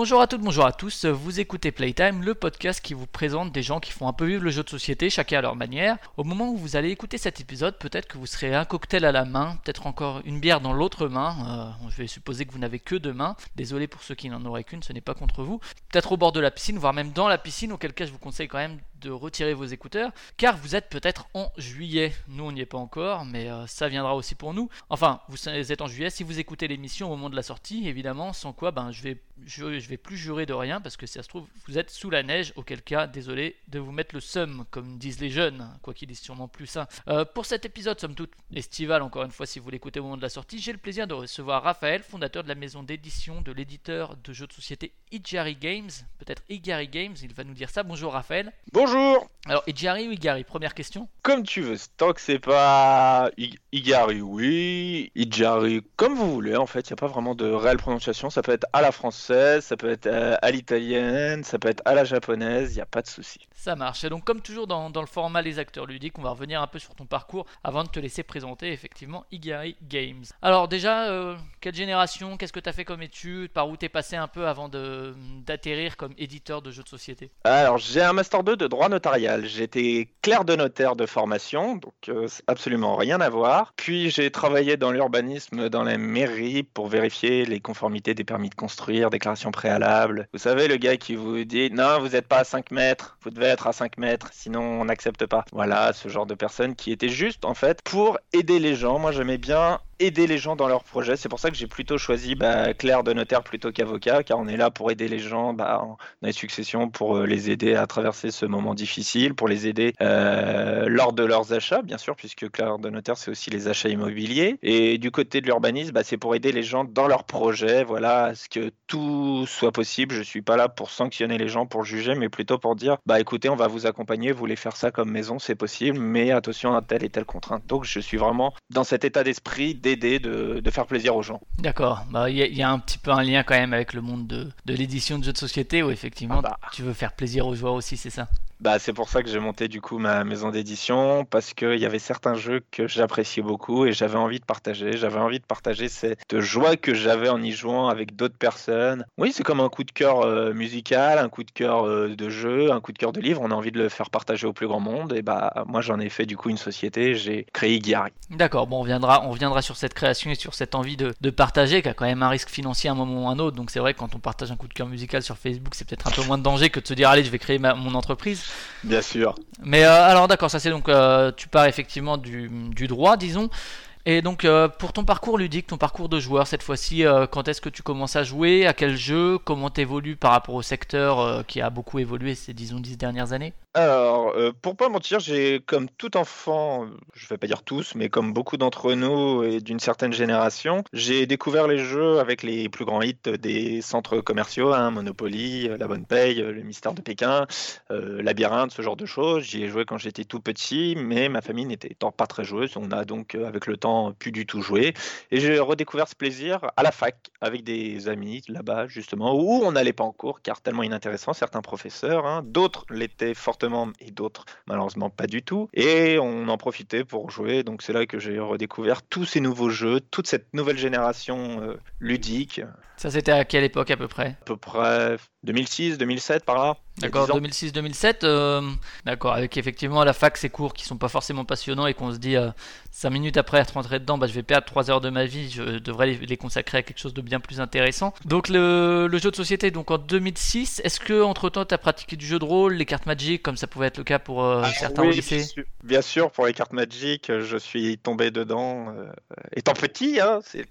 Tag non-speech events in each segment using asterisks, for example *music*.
Bonjour à toutes, bonjour à tous, vous écoutez Playtime, le podcast qui vous présente des gens qui font un peu vivre le jeu de société, chacun à leur manière. Au moment où vous allez écouter cet épisode, peut-être que vous serez un cocktail à la main, peut-être encore une bière dans l'autre main, euh, je vais supposer que vous n'avez que deux mains, désolé pour ceux qui n'en auraient qu'une, ce n'est pas contre vous. Peut-être au bord de la piscine, voire même dans la piscine, auquel cas je vous conseille quand même de retirer vos écouteurs, car vous êtes peut-être en juillet. Nous, on n'y est pas encore, mais euh, ça viendra aussi pour nous. Enfin, vous êtes en juillet si vous écoutez l'émission au moment de la sortie, évidemment, sans quoi, ben, je vais, je, je vais plus jurer de rien, parce que si ça se trouve, vous êtes sous la neige, auquel cas, désolé de vous mettre le seum, comme disent les jeunes, quoi qu'il est sûrement plus sain. Euh, pour cet épisode, somme toute estival, encore une fois, si vous l'écoutez au moment de la sortie, j'ai le plaisir de recevoir Raphaël, fondateur de la maison d'édition de l'éditeur de jeux de société Igari Games, peut-être Igari Games, il va nous dire ça. Bonjour Raphaël. Bonjour, Alors, Igari ou Igari Première question. comme tu veux, tant que c'est pas Igari, oui, Ijari, comme vous voulez, en fait, il n'y a pas vraiment de réelle prononciation, ça peut être à la française, ça peut être euh, à l'italienne, ça peut être à la japonaise, il n'y a pas de souci. Ça marche. Et donc, comme toujours dans, dans le format Les acteurs ludiques, on va revenir un peu sur ton parcours avant de te laisser présenter effectivement Igari Games. Alors, déjà, euh, quelle génération Qu'est-ce que tu as fait comme études Par où t'es passé un peu avant d'atterrir comme éditeur de jeux de société? Alors, j'ai un Master 2 de droit notarial, j'étais clerc de notaire de formation, donc euh, absolument rien à voir. Puis j'ai travaillé dans l'urbanisme dans la mairie pour vérifier les conformités des permis de construire, déclaration préalable. Vous savez, le gars qui vous dit non, vous n'êtes pas à 5 mètres, vous devez à 5 mètres, sinon on n'accepte pas. Voilà, ce genre de personne qui était juste en fait pour aider les gens. Moi j'aimais bien aider les gens dans leurs projets. C'est pour ça que j'ai plutôt choisi bah, clerc de notaire plutôt qu'avocat, car on est là pour aider les gens bah, dans les successions, pour euh, les aider à traverser ce moment difficile, pour les aider euh, lors de leurs achats, bien sûr, puisque clerc de notaire, c'est aussi les achats immobiliers. Et du côté de l'urbanisme, bah, c'est pour aider les gens dans leurs projets, voilà, à ce que tout soit possible. Je suis pas là pour sanctionner les gens, pour juger, mais plutôt pour dire, bah écoutez, on va vous accompagner, vous voulez faire ça comme maison, c'est possible, mais attention à telle et telle contrainte. Donc je suis vraiment dans cet état d'esprit d'aider, de, de faire plaisir aux gens. D'accord. Bah, Il y, a- il y a un petit peu un lien quand même avec le monde de, de l'édition de jeux de société où effectivement Ah bah. tu veux faire plaisir aux joueurs aussi, c'est ça? Bah, c'est pour ça que j'ai monté du coup ma maison d'édition parce qu'il y avait certains jeux que j'appréciais beaucoup et j'avais envie de partager. J'avais envie de partager cette joie que j'avais en y jouant avec d'autres personnes. Oui, c'est comme un coup de cœur euh, musical, un coup de cœur euh, de jeu, un coup de cœur de livre. On a envie de le faire partager au plus grand monde et bah moi j'en ai fait du coup une société. J'ai créé Guiari. D'accord, bon, on reviendra, on sur cette création et sur cette envie de, de partager, qui a quand même un risque financier à un moment ou à un autre. Donc c'est vrai que quand on partage un coup de cœur musical sur Facebook, c'est peut-être un peu moins de danger que de se dire allez, je vais créer mon entreprise. Bien sûr. Mais euh, alors d'accord, ça c'est donc euh, tu pars effectivement du, du droit, disons. Et donc euh, pour ton parcours ludique, ton parcours de joueur cette fois-ci, euh, quand est-ce que tu commences à jouer, à quel jeu, comment t'évolues par rapport au secteur euh, qui a beaucoup évolué ces disons dix dernières années? Alors, pour pas mentir, j'ai comme tout enfant, je vais pas dire tous, mais comme beaucoup d'entre nous et d'une certaine génération, j'ai découvert les jeux avec les plus grands hits des centres commerciaux, hein, Monopoly, La Bonne Paye, Le Mystère de Pékin, Labyrinthe, ce genre de choses. J'y ai joué quand j'étais tout petit, mais ma famille n'était pas très joueuse. On a donc, avec le temps, plus du tout joué. Et j'ai redécouvert ce plaisir à la fac, avec des amis là-bas, justement, où on n'allait pas en cours, car tellement inintéressant, certains professeurs, hein, d'autres l'étaient fortement et d'autres malheureusement pas du tout. Et on en profitait pour jouer, donc c'est là que j'ai redécouvert tous ces nouveaux jeux, toute cette nouvelle génération euh, ludique, Ça c'était à quelle époque à peu près? À peu près 2006, 2007 par là. D'accord, 10 ans. 2006-2007, euh, d'accord, avec effectivement à la fac ces cours qui sont pas forcément passionnants et qu'on se dit 5 minutes après être rentré dedans, bah, je vais perdre 3 heures de ma vie, je devrais les, les consacrer à quelque chose de bien plus intéressant. Donc le, le jeu de société, donc en 2006, est-ce que entre temps tu as pratiqué du jeu de rôle, les cartes Magic, comme ça pouvait être le cas pour euh, certains Ah Oui, au lycée bien sûr- Bien sûr, pour les cartes Magic, euh, je suis tombé dedans. euh, étant petit, hein, c'est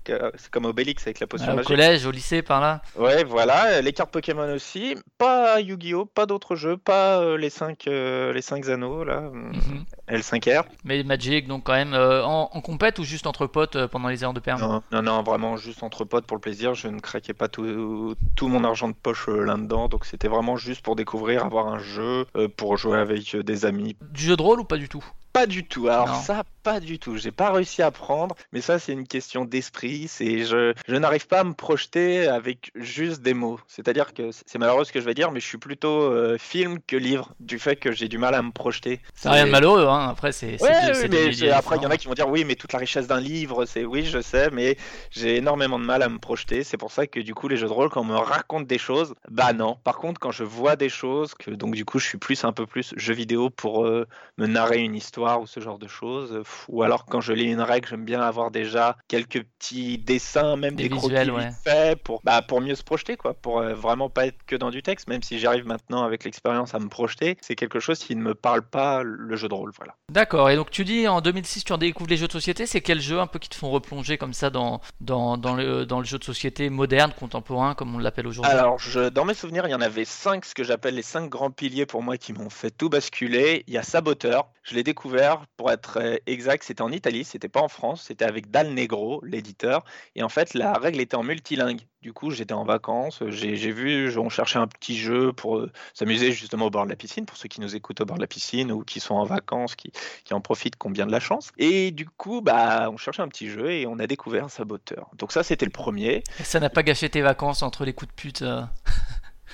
comme Obélix avec la potion Ah, Au magique. collège, au lycée, par là Ouais, voilà, euh, les cartes Pokémon aussi. Pas Yu-Gi-Oh! Pas d'autres jeux, pas euh, les 5 les cinq anneaux là, Mhm. L5R. Mais Magic, donc quand même euh, en, en compète ou juste entre potes euh, pendant les heures de perm? Non, non, non, vraiment juste entre potes pour le plaisir. Je ne craquais pas tout, tout mon argent de poche euh, là-dedans, donc c'était vraiment juste pour découvrir, avoir un jeu, euh, pour jouer avec euh, des amis. Du jeu de rôle ou pas du tout? Pas du tout. Alors Non. ça, pas du tout. J'ai pas réussi à prendre, mais ça c'est une question d'esprit. C'est je, je n'arrive pas à me projeter avec juste des mots. C'est-à-dire que c'est malheureux ce que je vais dire, mais je suis plutôt euh, film que livre, du fait que j'ai du mal à me projeter. C'est rien de malheureux, hein. après c'est. Ouais, oui, des après il y en a qui vont dire oui, mais toute la richesse d'un livre, c'est oui, je sais, mais j'ai énormément de mal à me projeter. C'est pour ça que du coup les jeux de rôle, quand on me raconte des choses, bah non. Par contre, quand je vois des choses, que donc du coup je suis plus un peu plus jeu vidéo pour euh, me narrer une histoire ou ce genre de choses, ou alors quand je lis une règle, j'aime bien avoir déjà quelques petits dessins, même Des des, visuels, croquis ouais. faits pour bah, pour mieux se projeter quoi, pour euh, vraiment pas être que dans du texte. Même si j'arrive maintenant avec l'expérience à me projeter, c'est quelque chose qui ne me parle pas le jeu de rôle, voilà. D'accord, et donc tu dis en 2006 tu en découvres les jeux de société, c'est quels jeux un peu qui te font replonger comme ça dans, dans, dans, le, dans le jeu de société moderne, contemporain, comme on l'appelle aujourd'hui? Alors, je, dans mes souvenirs, il y en avait cinq, ce que j'appelle les cinq grands piliers pour moi qui m'ont fait tout basculer. Il y a Saboteur, je l'ai découvert, pour être euh, exact, c'était en Italie, c'était pas en France, c'était avec Dal Negro, l'éditeur. Et en fait, la règle était en multilingue. Du coup, j'étais en vacances, j'ai vu, on cherchait un petit jeu pour euh, s'amuser justement au bord de la piscine, pour ceux qui nous écoutent au bord de la piscine ou qui sont en vacances, qui, en profitent, qui ont bien de la chance. Et du coup, bah, on cherchait un petit jeu et on a découvert Saboteur. Donc ça, c'était le premier. Et Ça n'a pas gâché tes vacances entre les coups de pute euh.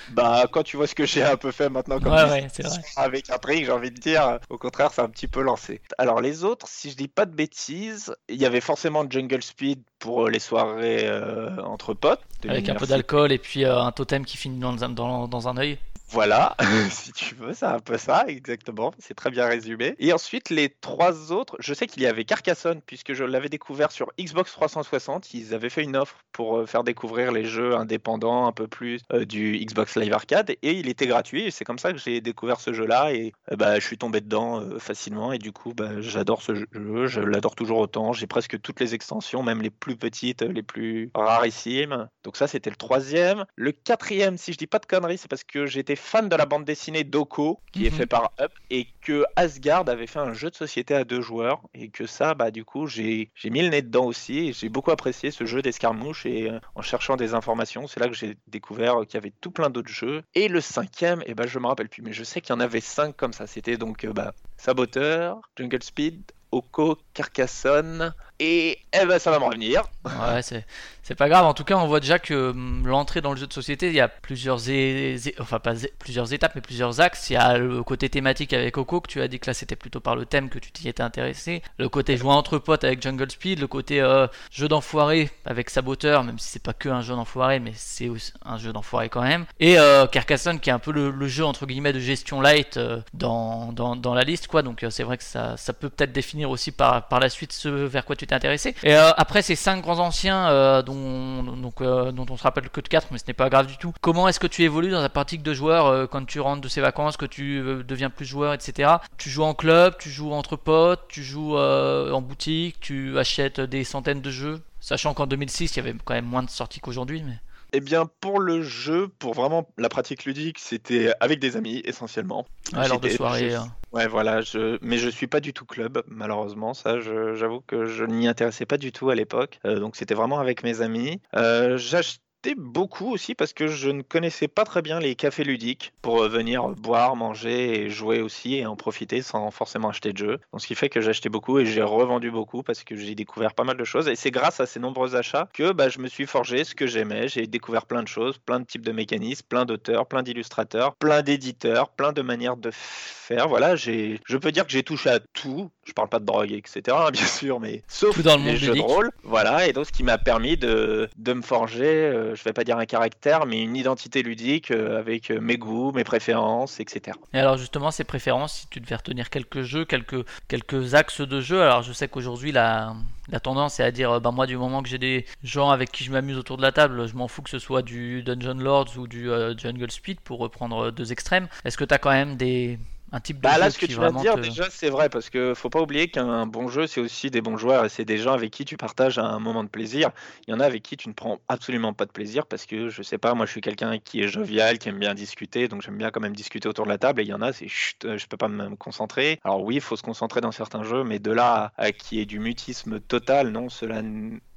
Bah, quand tu vois ce que j'ai un peu fait maintenant comme Ouais, dis- ouais, c'est vrai. *laughs* avec intrigue, j'ai envie de dire, au contraire, c'est un petit peu lancé. Alors, les autres, si je dis pas de bêtises, il y avait forcément Jungle Speed pour euh, les soirées euh, entre potes. Avec un peu d'alcool et puis euh, un totem qui finit dans, un- dans, dans un œil. Voilà, *laughs* si tu veux, c'est un peu ça, exactement. C'est très bien résumé. Et ensuite, les trois autres, je sais qu'il y avait Carcassonne, puisque je l'avais découvert sur Xbox 360. Ils avaient fait une offre pour euh, faire découvrir les jeux indépendants un peu plus euh, du Xbox Live Arcade, et il était gratuit. C'est comme ça que j'ai découvert ce jeu-là, et euh, bah, je suis tombé dedans facilement. Et du coup, bah, j'adore ce jeu, je l'adore toujours autant. J'ai presque toutes les extensions, même les plus petites, les plus rarissimes. Donc ça, c'était le troisième. Le quatrième, si je dis pas de conneries, c'est parce que j'étais fan de la bande dessinée Doko, qui est Mhm. fait par Up, et que Asgard avait fait un jeu de société à deux joueurs, et que ça, bah du coup, j'ai j'ai mis le nez dedans aussi, et j'ai beaucoup apprécié ce jeu d'escarmouche, et euh, en cherchant des informations, c'est là que j'ai découvert qu'il y avait tout plein d'autres jeux. Et le cinquième, et ben je me rappelle plus, mais je sais qu'il y en avait cinq comme ça. C'était donc euh, bah, Saboteur, Jungle Speed, Oko, Carcassonne, et eh ben ça va me revenir. Ouais, c'est pas grave. En tout cas, on voit déjà que hum, l'entrée dans le jeu de société, il y a plusieurs, é- enfin pas plusieurs étapes, mais plusieurs axes. Il y a le côté thématique avec Coco, que tu as dit que là c'était plutôt par le thème que tu t'y étais intéressé. Le côté jouer entre potes avec Jungle Speed, le côté euh, jeu d'enfoiré avec Saboteur, même si c'est pas que un jeu d'enfoiré, mais c'est un jeu d'enfoiré quand même. Et euh, Carcassonne, qui est un peu le, jeu entre guillemets de gestion light euh, dans, dans, dans la liste, quoi. Donc c'est vrai que ça, ça peut peut-être définir aussi par, par la suite ce vers quoi tu t'es Et euh, après ces cinq grands anciens euh, euh, dont on se rappelle que de 4 mais ce n'est pas grave du tout. Comment est-ce que tu évolues dans ta pratique de joueur quand tu rentres de ces vacances, que tu deviens plus joueur, etc. Tu joues en club, tu joues entre potes, tu joues en boutique, tu achètes des centaines de jeux? Sachant qu'en 2006, il y avait quand même moins de sorties qu'aujourd'hui. Mais... Eh bien, pour le jeu, pour vraiment la pratique ludique, c'était avec des amis essentiellement. Ouais, lors de soirée. je- euh. Ouais, voilà, je... mais je suis pas du tout club, malheureusement. Ça, je- j'avoue que je n'y intéressais pas du tout à l'époque. Euh, donc, c'était vraiment avec mes amis. Euh, J'achetais beaucoup aussi parce que je ne connaissais pas très bien les cafés ludiques pour euh, venir boire, manger et jouer aussi et en profiter sans forcément acheter de jeux. Donc, ce qui fait que j'achetais beaucoup et j'ai revendu beaucoup parce que j'ai découvert pas mal de choses. Et c'est grâce à ces nombreux achats que bah, je me suis forgé ce que j'aimais. J'ai découvert plein de choses, plein de types de mécanismes, plein d'auteurs, plein d'illustrateurs, plein d'éditeurs, plein de manières de faire. Voilà, j'ai, je peux dire que j'ai touché à tout. Je parle pas de drogue, etc. *laughs* bien sûr, mais sauf Tout dans le les monde jeux ludique. de rôle. Voilà, et donc ce qui m'a permis de, de me forger, euh, je vais pas dire un caractère, mais une identité ludique euh, avec euh, mes goûts, mes préférences, etc. Et alors justement, ces préférences, si tu devais retenir quelques jeux, quelques, quelques axes de jeu, alors je sais qu'aujourd'hui la, la tendance est à dire, bah moi du moment que j'ai des gens avec qui je m'amuse autour de la table, je m'en fous que ce soit du Dungeon Lords ou du Jungle Speed pour reprendre deux extrêmes. Est-ce que tu quand même des Un type de Bah jeu là, ce que qui tu viens de dire, te- déjà, c'est vrai, parce que faut pas oublier qu'un bon jeu, c'est aussi des bons joueurs et c'est des gens avec qui tu partages un moment de plaisir. Il y en a avec qui tu ne prends absolument pas de plaisir parce que, je sais pas, moi, je suis quelqu'un qui est jovial, qui aime bien discuter, donc j'aime bien quand même discuter autour de la table. Et il y en a, c'est chut, euh, je peux pas me concentrer. Alors oui, il faut se concentrer dans certains jeux, mais de là à, à qu'il y ait du mutisme total, non, cela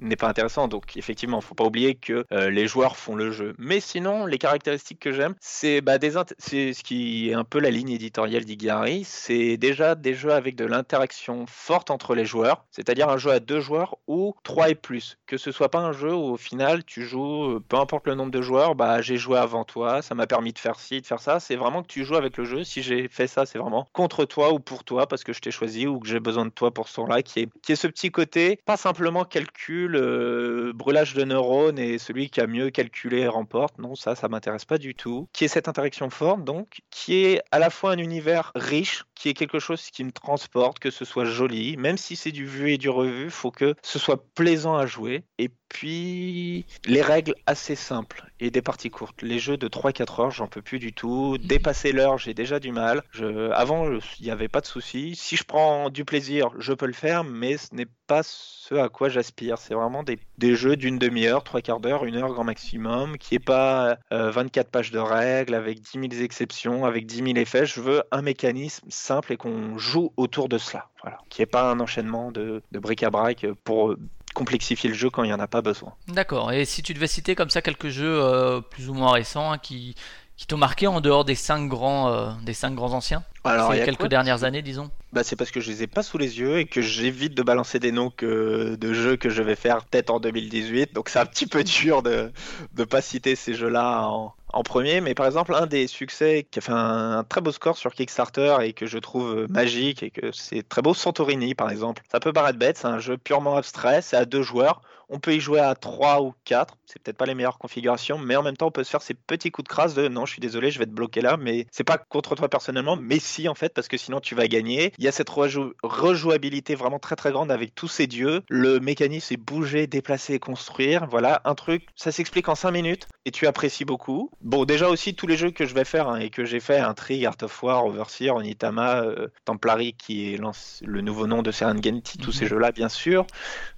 n'est pas intéressant. Donc effectivement, faut pas oublier que euh, les joueurs font le jeu. Mais sinon, les caractéristiques que j'aime, c'est bah, des int- c'est ce qui est un peu la ligne éditoriale d'Igari, c'est déjà des jeux avec de l'interaction forte entre les joueurs, c'est-à-dire un jeu à deux joueurs ou trois et plus. Que ce soit pas un jeu où au final tu joues, euh, peu importe le nombre de joueurs, bah j'ai joué avant toi, ça m'a permis de faire ci, de faire ça. C'est vraiment que tu joues avec le jeu. Si j'ai fait ça, c'est vraiment contre toi ou pour toi parce que je t'ai choisi ou que j'ai besoin de toi pour ce là qui est, qui est ce petit côté, pas simplement calcul, euh, brûlage de neurones et celui qui a mieux calculé remporte. Non, ça, ça m'intéresse pas du tout. Qui est cette interaction forte, donc, qui est à la fois un univers riche, qui est quelque chose qui me transporte, que ce soit joli, même si c'est du vu et du revu, faut que ce soit plaisant à jouer. Et puis, les règles assez simples et des parties courtes. Les jeux de 3-4 heures, j'en peux plus du tout. Dépasser l'heure, j'ai déjà du mal. Avant, il n'y avait pas de souci. Si je prends du plaisir, je peux le faire, mais ce n'est pas ce à quoi j'aspire. C'est vraiment des, des jeux d'une demi-heure, trois quarts d'heure, une heure grand maximum, qui est pas euh, 24 pages de règles, avec 10 000 exceptions, avec 10 000 effets. Je veux un mécanisme simple et qu'on joue autour de cela. Voilà. Qui n'est pas un enchaînement de, de bric-à-brac pour complexifier le jeu quand il n'y en a pas besoin. D'accord. Et si tu devais citer comme ça quelques jeux euh, plus ou moins récents hein, qui, qui t'ont marqué en dehors des cinq grands, euh, des cinq grands anciens Alors, Ces quelques quoi dernières années, disons? Bah, c'est parce que je les ai pas sous les yeux et que j'évite de balancer des noms que, de jeux que je vais faire peut-être en 2018. Donc c'est un petit peu dur de ne pas citer ces jeux-là en, en premier. Mais par exemple, un des succès qui a fait un, très beau score sur Kickstarter et que je trouve magique et que c'est très beau, Santorini par exemple. Ça peut paraître bête, c'est un jeu purement abstrait, c'est à deux joueurs. On peut y jouer à 3 ou 4, c'est peut-être pas les meilleures configurations, mais en même temps on peut se faire ces petits coups de crasse de non, je suis désolé, je vais te bloquer là, mais c'est pas contre toi personnellement, mais si en fait, parce que sinon tu vas gagner. Il y a cette rejou- rejouabilité vraiment très très grande avec tous ces dieux. Le mécanisme c'est bouger, déplacer construire. Voilà, un truc, ça s'explique en 5 minutes et tu apprécies beaucoup. Bon, déjà aussi tous les jeux que je vais faire hein, et que j'ai fait, Intrigue, Art of War, Overseer, Onitama, euh, Templari qui est le nouveau nom de Serengeti, tous Mhm. ces jeux-là bien sûr.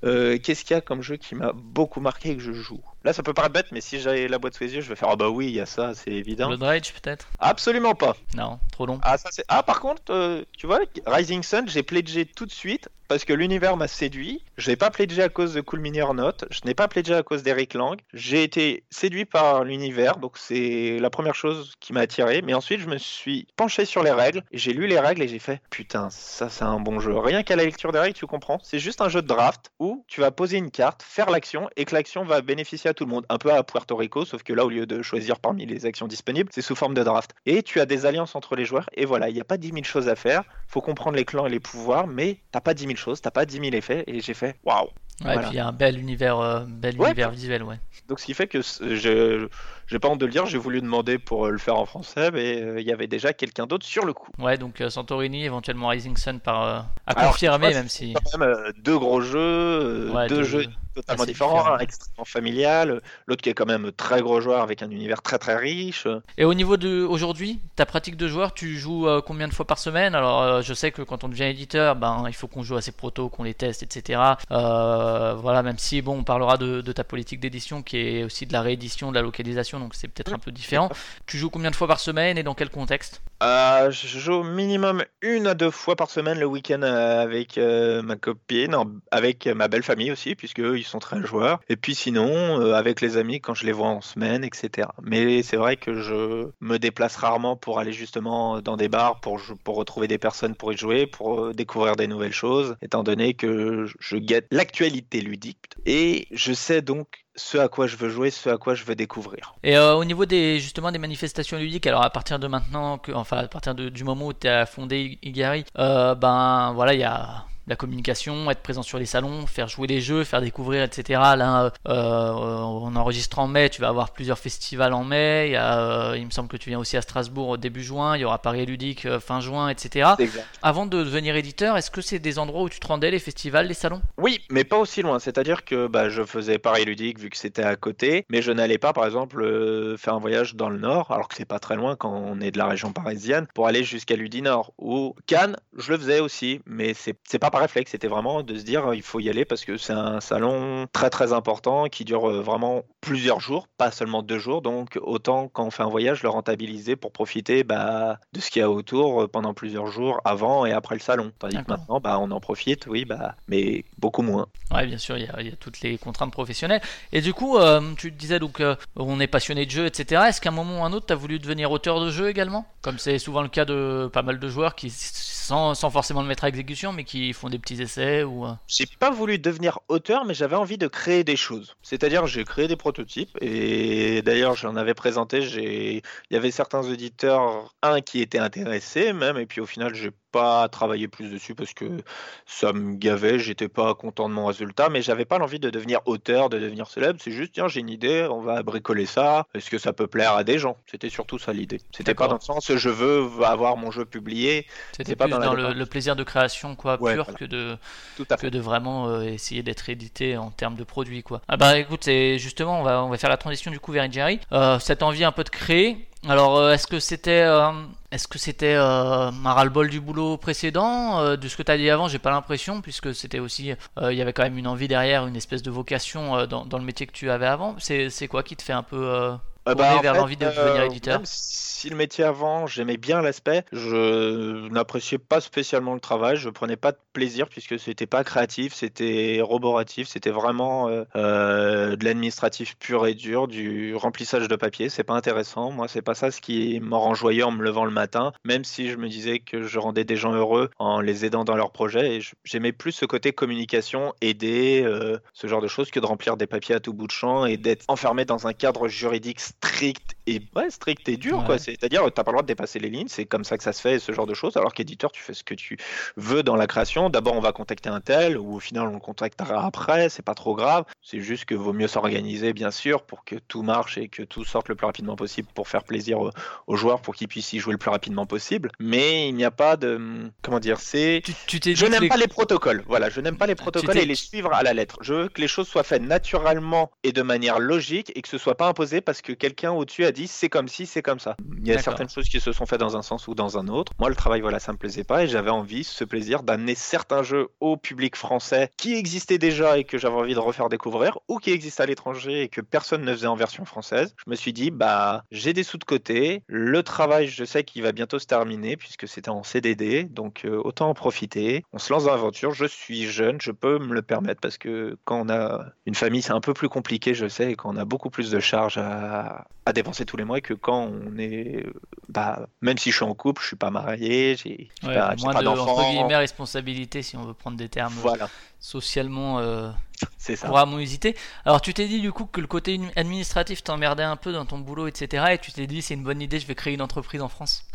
Euh, Qu'est-ce qu'il y a comme jeu qui m'a beaucoup marqué que je joue Là, ça peut paraître bête, mais si j'avais la boîte sous les yeux, je vais faire Ah bah oui, il y a ça, c'est évident. Blood Rage peut-être? Absolument pas. Non, trop long. Ah, ça c'est. Ah, par contre, euh, tu vois, Rising Sun, j'ai pledgé tout de suite parce que l'univers m'a séduit. Je n'ai pas pledgé à cause de Cool Mini or Not. Je n'ai pas pledgé à cause d'Eric Lang. J'ai été séduit par l'univers, donc c'est la première chose qui m'a attiré. Mais ensuite, je me suis penché sur les règles et j'ai lu les règles et j'ai fait putain, ça c'est un bon jeu. Rien qu'à la lecture des règles, tu comprends. C'est juste un jeu de draft où tu vas poser une carte, faire l'action et que l'action va bénéficier à tout le monde. Un peu à Puerto Rico, sauf que là, au lieu de choisir parmi les actions disponibles, c'est sous forme de draft. Et tu as des alliances entre les joueurs et voilà, il n'y a pas 10 000 choses à faire. Faut comprendre les clans et les pouvoirs, mais t'as pas 10 000 choses, t'as pas 10 000 effets. Et j'ai fait waouh. Ouais, Voilà. et puis il y a un bel univers, euh, bel Ouais. univers visuel, ouais. Donc ce qui fait que je j'ai pas honte de le dire, j'ai voulu demander pour euh, le faire en français, mais euh, il y avait déjà quelqu'un d'autre sur le coup. Ouais, donc euh, Santorini, éventuellement Rising Sun par, à confirmer, vois, même si. Quand même deux gros jeux, Ouais, deux deux jeux totalement différents, un extrêmement familial, l'autre qui est quand même très gros joueur avec un univers très très riche. Et au niveau de aujourd'hui, ta pratique de joueur, tu joues combien de fois par semaine? Alors, je sais que quand on devient éditeur, ben il faut qu'on joue à ces protos, qu'on les teste, etc. Euh, voilà, même si bon, on parlera de, de ta politique d'édition qui est aussi de la réédition, de la localisation, donc c'est peut-être un peu différent. Tu joues combien de fois par semaine et dans quel contexte? Euh, je joue au minimum une à deux fois par semaine le week-end euh, avec euh, ma copine, avec ma belle famille aussi, puisque eux, ils sont très joueurs. Et puis sinon, euh, avec les amis quand je les vois en semaine, etc. Mais c'est vrai que je me déplace rarement pour aller justement dans des bars, pour, pour retrouver des personnes pour y jouer, pour euh, découvrir des nouvelles choses, étant donné que je guette l'actualité ludique. Et je sais donc ce à quoi je veux jouer, ce à quoi je veux découvrir. Et euh, au niveau des justement des manifestations ludiques, alors à partir de maintenant, que, enfin à partir de- du moment où tu as fondé Igari, euh, ben voilà, il y a la communication, être présent sur les salons, faire jouer les jeux, faire découvrir, etc. Là, euh, euh, on enregistre en mai, tu vas avoir plusieurs festivals en mai. Il, y a, euh, il me semble que tu viens aussi à Strasbourg au début juin. Il y aura Paris Ludique euh, fin juin, etc. Exact. Avant de devenir éditeur, est-ce que c'est des endroits où tu te rendais, les festivals, les salons? Oui, mais pas aussi loin. C'est-à-dire que bah, je faisais Paris Ludique vu que c'était à côté, mais je n'allais pas, par exemple, euh, faire un voyage dans le Nord, alors que c'est pas très loin quand on est de la région parisienne, pour aller jusqu'à Ludinor. Ou Cannes, je le faisais aussi, mais c'est c'est pas réflexe. C'était vraiment de se dire il faut y aller parce que c'est un salon très très important qui dure euh, vraiment plusieurs jours, pas seulement deux jours. Donc autant quand on fait un voyage, le rentabiliser pour profiter bah, de ce qu'il y a autour euh, pendant plusieurs jours avant et après le salon. Tandis que maintenant, bah, on en profite, oui, bah, mais beaucoup moins. Ouais, bien sûr, il y, a, il y a toutes les contraintes professionnelles. Et du coup, euh, tu disais donc, euh, on est passionné de jeux, etc. Est-ce qu'à un moment ou un autre, tu as voulu devenir auteur de jeux également? Comme c'est souvent le cas de pas mal de joueurs qui, sans, sans forcément le mettre à exécution, mais qui font des petits essais ou. euh, J'ai pas voulu devenir auteur, mais j'avais envie de créer des choses. C'est-à-dire, j'ai créé des prototypes et d'ailleurs, j'en avais présenté. Il y avait certains éditeurs, un qui était intéressé même, et puis au final, j'ai pas travaillé plus dessus parce que ça me gavait. J'étais pas content de mon résultat, mais j'avais pas l'envie de devenir auteur, de devenir célèbre. C'est juste, tiens, j'ai une idée, on va bricoler ça. Est-ce que ça peut plaire à des gens? C'était surtout ça l'idée. C'était pas dans le sens, je veux avoir mon jeu publié. C'était pas plus dans le, plaisir de création, quoi, Ouais, pur voilà. que de Tout à que fait. de vraiment euh, essayer d'être édité en termes de produits quoi. Ah bah écoute, justement on va on va faire la transition du coup vers Jerry. Euh, cette envie un peu de créer. Alors euh, est-ce que c'était euh, est-ce que c'était euh, un ras-le-bol du boulot précédent de ce que tu as dit avant, j'ai pas l'impression puisque c'était aussi il y avait quand même une envie derrière, une espèce de vocation dans, le métier que tu avais avant. C'est quoi qui te fait un peu euh, Euh, vers l'envie de devenir éditeur Même si le métier avant, j'aimais bien l'aspect, je n'appréciais pas spécialement le travail, je prenais pas de plaisir puisque c'était pas créatif, c'était roboratif, c'était vraiment euh, euh, de l'administratif pur et dur, du remplissage de papier, c'est pas intéressant. Moi, c'est pas ça ce qui me rend joyeux en me levant le matin, même si je me disais que je rendais des gens heureux en les aidant dans leurs projets. Et j'aimais plus ce côté communication, aider, euh, ce genre de choses que de remplir des papiers à tout bout de champ et d'être enfermé dans un cadre juridique strict et ouais, strict et dur, Ouais. quoi. C'est-à-dire, t'as pas le droit de dépasser les lignes, c'est comme ça que ça se fait, ce genre de choses. Alors qu'éditeur, tu fais ce que tu veux dans la création. D'abord, on va contacter un tel, ou au final, on le contactera après, c'est pas trop grave. C'est juste que vaut mieux s'organiser, bien sûr, pour que tout marche et que tout sorte le plus rapidement possible pour faire plaisir aux, aux joueurs, pour qu'ils puissent y jouer le plus rapidement possible. Mais il n'y a pas de. Comment dire C'est. Tu tu Je n'aime les- pas les protocoles. Voilà, je n'aime pas les protocoles et les suivre à la lettre. Je veux que les choses soient faites naturellement et de manière logique et que ce soit pas imposé parce que quelqu'un au-dessus a dit c'est comme si, c'est comme ça. Il y a certaines choses qui se sont faites dans un sens ou dans un autre. Moi, le travail, voilà, ça me plaisait pas et j'avais envie, ce plaisir, d'amener certains jeux au public français qui existaient déjà et que j'avais envie de refaire découvrir ou qui existent à l'étranger et que personne ne faisait en version française. Je me suis dit, bah, j'ai des sous de côté. Le travail, je sais qu'il va bientôt se terminer puisque c'était en CDD, donc euh, autant en profiter. On se lance dans l'aventure. Je suis jeune, je peux me le permettre parce que quand on a une famille, c'est un peu plus compliqué, je sais, et qu'on a beaucoup plus de charges à, à dépenser tous les mois que quand on est, euh, bah, même si je suis en couple, je suis pas marié, j'ai Ouais, pas, moins pas de entre guillemets responsabilité si on veut prendre des termes Voilà, socialement euh, *laughs* c'est ça. couramment usités. Alors tu t'es dit du coup que le côté administratif t'emmerdait un peu dans ton boulot, etc. Et tu t'es dit c'est une bonne idée, je vais créer une entreprise en France. *laughs*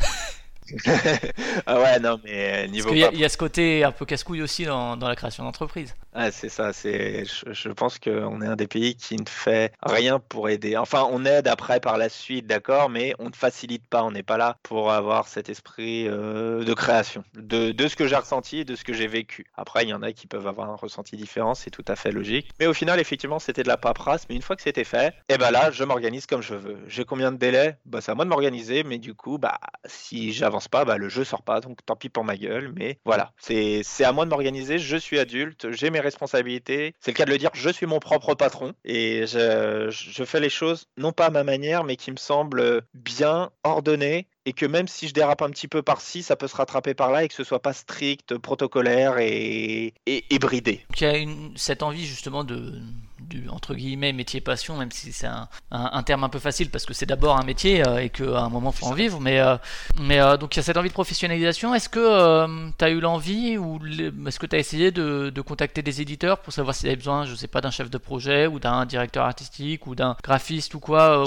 *laughs* ah ouais, non, mais Parce niveau qu'il y, a- pas- il y a ce côté un peu casse-couille aussi dans, dans la création d'entreprise. Ah, c'est ça, c'est, je, je pense qu'on est un des pays qui ne fait rien pour aider. Enfin, on aide après par la suite, d'accord, mais on ne facilite pas, on n'est pas là pour avoir cet esprit euh, de création, de, de ce que j'ai ressenti et de ce que j'ai vécu. Après, il y en a qui peuvent avoir un ressenti différent, c'est tout à fait logique. Mais au final, effectivement, c'était de la paperasse, mais une fois que c'était fait, et ben là, je m'organise comme je veux. J'ai combien de délais? Bah, c'est à moi de m'organiser, mais du coup, bah, si j'avance pas, bah, le jeu sort pas, donc tant pis pour ma gueule, mais voilà, c'est c'est à moi de m'organiser, je suis adulte, j'ai mes responsabilités, c'est le cas de le dire, je suis mon propre patron, et je, je fais les choses, non pas à ma manière, mais qui me semblent bien ordonnées, et que même si je dérape un petit peu par-ci, ça peut se rattraper par-là, et que ce soit pas strict, protocolaire et, et, et bridé. Donc il y a une, cette envie justement de, entre guillemets métier passion, même si c'est un, un- un terme un peu facile parce que c'est d'abord un métier euh, et qu'à un moment faut en vivre. Mais, euh, mais euh, donc il y a cette envie de professionnalisation. Est-ce que tu as eu l'envie ou est-ce que tu as essayé de, de contacter des éditeurs pour savoir s'ils avaient besoin, je sais pas, d'un chef de projet ou d'un directeur artistique ou d'un graphiste ou quoi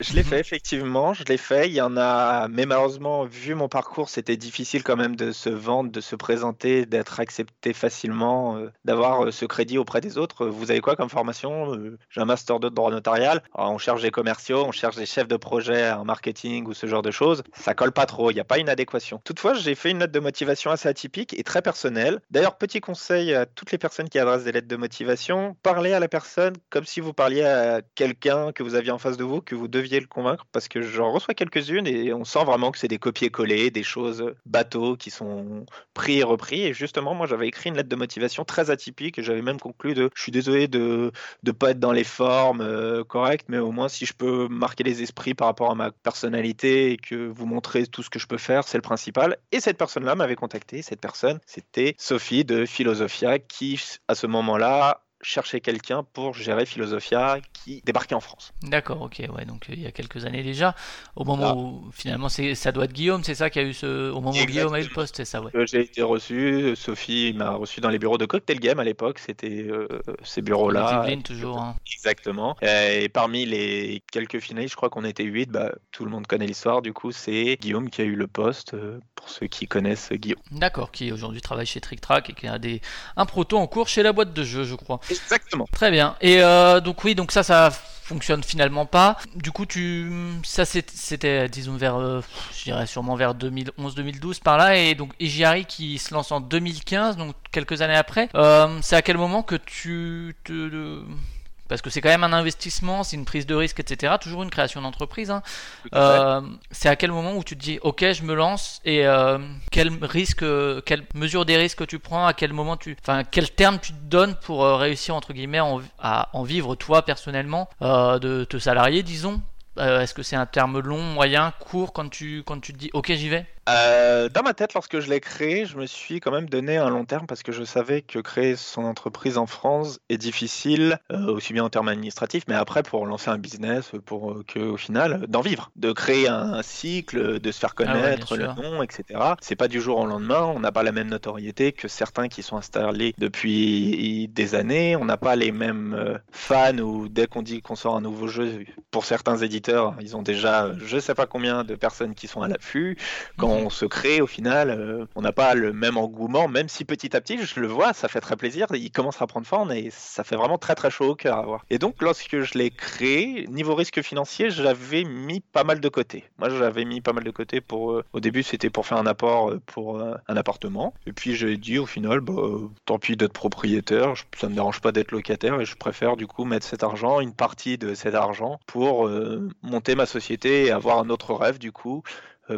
Je l'ai fait, effectivement, je l'ai fait. Il y en a, mais malheureusement, vu mon parcours, c'était difficile quand même de se vendre, de se présenter, d'être accepté facilement, euh, d'avoir euh, ce crédit auprès des autres. Vous avez quoi comme formation Euh, J'ai un master 2 de droit notarial. On cherche des commerciaux, on cherche des chefs de projet en marketing ou ce genre de choses. Ça colle pas trop, il n'y a pas une adéquation. Toutefois, j'ai fait une note de motivation assez atypique et très personnelle. D'ailleurs, petit conseil à toutes les personnes qui adressent des lettres de motivation, parlez à la personne comme si vous parliez à quelqu'un que vous aviez en face de vous, que vous deviez le convaincre, parce que j'en reçois quelques-unes et on sent vraiment que c'est des copier-coller, des choses bateaux qui sont pris et repris. Et justement, moi, j'avais écrit une lettre de motivation très atypique et j'avais même conclu de je suis désolé de ne pas être dans les formes euh, correctes, mais au moins si je peux marquer les esprits par rapport à ma personnalité et que vous montrez tout ce que je peux faire, c'est le principal. Et cette personne-là m'avait contacté. Cette personne, c'était Sophie de Philosophia qui, à ce moment-là, cherchait quelqu'un pour gérer Philosophia qui débarquait en France. D'accord, ok, ouais, donc euh, il y a quelques années déjà, au moment où finalement ça doit être Guillaume, c'est ça qui a eu ce au moment où Guillaume a eu le poste, c'est ça, ouais. Euh, J'ai été reçu, Sophie m'a reçu dans les bureaux de Cocktail Game à l'époque, c'était euh, ces bureaux-là. Toujours. hein. Exactement. Et parmi les quelques finalistes, je crois qu'on était 8, bah, tout le monde connaît l'histoire, du coup c'est Guillaume qui a eu le poste, pour ceux qui connaissent Guillaume. D'accord, qui aujourd'hui travaille chez Trick Track et qui a des un proto en cours chez la boîte de jeu, je crois. Exactement. Très bien. Et euh, donc oui, donc ça, ça fonctionne finalement pas. Du coup, tu, ça c'était, disons vers, euh, je dirais sûrement vers 2011-2012 par là, et donc Ejiari qui se lance en 2015, donc quelques années après. Euh, c'est à quel moment que tu te parce que c'est quand même un investissement, c'est une prise de risque, etc. Toujours une création d'entreprise. hein. Euh, c'est à quel moment où tu te dis, ok, je me lance et euh, quel risque, euh, quelle mesure des risques tu prends, à quel moment tu, enfin, quel terme tu te donnes pour euh, réussir entre guillemets en- à en vivre toi personnellement, de te salarier, disons? Est-ce que c'est un terme long, moyen, court quand tu quand tu te dis, ok, j'y vais? Euh, dans ma tête, lorsque je l'ai créé, je me suis quand même donné un long terme parce que je savais que créer son entreprise en France est difficile, euh, aussi bien en termes administratifs, mais après pour lancer un business, pour euh, que au final, euh, d'en vivre, de créer un cycle, de se faire Ah ouais, connaître, le nom, etc. C'est pas du jour au lendemain. On n'a pas la même notoriété que certains qui sont installés depuis des années. On n'a pas les mêmes fans ou dès qu'on dit qu'on sort un nouveau jeu, pour certains éditeurs, ils ont déjà, je sais pas combien de personnes qui sont à l'affût quand. On se crée, au final, euh, on n'a pas le même engouement, même si petit à petit, je le vois, ça fait très plaisir, il commence à prendre forme et ça fait vraiment très très chaud au cœur à voir. Et donc, lorsque je l'ai créé, niveau risque financier, j'avais mis pas mal de côté. Moi, j'avais mis pas mal de côté pour. euh, au début, c'était pour faire un apport euh, pour un appartement. Et puis, j'ai dit au final, bah, tant pis d'être propriétaire, je- ça me dérange pas d'être locataire et je préfère du coup mettre cet argent, une partie de cet argent, pour monter ma société et avoir un autre rêve du coup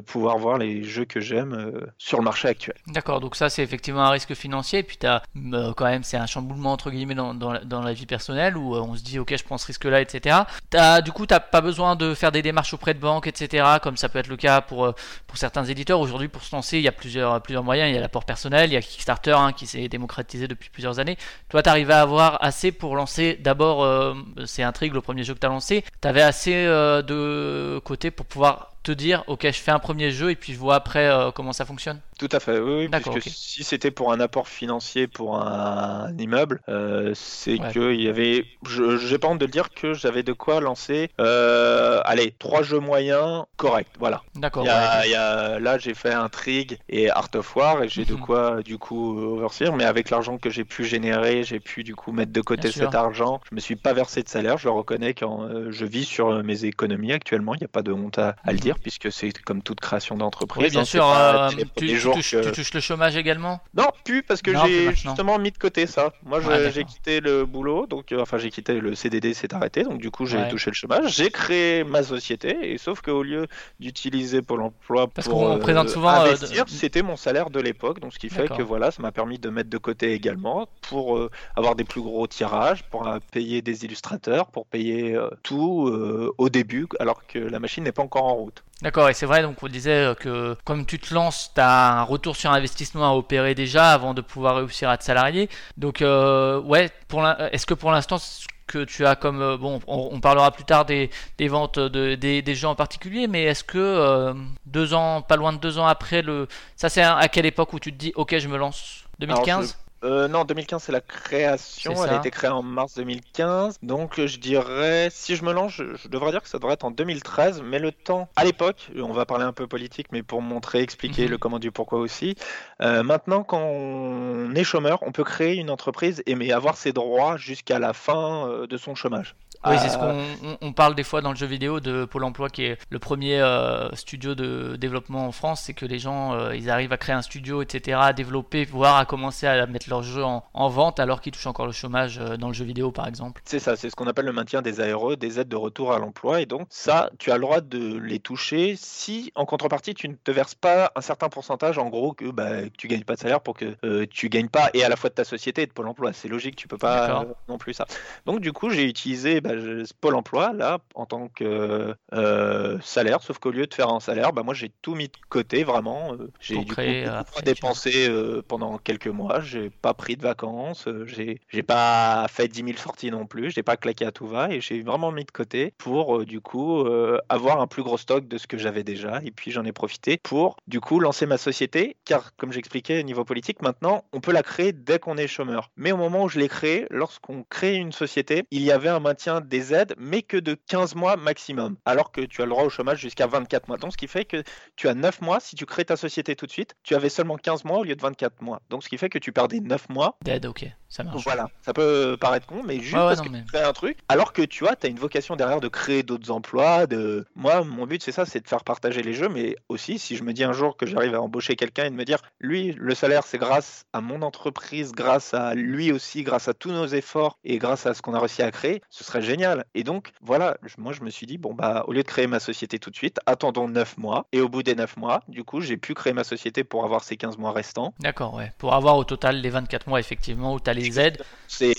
pouvoir voir les jeux que j'aime euh, sur le marché actuel. D'accord, donc ça c'est effectivement un risque financier, et puis t'as euh, quand même c'est un chamboulement entre guillemets dans, dans, la, vie personnelle où euh, on se dit ok je prends ce risque-là, etc. As, du coup t'as pas besoin de faire des démarches auprès de banques, etc. Comme ça peut être le cas pour, euh, pour certains éditeurs. Aujourd'hui pour se lancer il y a plusieurs, plusieurs moyens, il y a l'apport personnel, il y a Kickstarter hein, qui s'est démocratisé depuis plusieurs années. Toi t'arrives à avoir assez pour lancer d'abord, euh, c'est Intrigue le premier jeu que t'as lancé, t'avais assez euh, de côté pour pouvoir te dire ok je fais un premier jeu et puis je vois après euh, comment ça fonctionne. Tout à fait, oui, puisque si c'était pour un apport financier pour un, un immeuble, euh, c'est Ouais. que il y avait, je j'ai pas honte de le dire que j'avais de quoi lancer, euh, allez, trois jeux moyens corrects, voilà. D'accord. Là, j'ai fait Intrigue et Art of War et j'ai de Mhm. quoi du coup overseer, mais avec l'argent que j'ai pu générer, j'ai pu du coup mettre de côté Bien sûr. cet argent. Je me suis pas versé de salaire, je le reconnais quand euh, je vis sur mes économies actuellement. Il n'y a pas de honte à, à le Mhm. dire puisque c'est comme toute création d'entreprise. Oui, bien hein, sûr. pas les tu, touches, que- tu touches le chômage également? Non, plus parce que j'ai justement mis de côté ça. Moi, Ouais, d'accord. j'ai quitté le boulot, donc euh, enfin j'ai quitté le CDD, s'est arrêté, donc du coup j'ai Ouais. touché le chômage. J'ai créé ma société et sauf qu'au lieu d'utiliser Pôle Emploi Parce pour présente souvent, euh, investir, c'était mon salaire de l'époque, donc ce qui fait que voilà, ça m'a permis de mettre de côté également pour euh, avoir des plus gros tirages, pour euh, payer des illustrateurs, pour payer euh, tout euh, au début, alors que la machine n'est pas encore en route. D'accord, et c'est vrai, donc on disait euh, que comme tu te lances, tu as un retour sur investissement à opérer déjà avant de pouvoir réussir à te salarier. Donc, euh, ouais, l'in- est-ce que pour l'instant, ce que tu as comme euh, bon, on, on parlera plus tard des, des ventes de, des, des jeux en particulier, mais est-ce que euh, deux ans, pas loin de deux ans après le, ça c'est à quelle époque où tu te dis ok je me lance? 2015 Euh, non, 2015 c'est la création, elle a été créée en mars 2015, donc euh, je dirais, si je me lance, je, je devrais dire que ça devrait être en 2013, mais le temps, à l'époque, on va parler un peu politique, mais pour montrer, expliquer Mhm. le comment du pourquoi aussi, euh, maintenant quand on est chômeur, on peut créer une entreprise et mais avoir ses droits jusqu'à la fin de son chômage. Oui, c'est ce qu'on on- on parle des fois dans le jeu vidéo de Pôle Emploi, qui est le premier euh, studio de développement en France. C'est que les gens, euh, ils arrivent à créer un studio, etc., à développer, voire à commencer à mettre leur jeu en, en vente alors qu'ils touchent encore le chômage euh, dans le jeu vidéo, par exemple. C'est ça, c'est ce qu'on appelle le maintien des ARE, des aides de retour à l'emploi. Et donc, ça, tu as le droit de les toucher si, en contrepartie, tu ne te verses pas un certain pourcentage, en gros, que bah, tu gagnes pas de salaire pour que euh, tu gagnes pas, et à la fois de ta société et de Pôle emploi. C'est logique, tu peux pas euh, non plus ça. Donc, du coup, j'ai utilisé bah, je- Pôle emploi, là, en tant que euh, salaire, sauf qu'au lieu de faire un salaire, bah, moi, j'ai tout mis de côté, vraiment. j'ai dépensé pendant quelques mois. J'ai pas pris de vacances, euh, j'ai j'ai pas fait 10 000 sorties non plus, j'ai pas claqué à tout va et j'ai vraiment mis de côté pour euh, du coup euh, avoir un plus gros stock de ce que j'avais déjà et puis j'en ai profité pour du coup lancer ma société car comme j'expliquais au niveau politique maintenant on peut la créer dès qu'on est chômeur. Mais au moment où je l'ai créée, lorsqu'on crée une société, il y avait un maintien des aides mais que de 15 mois maximum alors que tu as le droit au chômage jusqu'à 24 mois. Donc ce qui fait que tu as 9 mois si tu crées ta société tout de suite, tu avais seulement 15 mois au lieu de 24 mois. Donc ce qui fait que tu perdais 9 mois Dead, ok, ça marche. voilà, ça peut paraître con, mais juste Ouais, ouais, parce non, que mais- tu crées un truc, alors que tu vois, tu as une vocation derrière de créer d'autres emplois. De... Moi, mon but, c'est ça, c'est de faire partager les jeux, mais aussi, si je me dis un jour que j'arrive à embaucher quelqu'un et de me dire, lui, le salaire, c'est grâce à mon entreprise, grâce à lui aussi, grâce à tous nos efforts et grâce à ce qu'on a réussi à créer, ce serait génial. Et donc, voilà, moi, je me suis dit, bon, bah, au lieu de créer ma société tout de suite, attendons 9 mois. Et au bout des 9 mois, du coup, j'ai pu créer ma société pour avoir ces 15 mois restants. D'accord, ouais. Pour avoir au total les 24 mois, effectivement, où tu as les aides. C'est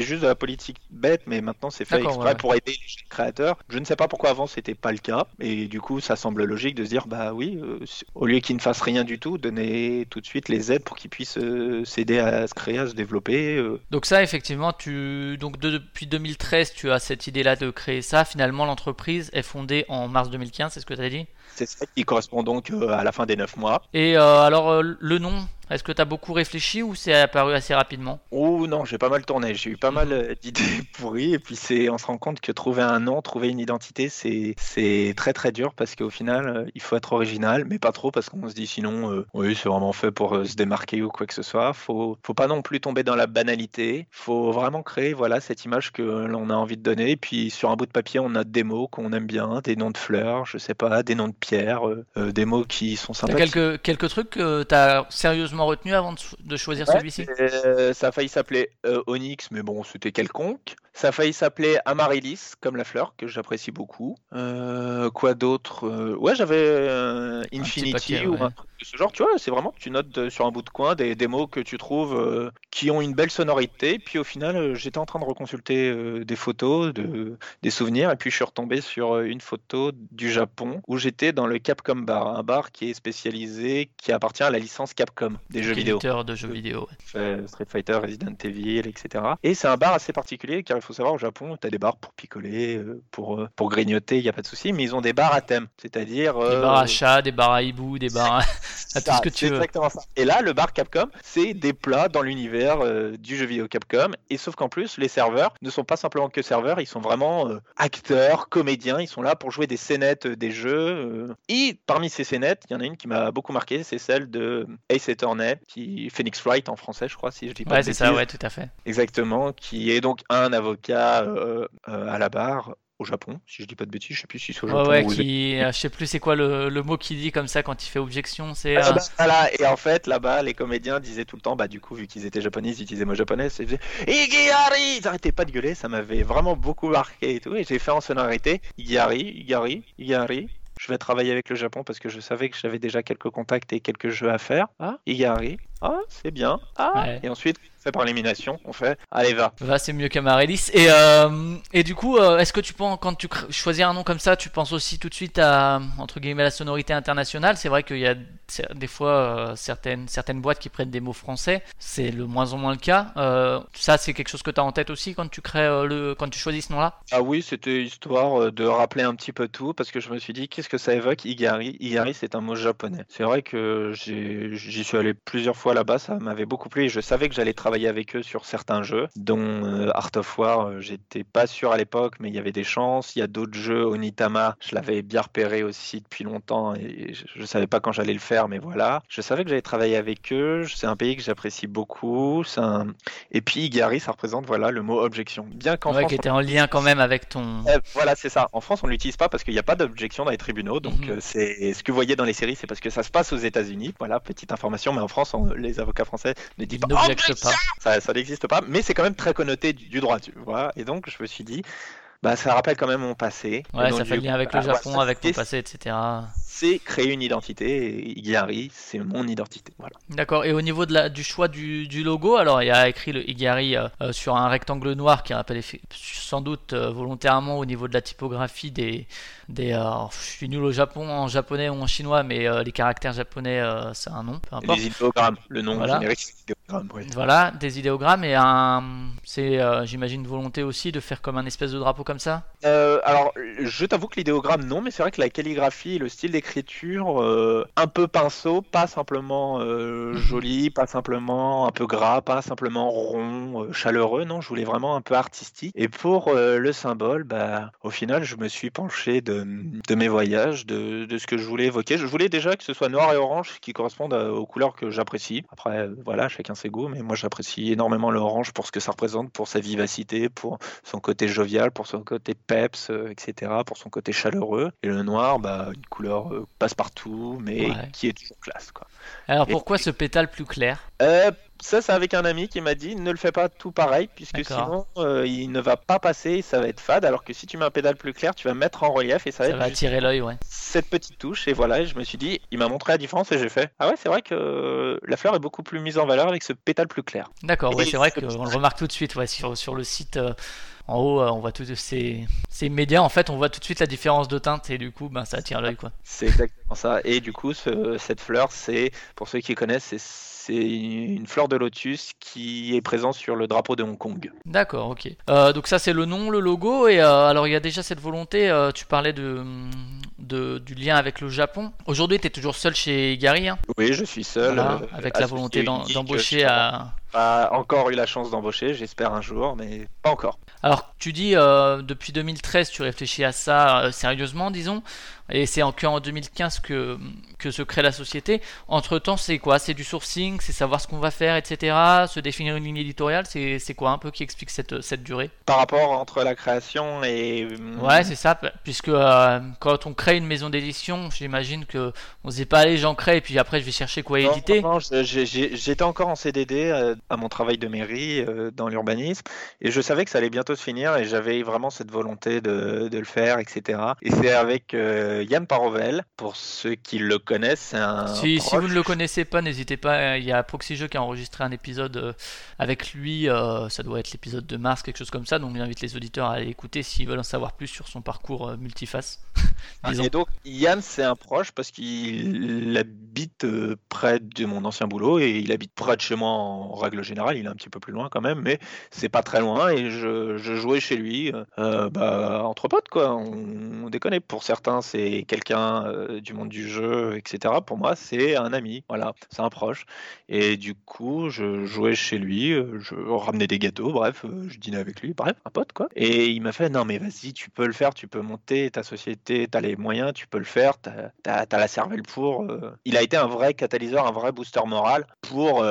juste de la politique bête, mais maintenant c'est fait exprès ouais. pour aider les créateurs. Je ne sais pas pourquoi avant c'était pas le cas, et du coup ça semble logique de se dire bah oui, euh, au lieu qu'ils ne fassent rien du tout, donner tout de suite les aides pour qu'ils puissent euh, s'aider à se créer, à se développer. euh. Donc ça, effectivement, tu donc de- depuis 2013, tu as cette idée-là de créer ça. Finalement, l'entreprise est fondée en mars 2015, c'est ce que tu as dit? C'est ça qui correspond donc à la fin des 9 mois. Et alors, le nom, est-ce que tu as beaucoup réfléchi ou c'est apparu assez rapidement Oh non, j'ai pas mal tourné, j'ai eu pas *laughs* mal euh, d'idées *laughs* pourries, et puis c'est, on se rend compte que trouver un nom, trouver une identité, c'est, c'est très très dur parce qu'au final, euh, il faut être original, mais pas trop parce qu'on se dit sinon, euh, oui, c'est vraiment fait pour euh, se démarquer ou quoi que ce soit. Faut, faut pas non plus tomber dans la banalité. Faut vraiment créer, voilà, cette image que l'on a envie de donner. Et puis sur un bout de papier, on a des mots qu'on aime bien, des noms de fleurs, je sais pas, des noms de pierres, euh, des mots qui sont sympathiques. quelques, quelques trucs que tu as sérieusement retenu avant de, de choisir Ouais, celui-ci? euh, ça a failli s'appeler euh, Onyx, mais bon, c'était quelconque. Ça a failli s'appeler Amaryllis, comme la fleur, que j'apprécie beaucoup. Euh, quoi d'autre Euh, Ouais, j'avais euh, Infinity paquet, ou ouais. un truc de ce genre. Tu vois, c'est vraiment, tu notes euh, sur un bout de coin des, des mots que tu trouves euh, qui ont une belle sonorité. Puis au final, j'étais en train de reconsulter des photos, de, des souvenirs, et puis je suis retombé sur une photo du Japon où j'étais dans le Capcom Bar, un bar qui est spécialisé, qui appartient à la licence Capcom des jeux vidéo de jeux vidéo. ouais. Street Fighter, Resident Evil, etc. Et c'est un bar assez particulier car il faut savoir au Japon, tu as des bars pour picoler, euh, pour, euh, pour grignoter, il n'y a pas de souci, mais ils ont des bars à thème, c'est-à-dire... Des euh, bars à chat, des bars à hibou, des bars à... *laughs* à tout ça, ce que tu veux. exactement ça. Et là, le bar Capcom, c'est des plats dans l'univers euh, du jeu vidéo Capcom. Et sauf qu'en plus, les serveurs ne sont pas simplement que serveurs, ils sont vraiment euh, acteurs, comédiens. Ils sont là pour jouer des scénettes des jeux. Et parmi ces scénettes, il y en a une qui m'a beaucoup marqué, c'est celle de Ace Attorney, qui Phoenix Wright en français, je crois, si je dis pas Ouais, c'est ça, ouais, tout à fait. Exactement, qui est donc un avocat euh, euh, à la barre au Japon, si je dis pas de bêtises, je sais plus si c'est au Ouais, Japon ouais, ou aux qui... euh, Je sais plus c'est quoi le, le mot qu'il dit comme ça quand il fait objection, c'est... Ah bah, voilà, et en fait, là-bas, les comédiens disaient tout le temps, bah du coup, vu qu'ils étaient japonais, ils utilisaient le mot japonais, ils disaient Igihari Ils arrêtaient pas de gueuler, ça m'avait vraiment beaucoup marqué et tout, et j'ai fait en sonorité Igihari, Igihari, Igihari. Je vais travailler avec le Japon parce que je savais que j'avais déjà quelques contacts et quelques jeux à faire. Ah, Igihari. Ah, c'est bien. Ah, Ouais. et ensuite, fait par élimination, on fait, allez, va. Va, c'est mieux qu'Amarellis. Et, euh, et du coup, euh, est-ce que tu penses, quand tu choisis un nom comme ça, tu penses aussi tout de suite à, entre guillemets, la sonorité internationale? C'est vrai qu'il y a des fois euh, certaines, certaines boîtes qui prennent des mots français. C'est le moins en moins le cas. Ça, c'est quelque chose que tu as en tête aussi quand tu crées le, quand tu choisis ce nom-là? Ah oui, c'était histoire de rappeler un petit peu tout, parce que je me suis dit, qu'est-ce que ça évoque? Igari Igari, c'est un mot japonais. C'est vrai que j'y suis allé plusieurs fois là-bas, ça m'avait beaucoup plu, et je savais que j'allais travailler avec eux sur certains jeux, dont euh, Art of War, euh, j'étais pas sûr à l'époque, mais il y avait des chances. Il y a d'autres jeux, Onitama, je l'avais bien repéré aussi depuis longtemps, et je, je savais pas quand j'allais le faire, mais voilà. Je savais que j'allais travailler avec eux, c'est un pays que j'apprécie beaucoup, un... et puis Igari, ça représente, voilà, le mot objection. Bien qu'en Ouais, France, qui était en lien quand même avec ton. euh, voilà, c'est ça. En France, on l'utilise pas parce qu'il n'y a pas d'objection dans les tribunaux. Donc, Mhm. euh, c'est ce que vous voyez dans les séries, c'est parce que ça se passe aux États-Unis. Voilà, petite information. Mais en France, on- les avocats français ne disent pas. Objection pas. Ça, ça n'existe pas. Mais c'est quand même très connoté du, du droit. Tu vois. Et donc, je me suis dit, bah, ça rappelle quand même mon passé. Ouais, ça fait le lien avec le bah, Japon, avec ton passé, etc. C'est créer une identité. Et Igari, c'est mon identité. Voilà. D'accord. Et au niveau de la, du choix du, du logo, alors il y a écrit le Igari euh, euh, sur un rectangle noir qui rappelle sans doute euh, volontairement au niveau de la typographie des. des euh, je suis nul au Japon, en japonais ou en chinois, mais les caractères japonais, c'est un nom, peu importe. les idéogrammes. Le nom Voilà. générique, c'est idéogramme. oui. Voilà, des idéogrammes et un. C'est, j'imagine, une volonté aussi de faire comme un espèce de drapeau comme ça? Alors, je t'avoue que l'idéogramme, non, mais c'est vrai que la calligraphie et le style d'écriture, euh, un peu pinceau, pas simplement euh, Mhm. joli, pas simplement un peu gras, pas simplement rond, euh, chaleureux, non, je voulais vraiment un peu artistique. Et pour le symbole, bah, au final, je me suis penché de, de mes voyages, de, de ce que je voulais évoquer. Je voulais déjà que ce soit noir et orange qui correspondent aux couleurs que j'apprécie. Après, voilà, chacun ses goûts, mais moi j'apprécie énormément l'orange pour ce que ça représente, pour sa vivacité, pour son côté jovial, pour son côté peps, etc., pour son côté chaleureux. Et le noir, bah, une couleur passe-partout, mais Ouais. qui est toujours classe. Quoi. Alors Et- pourquoi ce pétale plus clair Euh, ça, c'est avec un ami qui m'a dit ne le fais pas tout pareil, puisque sinon euh, il ne va pas passer, ça va être fade. Alors que si tu mets un pédale plus clair, tu vas mettre en relief et ça va Ça être va juste attirer l'œil, ouais. cette petite touche. Et voilà, et je me suis dit, il m'a montré la différence et j'ai fait ah ouais, c'est vrai que la fleur est beaucoup plus mise en valeur avec ce pétale plus clair. D'accord, ouais, Et c'est vrai qu'on le remarque tout de suite ouais, sur, sur le site. euh, en haut, on voit tout ces, ces médias. En fait, on voit tout de suite la différence de teinte et du coup, ben, ça attire l'œil, quoi. C'est exactement ça. Et du coup, ce- cette fleur, c'est, pour ceux qui connaissent, c'est, une fleur de lotus qui est présente sur le drapeau de Hong Kong. D'accord, ok. Euh, donc ça, c'est le nom, le logo. Et euh, alors, il y a déjà cette volonté. euh, tu parlais de, de- du lien avec le Japon. Aujourd'hui, tu es toujours seul chez Gary, hein, Oui, je suis seul. voilà, avec la volonté d'embaucher à. Pas encore eu la chance d'embaucher, j'espère un jour, mais pas encore. Alors, tu dis euh, depuis 2013, tu réfléchis à ça euh, sérieusement, disons, et c'est en, qu'en 2015 que, que se crée la société. Entre temps, c'est quoi? C'est du sourcing, c'est savoir ce qu'on va faire, etc. Se définir une ligne éditoriale, c'est quoi un peu qui explique cette, cette durée? Par rapport entre la création et. hum, Ouais, c'est ça, puisque euh, quand on crée une maison d'édition, j'imagine que on se dit pas allez, j'en crée, et puis après je vais chercher quoi Non, éditer. non, j'étais encore en CDD euh, à mon travail de mairie euh, dans l'urbanisme et je savais que ça allait bientôt se finir et j'avais vraiment cette volonté de, de le faire, etc. Et c'est avec euh, Yann Parovel, pour ceux qui le connaissent, c'est un. Si, si vous ne le connaissez pas, n'hésitez pas. Il y a Proxy Jeux qui a enregistré un épisode euh, avec lui. euh, ça doit être l'épisode de mars, quelque chose comme ça. Donc j'invite les auditeurs à aller écouter s'ils veulent en savoir plus sur son parcours euh, multiface. *laughs* Ah, Disons. Et donc Yann, c'est un proche parce qu'il habite près de mon ancien boulot et il habite près de chez moi en règle générale. Il est un petit peu plus loin quand même, mais c'est pas très loin et je, je jouais chez lui, euh, bah, entre potes quoi. On, on déconne. Pour certains, c'est quelqu'un euh, du monde du jeu, etc. Pour moi, c'est un ami. Voilà, c'est un proche. Et du coup, je jouais chez lui, euh, je ramenais des gâteaux, bref, euh, je dînais avec lui, bref, un pote quoi. Et il m'a fait non mais vas-y, tu peux le faire, tu peux monter ta société, t'as les moyens, tu peux le faire, t'as t'as la cervelle pour. Il a été un vrai catalyseur, un vrai booster moral pour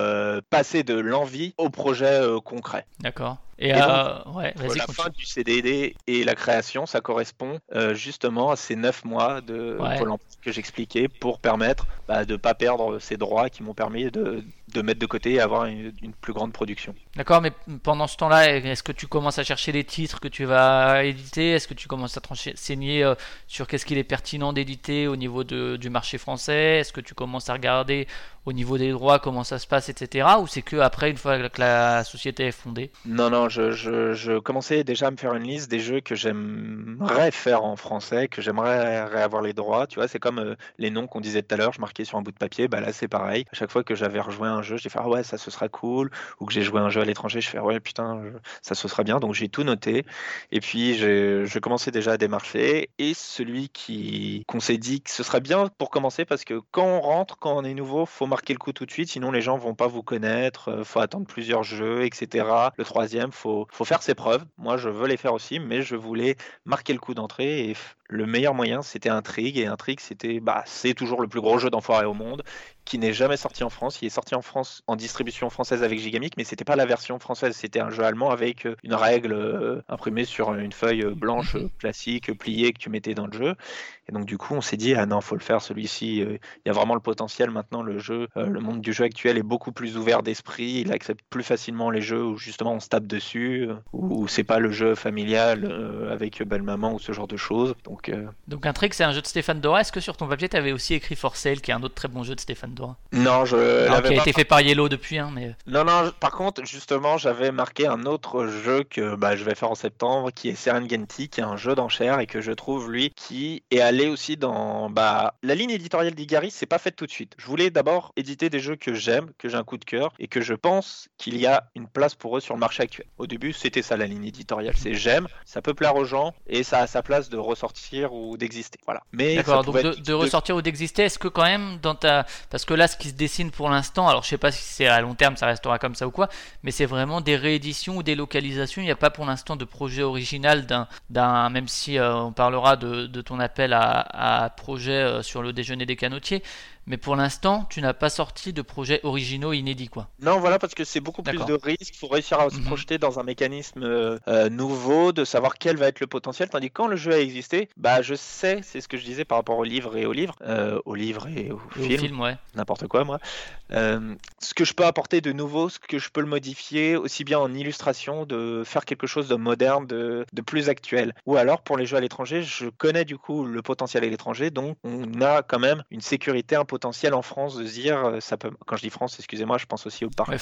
passer de l'envie au projet concret. D'accord. Et, Et donc, ouais, Entre vas-y, la continue. fin du CDD et la création, ça correspond euh, justement à ces neuf mois de Ouais. Que j'expliquais pour permettre bah, de ne pas perdre ces droits qui m'ont permis de, de mettre de côté et avoir une, une plus grande production. D'accord, mais pendant ce temps-là, est-ce que tu commences à chercher les titres que tu vas éditer? Est-ce que tu commences à te renseigner euh, sur qu'est-ce qu'il est pertinent d'éditer au niveau de- du marché français? Est-ce que tu commences à regarder au niveau des droits comment ça se passe, etc. Ou c'est que après, une fois que la société est fondée? Non, non, je, je, je commençais déjà à me faire une liste des jeux que j'aimerais faire en français, que j'aimerais avoir les droits. Tu vois, c'est comme euh, les noms qu'on disait tout à l'heure, je marquais sur un bout de papier. Bah là, c'est pareil. À chaque fois que j'avais rejoué un jeu, j'ai ah ouais, ça ce sera cool. Ou que j'ai joué un jeu à l'étranger, je fais ouais, putain, ça ce sera bien. Donc j'ai tout noté. Et puis je commençais déjà à démarcher. Et celui qui qu'on s'est dit que ce serait bien pour commencer parce que quand on rentre, quand on est nouveau, faut marquer le coup tout de suite. Sinon les gens vont pas vous connaître. euh, Faut attendre plusieurs jeux, etc. Le troisième, faut faut faire ses preuves. Moi, je veux les faire aussi, mais je voulais marquer le coup d'entrée et le meilleur moyen c'était Intrigue et Intrigue c'était bah c'est toujours le plus gros jeu d'enfoiré au monde qui n'est jamais sorti en France. Il est sorti en France en distribution française avec Gigamic mais c'était pas la version française c'était un jeu allemand avec euh, une règle euh, imprimée sur une feuille blanche Mhm. classique pliée que tu mettais dans le jeu. Et donc du coup on s'est dit ah non faut le faire celui-ci euh, il y a vraiment le potentiel maintenant le jeu le monde du jeu actuel est beaucoup plus ouvert d'esprit il accepte plus facilement les jeux où justement on se tape dessus où c'est pas le jeu familial avec belle maman ou ce genre de choses. Donc euh, Donc Intrigue, c'est un jeu de Stéphane Dora. Est-ce que sur ton papier, tu avais aussi écrit For Sale, qui est un autre très bon jeu de Stéphane Dora non je Alors, l'avais Qui a pas été fait par Yellow depuis, hein, mais... Non, non, par contre, justement, j'avais marqué un autre jeu que bah, je vais faire en septembre, qui est Serengeti, qui est un jeu d'enchères et que je trouve, lui, qui est allé aussi dans... Bah, la ligne éditoriale d'Igari, c'est pas faite tout de suite. Je voulais d'abord éditer des jeux que j'aime, que j'ai un coup de cœur, et que je pense qu'il y a une place pour eux sur le marché actuel. Au début, c'était ça la ligne éditoriale, c'est j'aime, ça peut plaire aux gens, et ça a sa place de ressortir ou d'exister. Voilà. Mais D'accord, donc de, être de ressortir ou d'exister, est-ce que quand même dans ta... Parce que là, ce qui se dessine pour l'instant, alors je sais pas si c'est à long terme, ça restera comme ça ou quoi, mais c'est vraiment des rééditions ou des localisations. Il n'y a pas pour l'instant de projet original d'un... d'un même si euh, on parlera de, de ton appel à, à projet euh, sur le déjeuner des canotiers, mais pour l'instant, tu n'as pas sorti de projet originaux inédits, quoi. Non, voilà, parce que c'est beaucoup plus de risques. Il faut réussir à se Mhm. projeter dans un mécanisme euh, euh, nouveau, de savoir quel va être le potentiel. Tandis que quand le jeu a existé, bah, je sais, c'est ce que je disais par rapport au livre et au livre, euh, au livre et au Et film, film, ouais. n'importe quoi, moi. Euh, ce que je peux apporter de nouveau, ce que je peux le modifier, aussi bien en illustration, de faire quelque chose de moderne, de, de plus actuel. Ou alors, pour les jeux à l'étranger, je connais du coup le potentiel à l'étranger, donc on a quand même une sécurité, un potentiel en France de se dire, euh, ça peut, quand je dis France, excusez-moi, je pense aussi au parc Ouais,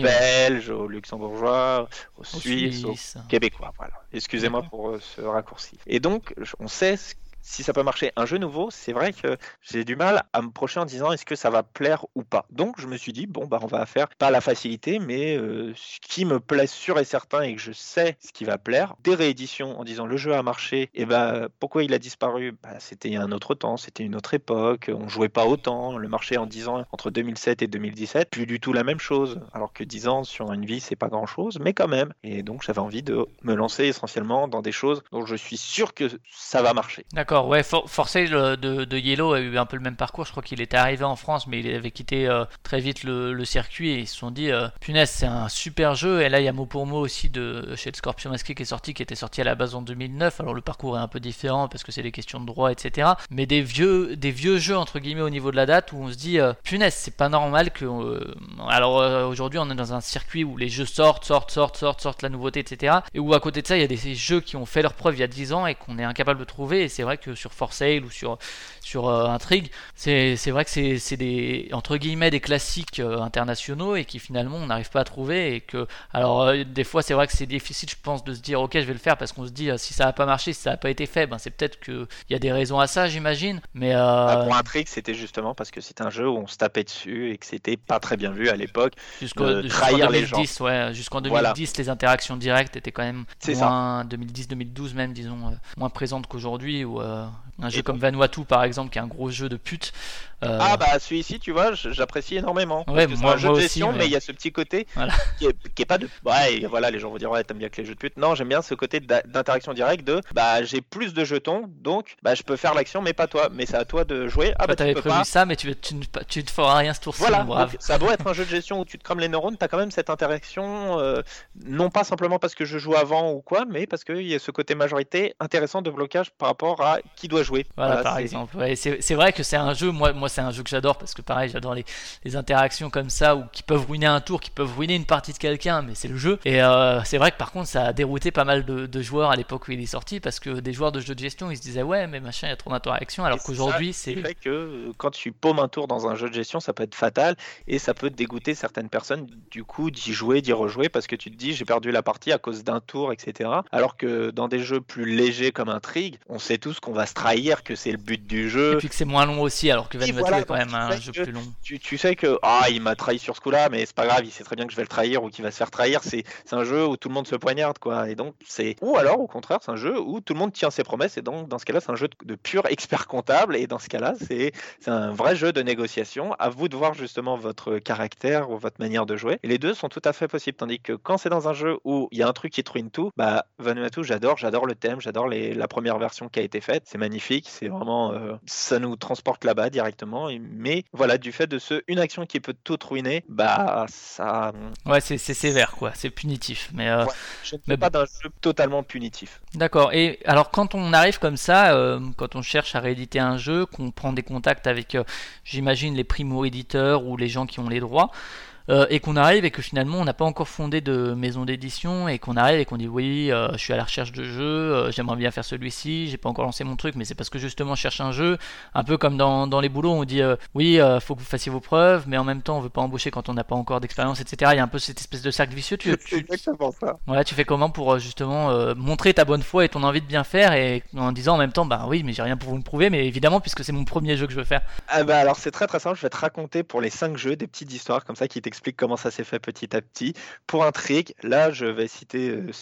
aux. Belges, aux Luxembourgeois, aux Aux Suisses, aux Suisses. Québécois. Voilà. Excusez-moi pour euh, ce raccourci. Et donc, on sait ce- si ça peut marcher. Un jeu nouveau, c'est vrai que j'ai du mal à me projeter en disant est-ce que ça va plaire ou pas. Donc, je me suis dit bon bah on va faire pas la facilité, mais euh, ce qui me plaît sûr et certain et que je sais ce qui va plaire. Des rééditions en disant le jeu a marché. Et ben pourquoi il a disparu? Bah, C'était un autre temps, c'était une autre époque. On jouait pas autant. Le marché en 10 ans entre 2007 et 2017, plus du tout la même chose. Alors que 10 ans sur une vie, c'est pas grand chose, mais quand même. Et donc j'avais envie de me lancer essentiellement dans des choses dont je suis sûr que ça va marcher. D'accord, ouais, For, For Sale, euh, de, Yellow a eu un peu le même parcours. Je crois qu'il était arrivé en France, mais il avait quitté euh, très vite le, le circuit et ils se sont dit, euh, punaise, c'est un super jeu. Et là, il y a mot pour mot aussi de chez le Scorpion Masqué qui est sorti, qui était sorti à la base en 2009. Alors le parcours est un peu différent parce que c'est des questions de droit, etc. Mais des vieux, des vieux jeux entre guillemets au niveau de la date où on se dit, euh, punaise, c'est pas normal que. euh, alors euh, aujourd'hui, on est dans un circuit où les jeux sortent, sortent, sortent, sortent, sortent la nouveauté, etc. Et où à côté de ça, il y a des jeux qui ont fait leur preuve il y a 10 ans et qu'on est incapable de trouver. Et c'est vrai que sur For Sale ou sur, sur euh, Intrigue, c'est c'est vrai que c'est c'est des, entre guillemets, des classiques euh, internationaux et qui finalement on n'arrive pas à trouver. Et que, alors, euh, des fois, c'est vrai que c'est difficile, je pense, de se dire, ok, je vais le faire parce qu'on se dit, si ça n'a pas marché, si ça n'a pas été fait, ben, c'est peut-être qu'il y a des raisons à ça, j'imagine. Mais. Ah, Pour un trick, c'était justement parce que c'était un jeu où on se tapait dessus et que c'était pas très bien vu à l'époque. Jusqu'en trahir les 2010, ouais, jusqu'en Voilà. 2010, les interactions directes étaient quand même C'est moins 2010-2012 même, disons, moins présentes qu'aujourd'hui. Ou euh, un jeu comme Vanuatu par exemple, qui est un gros jeu de pute. Euh, Ah bah celui-ci, tu vois, j'apprécie énormément. Ouais, Parce que c'est moi- un jeu moi de aussi, gestion, mais- mais il y a ce petit côté Voilà. *laughs* qui, est, qui est pas de. Ouais, voilà, les gens vont dire ouais, t'aimes bien que les jeux de pute. Non, j'aime bien ce côté d'interaction directe de bah j'ai plus de jetons, donc bah je peux faire l'action, mais pas toi. Mais c'est à toi de jouer. Ah bah t'avais prévu pas. ça, mais tu, tu, ne- tu ne feras rien ce tour-ci, Voilà, mon brave. donc, ça doit être un jeu de gestion où tu te crames les neurones, t'as quand même cette interaction, euh, non pas simplement parce que je joue avant ou quoi, mais parce qu'il y a ce côté majorité intéressant de blocage par rapport à qui doit jouer. Voilà, par exemple. Ouais, c'est c'est vrai que c'est un jeu, moi, moi c'est un jeu que j'adore parce que pareil, j'adore les, les interactions comme ça ou qui peuvent ruiner un tour, qui peuvent ruiner une partie de quelqu'un, mais c'est le jeu. Et euh, c'est vrai que par contre, ça a dérouté pas mal de, de joueurs à l'époque où il est sorti parce que des joueurs de jeux de gestion, ils se disaient ouais, mais machin, il y a trop d'interactions, alors Et qu'aujourd'hui, c'est. fait que quand tu paumes un tour dans un jeu de gestion, ça peut être fatal et ça peut dégoûter certaines personnes du coup d'y jouer, d'y rejouer parce que tu te dis j'ai perdu la partie à cause d'un tour, etc. Alors que dans des jeux plus légers comme Intrigue, on sait tous qu'on va se trahir, que c'est le but du Et jeu. puis que c'est moins long aussi, alors que Vanuatu voilà, quand même tu un sais jeu que- plus long. Tu, tu sais que ah il m'a trahi sur ce coup-là, mais c'est pas grave, il sait très bien que je vais le trahir ou qu'il va se faire trahir. C'est un jeu où tout le monde se poignarde quoi. Et donc c'est ou alors au contraire c'est un jeu où tout le monde tient ses promesses et donc dans ce cas-là c'est un jeu de, de pur expert comptable et dans ce cas-là c'est un vrai jeu de négociation. À vous de voir justement votre caractère ou votre manière de jouer. Et les deux sont tout à fait possibles. Tandis que quand c'est dans un jeu où il y a un truc qui te ruine tout, bah Vanuatu j'adore, j'adore le thème, j'adore la première version qui a été faite. C'est magnifique, c'est vraiment euh, ça nous transporte là-bas directement. Mais voilà du fait de ce une action qui peut tout ruiner, bah ça. Ouais, c'est sévère quoi, c'est punitif. Mais euh, Ouais. Je ne Mais pas d'un jeu totalement punitif. D'accord. Et alors, quand on arrive comme ça, euh, quand on cherche à rééditer un jeu, qu'on prend des contacts avec, euh, j'imagine, les primo-éditeurs ou les gens qui ont les droits, euh, et qu'on arrive et que finalement on n'a pas encore fondé de maison d'édition, et qu'on arrive et qu'on dit oui, euh, je suis à la recherche de jeux, euh, j'aimerais bien faire celui-ci, j'ai pas encore lancé mon truc, mais c'est parce que justement je cherche un jeu, un peu comme dans, dans les boulots, on dit oui, faut que vous fassiez vos preuves, mais en même temps on veut pas embaucher quand on n'a pas encore d'expérience, etc. Il y a un peu cette espèce de cercle vicieux. Tu, tu, exactement ça. voilà, tu fais comment pour justement montrer ta bonne foi et ton envie de bien faire et en disant en même temps, bah oui, mais j'ai rien pour vous le prouver, mais évidemment, puisque c'est mon premier jeu que je veux faire. Ah bah alors c'est très très simple, je vais te raconter pour les 5 jeux des petites histoires comme ça qui t'expliquent comment ça s'est fait petit à petit. Pour Intrigue, là je vais citer, euh,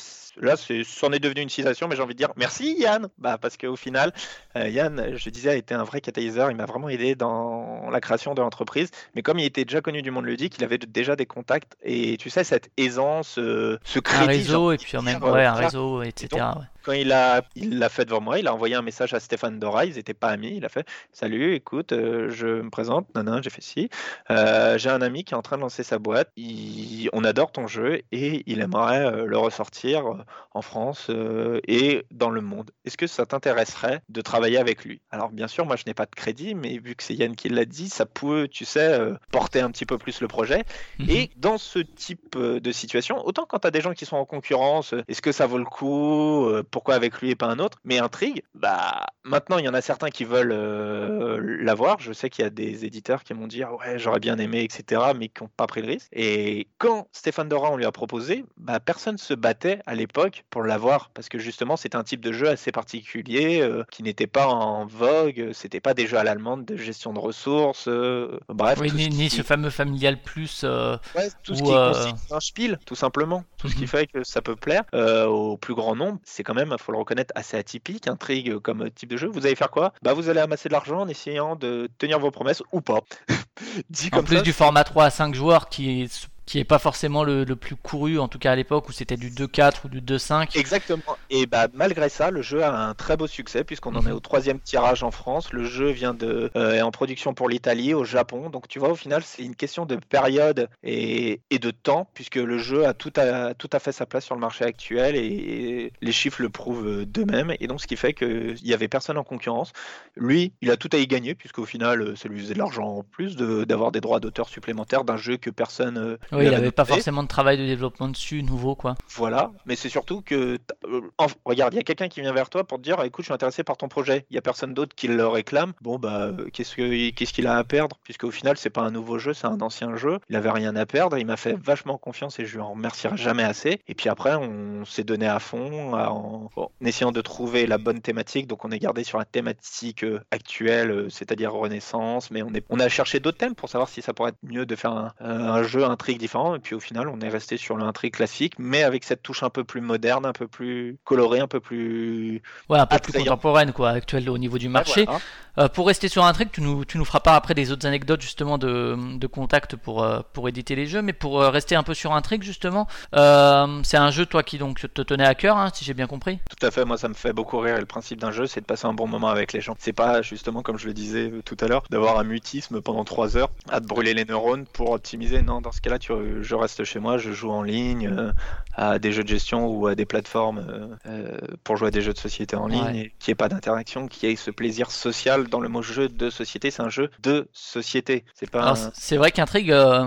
là c'en est devenu une citation mais j'ai envie de dire merci Yann. Bah parce qu'au final, euh, Yann, je disais, a été un vrai catalyseur, il m'a vraiment aidé dans la création de l'entreprise, mais comme il était déjà connu du monde ludique, il avait déjà des contacts. Et tu sais cette aisance, euh, ce crédit... Un j'ai réseau et puis en dire, même euh, ouais, un réseau, etc. ouais. Quand il l'a fait devant moi, il a envoyé un message à Stéphane Dora, ils n'étaient pas amis, il a fait Salut, écoute, euh, je me présente, non, j'ai fait ci. Euh, j'ai un ami qui est en train de lancer sa boîte, il- on adore ton jeu et il aimerait euh, le ressortir euh, en France euh, et dans le monde. Est-ce que ça t'intéresserait de travailler avec lui? Alors bien sûr, moi je n'ai pas de crédit, mais vu que c'est Yann qui l'a dit, ça peut, tu sais, euh, porter un petit peu plus le projet. Mhm. Et dans ce type euh, de situation, autant quand tu as des gens qui sont en concurrence, est-ce que ça vaut le coup Pourquoi avec lui et pas un autre? Mais intrigue, bah maintenant il y en a certains qui veulent euh, l'avoir. Je sais qu'il y a des éditeurs qui m'ont dit Ah ouais j'aurais bien aimé etc. mais qui n'ont pas pris le risque. Et quand Stéphane Dora on lui a proposé, bah personne se battait à l'époque pour l'avoir parce que justement c'était un type de jeu assez particulier euh, qui n'était pas en vogue. C'était pas des jeux à l'allemande de gestion de ressources. euh, bref. Oui, ni, ce ni qui- ce fameux familial plus. euh, Ouais, tout ce qui euh, constitue un spiel, tout simplement. Tout ce qui Mhm. fait que ça peut plaire euh, au plus grand nombre. C'est quand même, il faut le reconnaître, assez atypique, intrigue comme type de jeu. Vous allez faire quoi? Bah, vous allez amasser de l'argent en essayant de tenir vos promesses ou pas. *laughs* Dit en comme plus ça, du format 3 à 5 joueurs qui qui est pas forcément le, le plus couru, en tout cas à l'époque où c'était du 2-4 ou du 2-5. Exactement. Et bah malgré ça, le jeu a un très beau succès puisqu'on en est Mhm. au troisième tirage en France. Le jeu vient de euh, est en production pour l'Italie, au Japon. Donc tu vois, au final, c'est une question de période et, et de temps puisque le jeu a tout à tout à fait sa place sur le marché actuel et, et les chiffres le prouvent euh, d'eux-mêmes. Et donc ce qui fait qu'il y avait personne en concurrence. Lui, il a tout à y gagner puisqu'au final, euh, ça lui faisait de l'argent en plus de- d'avoir des droits d'auteur supplémentaires d'un jeu que personne. euh, Oui, il avait avait pas forcément de travail de développement dessus, nouveau quoi. Voilà, mais c'est surtout que, euh, regarde, il y a quelqu'un qui vient vers toi pour te dire, écoute, je suis intéressé par ton projet. Il y a personne d'autre qui le réclame. Bon bah, euh, qu'est-ce que qu'est-ce qu'il a à perdre? Puisque au final, c'est pas un nouveau jeu, c'est un ancien jeu. Il avait rien à perdre. Il m'a fait vachement confiance et je lui en remercierai jamais assez. Et puis après, on s'est donné à fond à- en, en essayant de trouver la bonne thématique. Donc on est gardé sur la thématique euh, actuelle, c'est-à-dire Renaissance. Mais on est, on a cherché d'autres thèmes pour savoir si ça pourrait être mieux de faire un, un jeu intrigue différent. Et puis au final, on est resté sur l'intrigue classique, mais avec cette touche un peu plus moderne, un peu plus colorée, un peu plus. Ouais, un peu plus contemporaine quoi, actuelle au niveau du marché. Voilà. Euh, pour rester sur truc, tu nous, tu nous feras part après des autres anecdotes justement de, de contact pour, euh, pour éditer les jeux, mais pour euh, rester un peu sur un truc justement, c'est un jeu toi qui donc te tenait à cœur, hein, si j'ai bien compris. Tout à fait, moi ça me fait beaucoup rire. Et le principe d'un jeu, c'est de passer un bon moment avec les gens. C'est pas justement, comme je le disais tout à l'heure, d'avoir un mutisme pendant trois heures à te brûler les neurones pour optimiser. Non, dans ce cas-là, tu, je, je reste chez moi, je joue en ligne euh, à des jeux de gestion ou à des plateformes euh, euh, pour jouer à des jeux de société en ligne, Ouais. n'y ait pas d'interaction, qu'il y ait ce plaisir social dans le mot jeu de société. C'est un jeu de société. C'est pas. Un- c'est vrai qu'Intrigue, euh,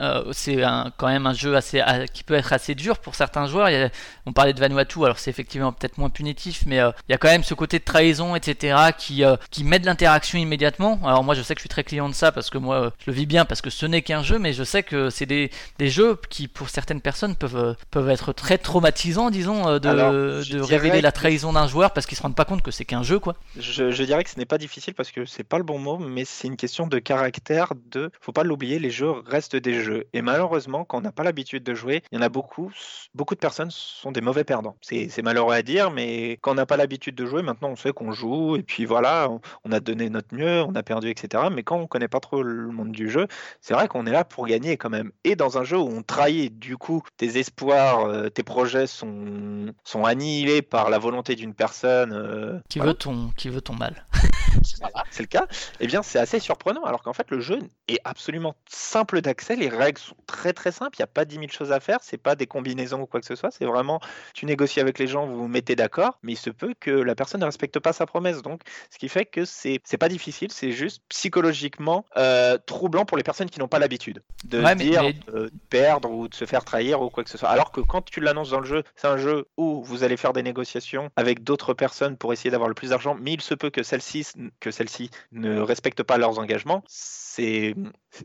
euh, c'est quand même un jeu assez, à- qui peut être assez dur pour certains joueurs. A- on parlait de Vanuatu, alors c'est effectivement peut-être moins punitif, mais euh, il y a quand même ce côté de trahison, etc., qui, euh, qui met de l'interaction immédiatement. Alors moi, je sais que je suis très client de ça parce que moi, euh, je le vis bien parce que ce n'est qu'un jeu, mais je sais que c'est des, des jeux qui, pour certaines personnes, peuvent, euh, peuvent être très traumatisants, disons, euh, de, Alors, de révéler la trahison d'un joueur parce qu'ils se rendent pas compte que c'est qu'un jeu, quoi. Je, je dirais que ce n'est pas difficile parce que c'est pas le bon mot, mais c'est une question de caractère. De, faut pas l'oublier, les jeux restent des jeux. Et malheureusement, quand on n'a pas l'habitude de jouer, il y en a beaucoup. Beaucoup de personnes sont des mauvais perdants. C'est c'est malheureux à dire, mais quand on n'a pas l'habitude de jouer, maintenant on sait qu'on joue et puis voilà, on, on a donné notre mieux, on a perdu, etc. Mais quand on connaît pas trop le monde du jeu, c'est vrai qu'on est là pour gagner quand même. Et dans un jeu où on trahit, du coup, tes espoirs, euh, tes projets sont, sont annihilés par la volonté d'une personne. euh, Qui, voilà. veut ton, qui veut ton mal. *laughs* voilà, c'est le cas, eh bien c'est assez surprenant alors qu'en fait le jeu est absolument simple d'accès, les règles sont très très simples, il n'y a pas 10 000 choses à faire, c'est pas des combinaisons ou quoi que ce soit, c'est vraiment tu négocies avec les gens, vous vous mettez d'accord, mais il se peut que la personne ne respecte pas sa promesse, donc ce qui fait que c'est pas difficile, c'est juste psychologiquement euh, troublant pour les personnes qui n'ont pas l'habitude de Ouais, dire de perdre ou de se faire trahir ou quoi que ce soit. Alors que quand tu l'annonces dans le jeu, c'est un jeu où vous allez faire des négociations avec d'autres personnes pour essayer d'avoir le plus d'argent, mais il se peut que celles-ci que celles-ci ne respectent pas leurs engagements. C'est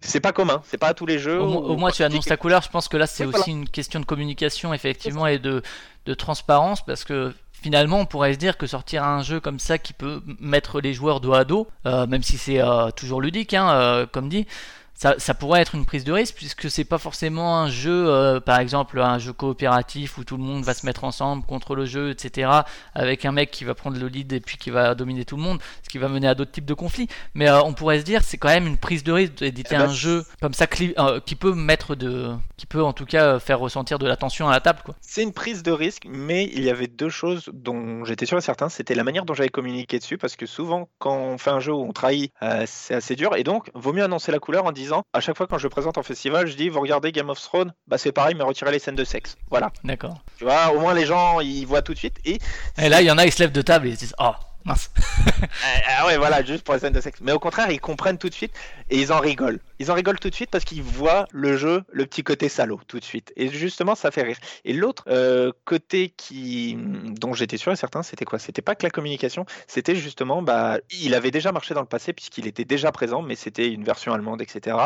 c'est pas commun, c'est pas à tous les jeux. Au, moins- où- au moins, tu annonces ta couleur. Je pense que là, c'est aussi une question de communication, effectivement, et de, de transparence, parce que finalement, on pourrait se dire que sortir un jeu comme ça qui peut mettre les joueurs dos à dos, euh, même si c'est euh, toujours ludique, hein, euh, comme dit. Ça, ça pourrait être une prise de risque puisque c'est pas forcément un jeu, euh, par exemple un jeu coopératif où tout le monde va se mettre ensemble contre le jeu, etc. Avec un mec qui va prendre le lead et puis qui va dominer tout le monde, ce qui va mener à d'autres types de conflits. Mais euh, on pourrait se dire c'est quand même une prise de risque d'éditer Eh ben, un jeu comme ça euh, qui peut mettre de, qui peut en tout cas faire ressentir de la tension à la table quoi. C'est une prise de risque, mais il y avait deux choses dont j'étais sûr et certain. C'était la manière dont j'avais communiqué dessus, parce que souvent, quand on fait un jeu où on trahit, c'est assez dur. Et donc, vaut mieux annoncer la couleur en disant, à chaque fois quand je présente en festival, je dis, vous regardez Game of Thrones, bah c'est pareil, mais retirez les scènes de sexe. Voilà. D'accord. Tu vois, au moins les gens, ils voient tout de suite. Et Et là il y en a ils se lèvent de table et ils se disent oh mince. *laughs* Ah ouais, voilà, juste pour les scènes de sexe. Mais au contraire, ils comprennent tout de suite et ils en rigolent. Ils en rigolent tout de suite parce qu'ils voient le jeu, le petit côté salaud, tout de suite. Et justement, ça fait rire. Et l'autre euh, côté qui, dont j'étais sûr et certain, c'était quoi? C'était pas que la communication, c'était justement, bah, il avait déjà marché dans le passé puisqu'il était déjà présent, mais c'était une version allemande, etc.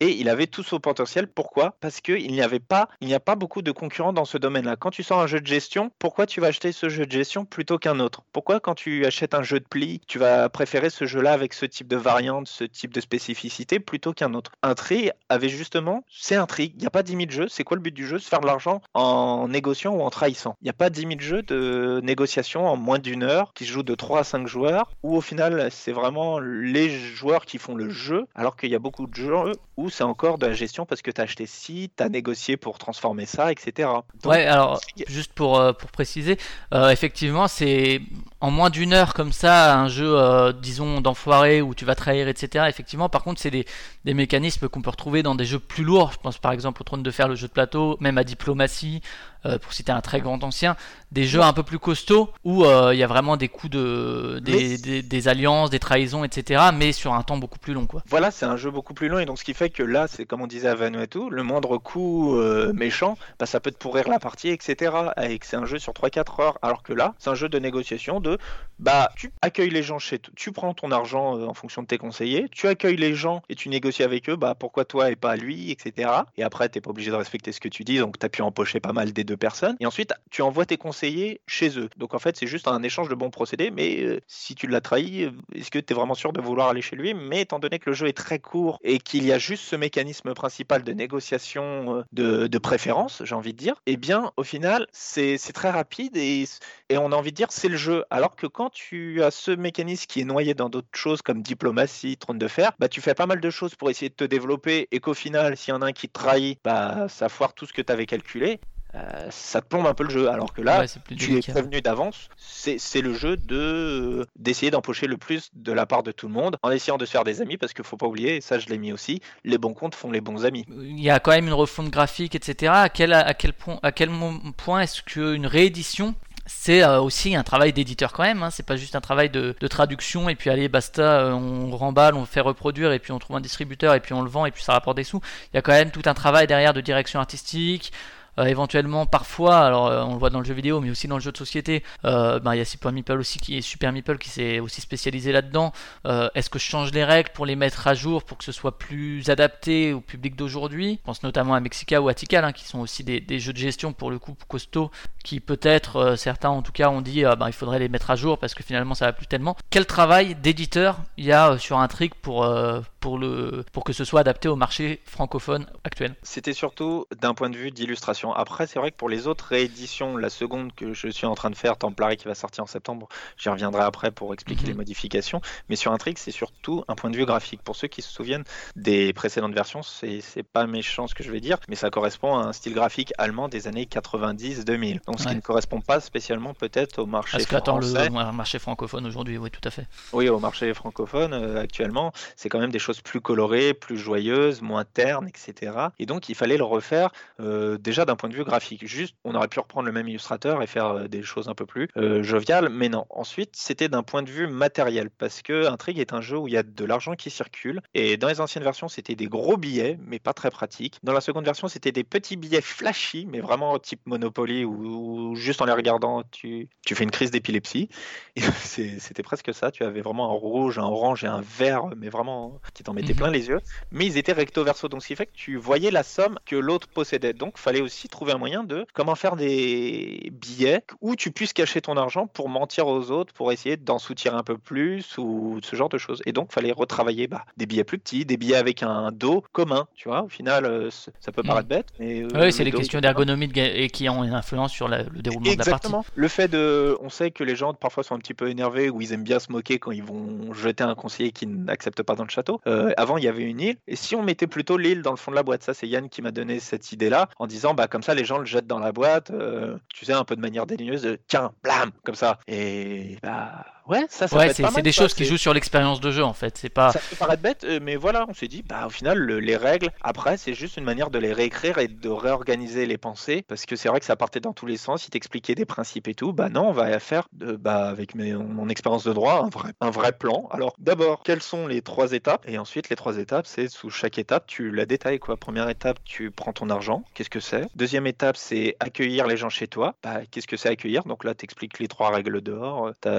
Et il avait tout son potentiel. Pourquoi? Parce qu'il n'y avait pas, il n'y a pas beaucoup de concurrents dans ce domaine-là. Quand tu sors un jeu de gestion, pourquoi tu vas acheter ce jeu de gestion plutôt qu'un autre? Pourquoi quand tu achètes un jeu de pli, tu vas préférer ce jeu-là avec ce type de variante, ce type de spécificité plutôt qu'un autre Intrigue avait justement, c'est Intrigue. Il n'y a pas 10 000 jeux. C'est quoi le but du jeu? Se faire de l'argent en négociant ou en trahissant. Il n'y a pas 10 000 jeux de négociation en moins d'une heure qui se jouent de 3 à 5 joueurs où au final c'est vraiment les joueurs qui font le jeu alors qu'il y a beaucoup de jeux où c'est encore de la gestion parce que tu as acheté ci, tu as négocié pour transformer ça, etc. Donc, Ouais, alors juste pour, euh, pour préciser, euh, effectivement, c'est en moins d'une heure comme ça, un jeu, euh, disons, d'enfoiré où tu vas trahir, etc. Effectivement, par contre, c'est des, des mécanismes qu'on peut retrouver dans des jeux plus lourds. Je pense par exemple au trône de fer, le jeu de plateau, même à diplomatie, euh, pour citer un très grand ancien. Des jeux un peu plus costauds où euh, il y a vraiment des coups de. Des, Mais- des, des alliances, des trahisons, etc. Mais sur un temps beaucoup plus long, quoi. Voilà, c'est un jeu beaucoup plus long et donc ce qui fait que là, c'est comme on disait à Vanuatu, le moindre coup euh, méchant, bah, ça peut te pourrir la partie, etc. Et que c'est un jeu sur 3-4 heures, alors que là, c'est un jeu de négociation de, bah, tu accueilles les gens chez toi, tu prends ton argent en fonction de tes conseillers, tu accueilles les gens et tu négocies avec eux, bah, pourquoi toi et pas lui, etc. Et après, t'es pas obligé de respecter ce que tu dis, donc tu as pu empocher pas mal des deux personnes. Et ensuite, tu envoies tes conseillers chez eux. Donc en fait, c'est juste un échange de bons procédés, mais euh, si tu l'as trahi, euh, est-ce que tu es vraiment sûr de vouloir aller chez lui? Mais étant donné que le jeu est très court et qu'il y a juste ce mécanisme principal de négociation euh, de, préférence, j'ai envie de dire, eh bien, au final, c'est très rapide et, et on a envie de dire c'est le jeu. Alors que quand tu as ce mécanisme qui est noyé dans d'autres choses comme diplomatie, trône de fer, bah, tu fais pas mal de choses pour essayer de te développer et qu'au final, s'il y en a un qui te trahit, bah, ça foire tout ce que tu avais calculé. Euh, ça te plombe un peu le jeu. Alors que là, Ouais, tu es prévenu d'avance. C'est le jeu de d'essayer d'empocher le plus de la part de tout le monde en essayant de se faire des amis parce qu'il faut pas oublier, et ça je l'ai mis aussi, les bons comptes font les bons amis. Il y a quand même une refonte graphique, etc. À quel, à quel point, à quel point est-ce qu'une réédition c'est euh, aussi un travail d'éditeur quand même, hein. c'est pas juste un travail de, de traduction et puis allez basta, euh, on remballe, on fait reproduire et puis on trouve un distributeur et puis on le vend et puis ça rapporte des sous. Il y a quand même tout un travail derrière de direction artistique, euh, éventuellement parfois, alors euh, on le voit dans le jeu vidéo mais aussi dans le jeu de société, euh, ben, il y a Super aussi qui est Super Meeple qui s'est aussi spécialisé là-dedans. Euh, Est-ce que je change les règles pour les mettre à jour pour que ce soit plus adapté au public d'aujourd'hui? Je pense notamment à Mexica ou à Tikal hein, qui sont aussi des, jeux de gestion pour le coup costauds qui peut-être euh, certains en tout cas ont dit euh, ben, il faudrait les mettre à jour parce que finalement ça va plus tellement. Quel travail d'éditeur il y a euh, sur un trick pour, euh, pour, le, pour que ce soit adapté au marché francophone actuel C'était surtout d'un point de vue d'illustration. Après, c'est vrai que pour les autres rééditions, la seconde que je suis en train de faire, Templari qui va sortir en septembre, j'y reviendrai après pour expliquer Mhm. les modifications. Mais sur un trick, c'est surtout un point de vue graphique. Pour ceux qui se souviennent des précédentes versions, c'est c'est pas méchant ce que je vais dire, mais ça correspond à un style graphique allemand des années 90-2000. Donc ce Ouais. qui ne correspond pas spécialement peut-être au marché Parce qu'attends le français. marché francophone aujourd'hui, oui tout à fait. Oui, au marché francophone euh, actuellement, c'est quand même des choses plus colorées, plus joyeuses, moins ternes, etc. Et donc il fallait le refaire euh, déjà d'un point de vue graphique. Juste, on aurait pu reprendre le même illustrateur et faire euh, des choses un peu plus euh, joviales, mais non. Ensuite, c'était d'un point de vue matériel, parce que Intrigue est un jeu où il y a de l'argent qui circule. Et dans les anciennes versions, c'était des gros billets, mais pas très pratiques. Dans la seconde version, c'était des petits billets flashy, mais vraiment type Monopoly, où juste en les regardant, tu, tu fais une crise d'épilepsie. *laughs* C'était presque ça. Tu avais vraiment un rouge, un orange et un vert, mais vraiment qui t'en mettait Mhm. plein les yeux. Mais ils étaient recto verso, donc ce qui fait que tu voyais la somme que l'autre possédait. Donc, fallait aussi trouver un moyen de comment faire des billets où tu puisses cacher ton argent pour mentir aux autres, pour essayer d'en soutirer un peu plus ou ce genre de choses. Et donc, fallait retravailler bah, des billets plus petits, des billets avec un dos commun. Tu vois, au final, euh, ça peut Mhm. paraître bête, mais euh, oui, c'est le les questions d'ergonomie et qui ont une influence sur la- le déroulement de la partie. Exactement. Le fait de, on sait que les gens parfois sont un petit peu énervés ou ils aiment bien se moquer quand ils vont jeter un conseiller qui n'accepte pas dans le château. Euh, avant, il y avait une île, et si on mettait plutôt l'île dans le fond de la boîte, ça c'est Yann qui m'a donné cette idée-là, en disant bah comme ça les gens le jettent dans la boîte, euh, tu sais un peu de manière déligneuse, euh, tiens, blam, comme ça. Et bah ouais, ça, ça Ouais, c'est des ça, choses qui jouent sur l'expérience de jeu en fait. C'est pas. ça peut paraître bête, euh, mais voilà, on s'est dit, bah au final, le- les règles, après, c'est juste une manière de les réécrire et de réorganiser les pensées, parce que c'est vrai que ça partait dans tous les sens, il t'expliquait des principes et tout, bah non, on va faire, de, bah avec mes- mon expérience de droit, un vrai, un vrai plan. Alors d'abord, quelles sont les trois étapes? Et ensuite, les trois étapes, c'est sous chaque étape, tu la détailles, quoi. Première étape, tu prends ton argent, qu'est-ce que c'est? Deuxième étape, c'est accueillir les gens chez toi, bah qu'est-ce que c'est accueillir? Donc là, t'expliques les trois règles dehors, t'as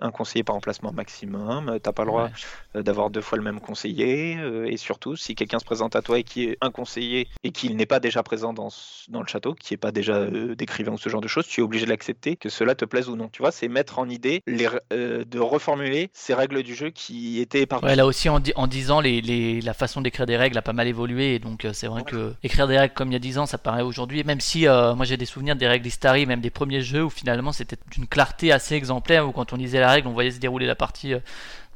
un, un conseiller par emplacement maximum, t'as pas le droit Ouais. euh, d'avoir deux fois le même conseiller euh, et surtout si quelqu'un se présente à toi et qui est un conseiller et qu'il n'est pas déjà présent dans, dans le château, qui n'est pas déjà euh, d'écrivain ou ce genre de choses, tu es obligé de l'accepter, que cela te plaise ou non. Tu vois, c'est mettre en idée les, euh, de reformuler ces règles du jeu qui étaient éparpillées. Ouais, là aussi en, en 10 ans, les, les- la façon d'écrire des règles a pas mal évolué. Et donc, euh, c'est vrai Ouais. que écrire des règles comme il y a 10 ans, ça paraît aujourd'hui. Même si moi j'ai des souvenirs des règles Istari, même des premiers jeux où finalement c'était d'une clarté assez exemplaire, où quand on lisait la on voyait se dérouler la partie euh,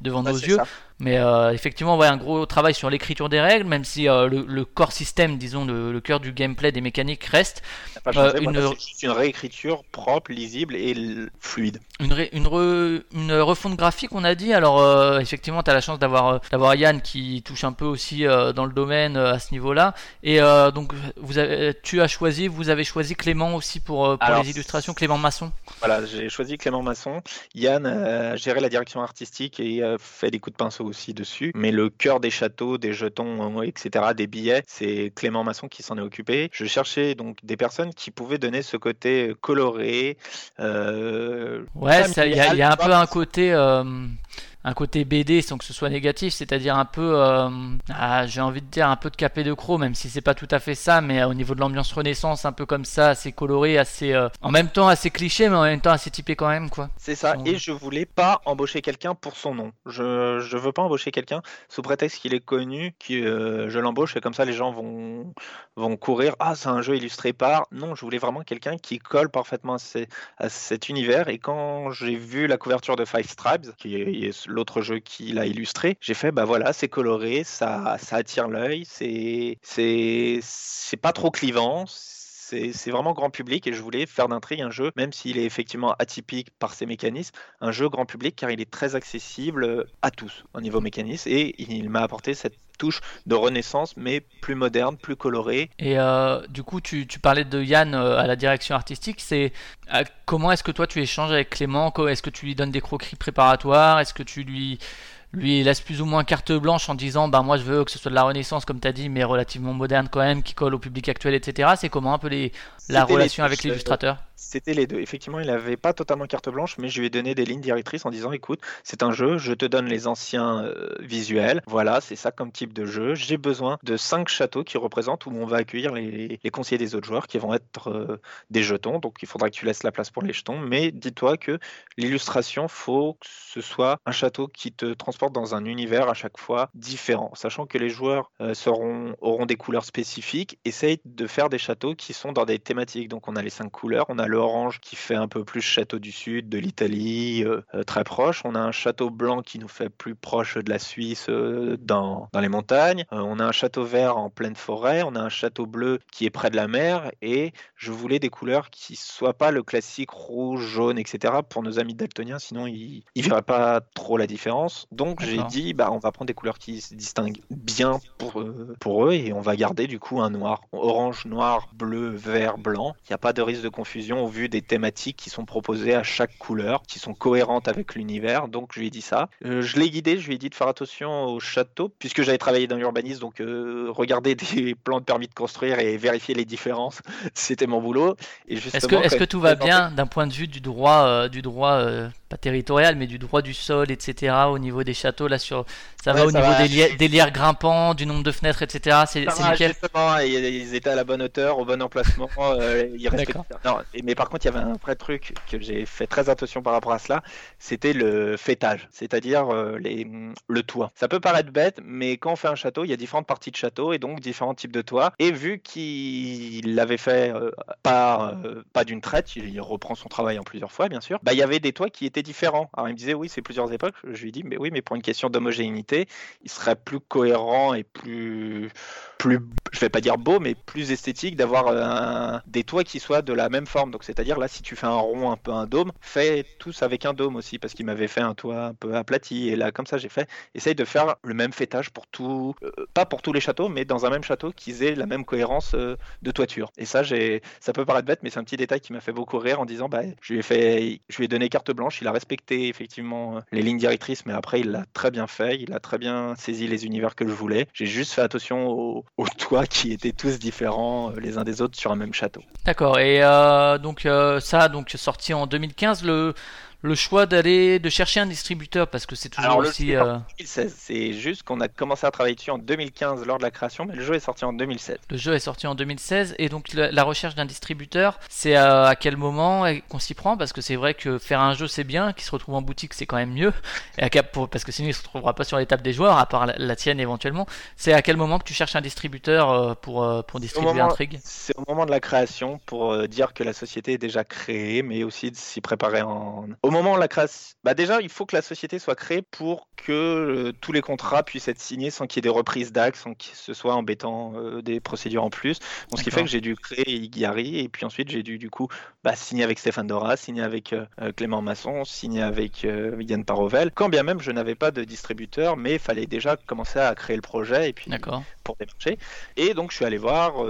devant Ouais, nos yeux. ça. Mais euh, effectivement, ouais, un gros travail sur l'écriture des règles, même si euh, le, le core système, disons, le, le cœur du gameplay des mécaniques reste. Pas changé, Euh, une- juste une réécriture propre, lisible et fluide. Une, ré- une, re- une refonte graphique, on a dit. Alors, euh, effectivement, tu as la chance d'avoir d'avoir Yann qui touche un peu aussi dans le domaine à ce niveau-là. Et donc, vous avez, tu as choisi, vous avez choisi Clément aussi pour, pour Alors, les illustrations, Clément Masson. Voilà, j'ai choisi Clément Masson. Yann a géré la direction artistique et a fait des coups de pinceau aussi dessus. Mais le cœur des châteaux, des jetons, euh, etc., des billets, c'est Clément Masson qui s'en est occupé. Je cherchais donc des personnes qui pouvaient donner ce côté coloré. euh, Ouais, il y, a- il y a un peu un côté. euh, un côté BD sans que ce soit négatif, c'est-à-dire un peu, euh, ah, j'ai envie de dire un peu de capé de croc, même si c'est pas tout à fait ça, mais euh, au niveau de l'ambiance Renaissance, un peu comme ça, assez coloré, assez, euh, en même temps assez cliché, mais en même temps assez typé quand même, quoi. C'est ça, et je voulais pas embaucher quelqu'un pour son nom. Je, je veux pas embaucher quelqu'un sous prétexte qu'il est connu, que je l'embauche et comme ça les gens vont, vont courir. Ah, c'est un jeu illustré par. Non, je voulais vraiment quelqu'un qui colle parfaitement à, ces- à cet univers. Et quand j'ai vu la couverture de Five Stripes, qui est, est l'autre jeu qu'il a illustré, j'ai fait bah voilà, c'est coloré, ça, ça attire l'œil, c'est pas trop clivant. C'est vraiment grand public et je voulais faire d'intrigue un jeu, même s'il est effectivement atypique par ses mécanismes, un jeu grand public car il est très accessible à tous au niveau mécanisme et il m'a apporté cette touche de renaissance mais plus moderne, plus colorée. Et euh, du coup, tu, parlais de Yann euh, à la direction artistique. C'est euh, comment est-ce que toi tu échanges avec Clément? Est-ce que tu lui donnes des croquis préparatoires? Est-ce que tu lui lui laisses plus ou moins carte blanche en disant bah moi je veux que ce soit de la renaissance comme tu as dit mais relativement moderne quand même qui colle au public actuel etc c'est comment un peu les, la les relation avec l'illustrateur? C'était les deux. Effectivement, il n'avait pas totalement carte blanche, mais je lui ai donné des lignes directrices en disant écoute, c'est un jeu, je te donne les anciens euh, visuels. Voilà, c'est ça comme type de jeu. J'ai besoin de cinq châteaux qui représentent où on va accueillir les, les conseillers des autres joueurs qui vont être euh, des jetons. Donc il faudra que tu laisses la place pour les jetons. Mais dis-toi que l'illustration, faut que ce soit un château qui te transporte dans un univers à chaque fois différent. Sachant que les joueurs euh, auront des couleurs spécifiques, essaye de faire des châteaux qui sont dans des thématiques. Donc on a les cinq couleurs, on a l'orange qui fait un peu plus château du sud, de l'Italie, euh, euh, très proche. On a un château blanc qui nous fait plus proche de la Suisse euh, dans, dans les montagnes. Euh, on a un château vert en pleine forêt. On a un château bleu qui est près de la mer. Et je voulais des couleurs qui soient pas le classique rouge, jaune, etc. pour nos amis daltoniens, sinon ils ne verraient pas trop la différence. Donc j'ai dit, bah, on va prendre des couleurs qui se distinguent bien pour, pour eux et on va garder du coup un noir. Orange, noir, bleu, vert, blanc. Il n'y a pas de risque de confusion au vu des thématiques qui sont proposées à chaque couleur, qui sont cohérentes avec l'univers. Donc je lui ai dit ça. Euh, je l'ai guidé, je lui ai dit de faire attention au château, puisque j'avais travaillé dans l'urbanisme, donc euh, regarder *laughs* des plans de permis de construire et vérifier les différences, *laughs* c'était mon boulot. Est-ce que, tout va bien d'un point de vue du droit euh, du droit euh, pas territorial mais du droit du sol etc au niveau des châteaux là sur ça va au niveau des, lières grimpants du nombre de fenêtres etc c'est nickel? justement, ils étaient à la bonne hauteur, au bon emplacement. ils mais par contre, il y avait un vrai truc que j'ai fait très attention par rapport à cela, c'était le fêtage, c'est-à-dire euh, les, le toit. Ça peut paraître bête, mais quand on fait un château, il y a différentes parties de château et donc différents types de toits. Et vu qu'il l'avait fait euh, euh, pas d'une traite, il, reprend son travail en plusieurs fois, bien sûr, bah, il y avait des toits qui étaient différents. Alors il me disait, oui, c'est plusieurs époques. Je lui dis, mais oui, mais pour une question d'homogénéité, il serait plus cohérent et plus plus, je vais pas dire beau, mais plus esthétique d'avoir des toits qui soient de la même forme. C'est-à-dire là, si tu fais un rond, un peu un dôme, fais tous avec un dôme aussi, parce qu'il m'avait fait un toit un peu aplati. Et là, comme ça, j'ai fait, essaye de faire le même fêtage pour tout, euh, pas pour tous les châteaux, mais dans un même château qu'ils aient la même cohérence euh, de toiture. Et ça, j'ai, ça peut paraître bête, mais c'est un petit détail qui m'a fait beaucoup rire en disant, bah, je lui ai fait, je lui ai donné carte blanche, il a respecté effectivement euh, les lignes directrices, mais après, il l'a très bien fait, il a très bien saisi les univers que je voulais. J'ai juste fait attention aux, aux toits qui étaient tous différents les uns des autres sur un même château. D'accord. Et donc euh, ça, donc sorti en 2015, le le choix d'aller de chercher un distributeur parce que c'est toujours Alors, aussi. euh, sorti en 2016. C'est juste qu'on a commencé à travailler dessus en 2015 lors de la création, mais le jeu est sorti en 2016. le jeu est sorti en 2016 et donc la, la recherche d'un distributeur, c'est euh, à quel moment qu'on s'y prend? Parce que c'est vrai que faire un jeu c'est bien, qu'il se retrouve en boutique c'est quand même mieux et à cap- pour- parce que sinon il se retrouvera pas sur les tables des joueurs à part la, la tienne éventuellement. C'est à quel moment que tu cherches un distributeur euh, pour pour distribuer moment, Intrigue? c'est au moment de la création pour dire que la société est déjà créée, mais aussi de s'y préparer en. Au moment de la création, bah déjà, il faut que la société soit créée pour que euh, tous les contrats puissent être signés sans qu'il y ait des reprises d'actes, sans que ce soit embêtant euh, des procédures en plus. Donc, ce qui fait que j'ai dû créer Igari et puis ensuite j'ai dû du coup bah, signer avec Stéphane Dora, signer avec euh, Clément Masson, signer avec Yann Parovel. Quand bien même je n'avais pas de distributeur, mais il fallait déjà commencer à créer le projet et puis pour démarcher. Et donc je suis allé voir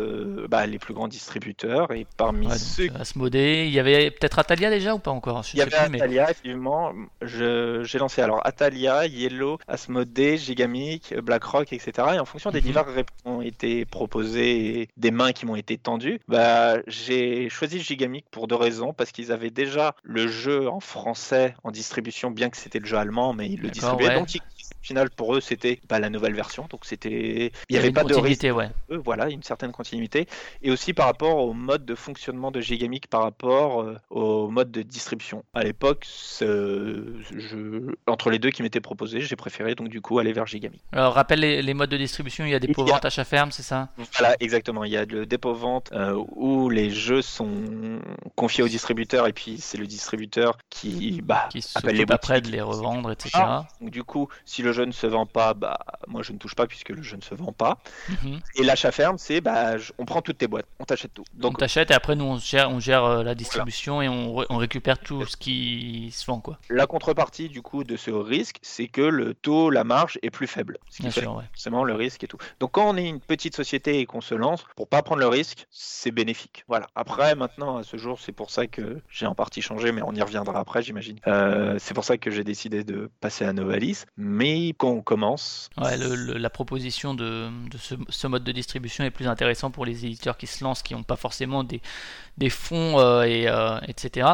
bah, les plus grands distributeurs et parmi Ouais, ceux Asmodée, il y avait peut-être Atalia déjà ou pas encore Je Atalia, effectivement. J'ai lancé alors Atalia, Yellow, Asmodee, Gigamic, BlackRock, etc. Et en fonction des Mhm. divers réponses qui ont été proposées et des mains qui m'ont été tendues, bah, j'ai choisi Gigamic pour deux raisons. Parce qu'ils avaient déjà le jeu en français en distribution, bien que c'était le jeu allemand, mais ils le distribuaient. ouais. Donc, ils- final, pour eux, c'était bah, la nouvelle version. Donc, c'était. Il n'y avait pas de risque ouais. eux, voilà, une certaine continuité. Et aussi par rapport au mode de fonctionnement de Gigamic par rapport euh, au mode de distribution. À l'époque, je- entre les deux qui m'étaient proposés, j'ai préféré donc du coup aller vers Gigamic. Alors rappelle les, les modes de distribution, il y a des y a- achat ferme, c'est ça? Voilà, exactement. Il y a le dépôt-vente euh, où les jeux sont confiés au distributeur et puis c'est le distributeur qui bah, Qui appelle les après de les revendre, etc. Ah, Donc du coup, si le jeu jeu ne se vend pas, bah moi je ne touche pas puisque le jeu ne se vend pas. Mhm. Et l'achat ferme, c'est bah on prend toutes tes boîtes, on t'achète tout. On Donc t'achète et après nous on gère, on gère euh, la distribution et on, re- on récupère tout ce qui se vend quoi. la contrepartie du coup de ce risque, c'est que le taux, la marge est plus faible. Ce qui Bien fait sûr, ouais. forcément le risque et tout. Donc quand on est une petite société et qu'on se lance, pour pas prendre le risque, c'est bénéfique. Voilà. Après, maintenant, à ce jour, c'est pour ça que j'ai en partie changé, mais on y reviendra après, j'imagine. Euh, c'est pour ça que j'ai décidé de passer à Novalis. Mais quand on commence, la proposition de, ce, mode de distribution est plus intéressant pour les éditeurs qui se lancent, qui n'ont pas forcément des, fonds, euh, et, euh, etc.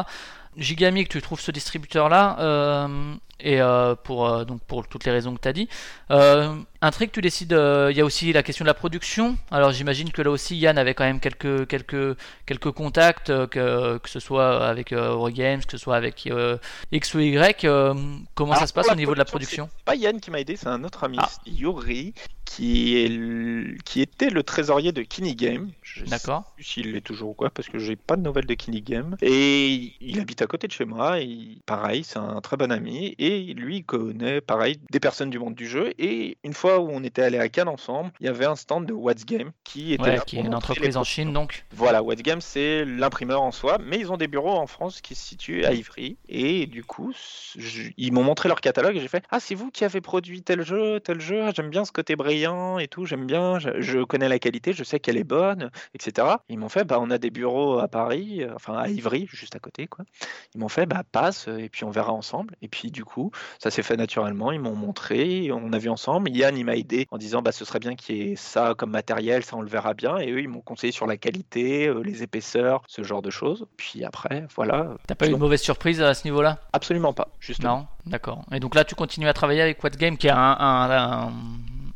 Gigamic, tu trouves ce distributeur-là, euh, et euh, pour, euh, donc pour toutes les raisons que tu as dit. Un trick, tu décides, il y a aussi la question de la production. Alors j'imagine que là aussi Yann avait quand même quelques, quelques, quelques contacts, que, que ce soit avec Eurogames, que ce soit avec X ou Y. comment ça se passe au niveau de la production? c'est Pas Yann qui m'a aidé, c'est un autre ami, Ah. Yuri, qui, est le- qui était le trésorier de Kini Game. D'accord. s'il l'est toujours ou quoi, parce que j'ai pas de nouvelles de Kini Game. Et il habite à côté de chez moi, et pareil, c'est un très bon ami, et lui il connaît, pareil, des personnes du monde du jeu. Et une fois où on était allé à Cannes ensemble, il y avait un stand de What's Game qui était Ouais, qui est une entreprise en. Chine donc. Voilà, What's Game, c'est l'imprimeur en soi, mais ils ont des bureaux en France qui se situent à Ivry. Et du coup, je- ils m'ont montré leur catalogue et j'ai fait Ah, c'est vous qui avez produit tel jeu, tel jeu, Ah, j'aime bien ce côté brillant et tout, j'aime bien, je, je connais la qualité, je sais qu'elle est bonne, etc. Ils m'ont fait Bah, on a des bureaux à Paris, euh, enfin à Ivry, juste à côté, quoi. Ils m'ont fait Bah, passe et puis on verra ensemble. Et puis, du coup, ça s'est fait naturellement, ils m'ont montré, on a vu ensemble. Yann, il m'a aidé en disant Bah, ce serait bien qu'il y ait ça comme matériel, ça on le verra bien. Et eux, ils m'ont conseillé sur la qualité, euh, les épaisseurs, ce genre de choses. Puis après, voilà. T'as pas eu de mauvaise surprise à ce niveau-là? Absolument pas, justement. Non? D'accord. Et donc là, tu continues à travailler avec What Game, qui un, un- un-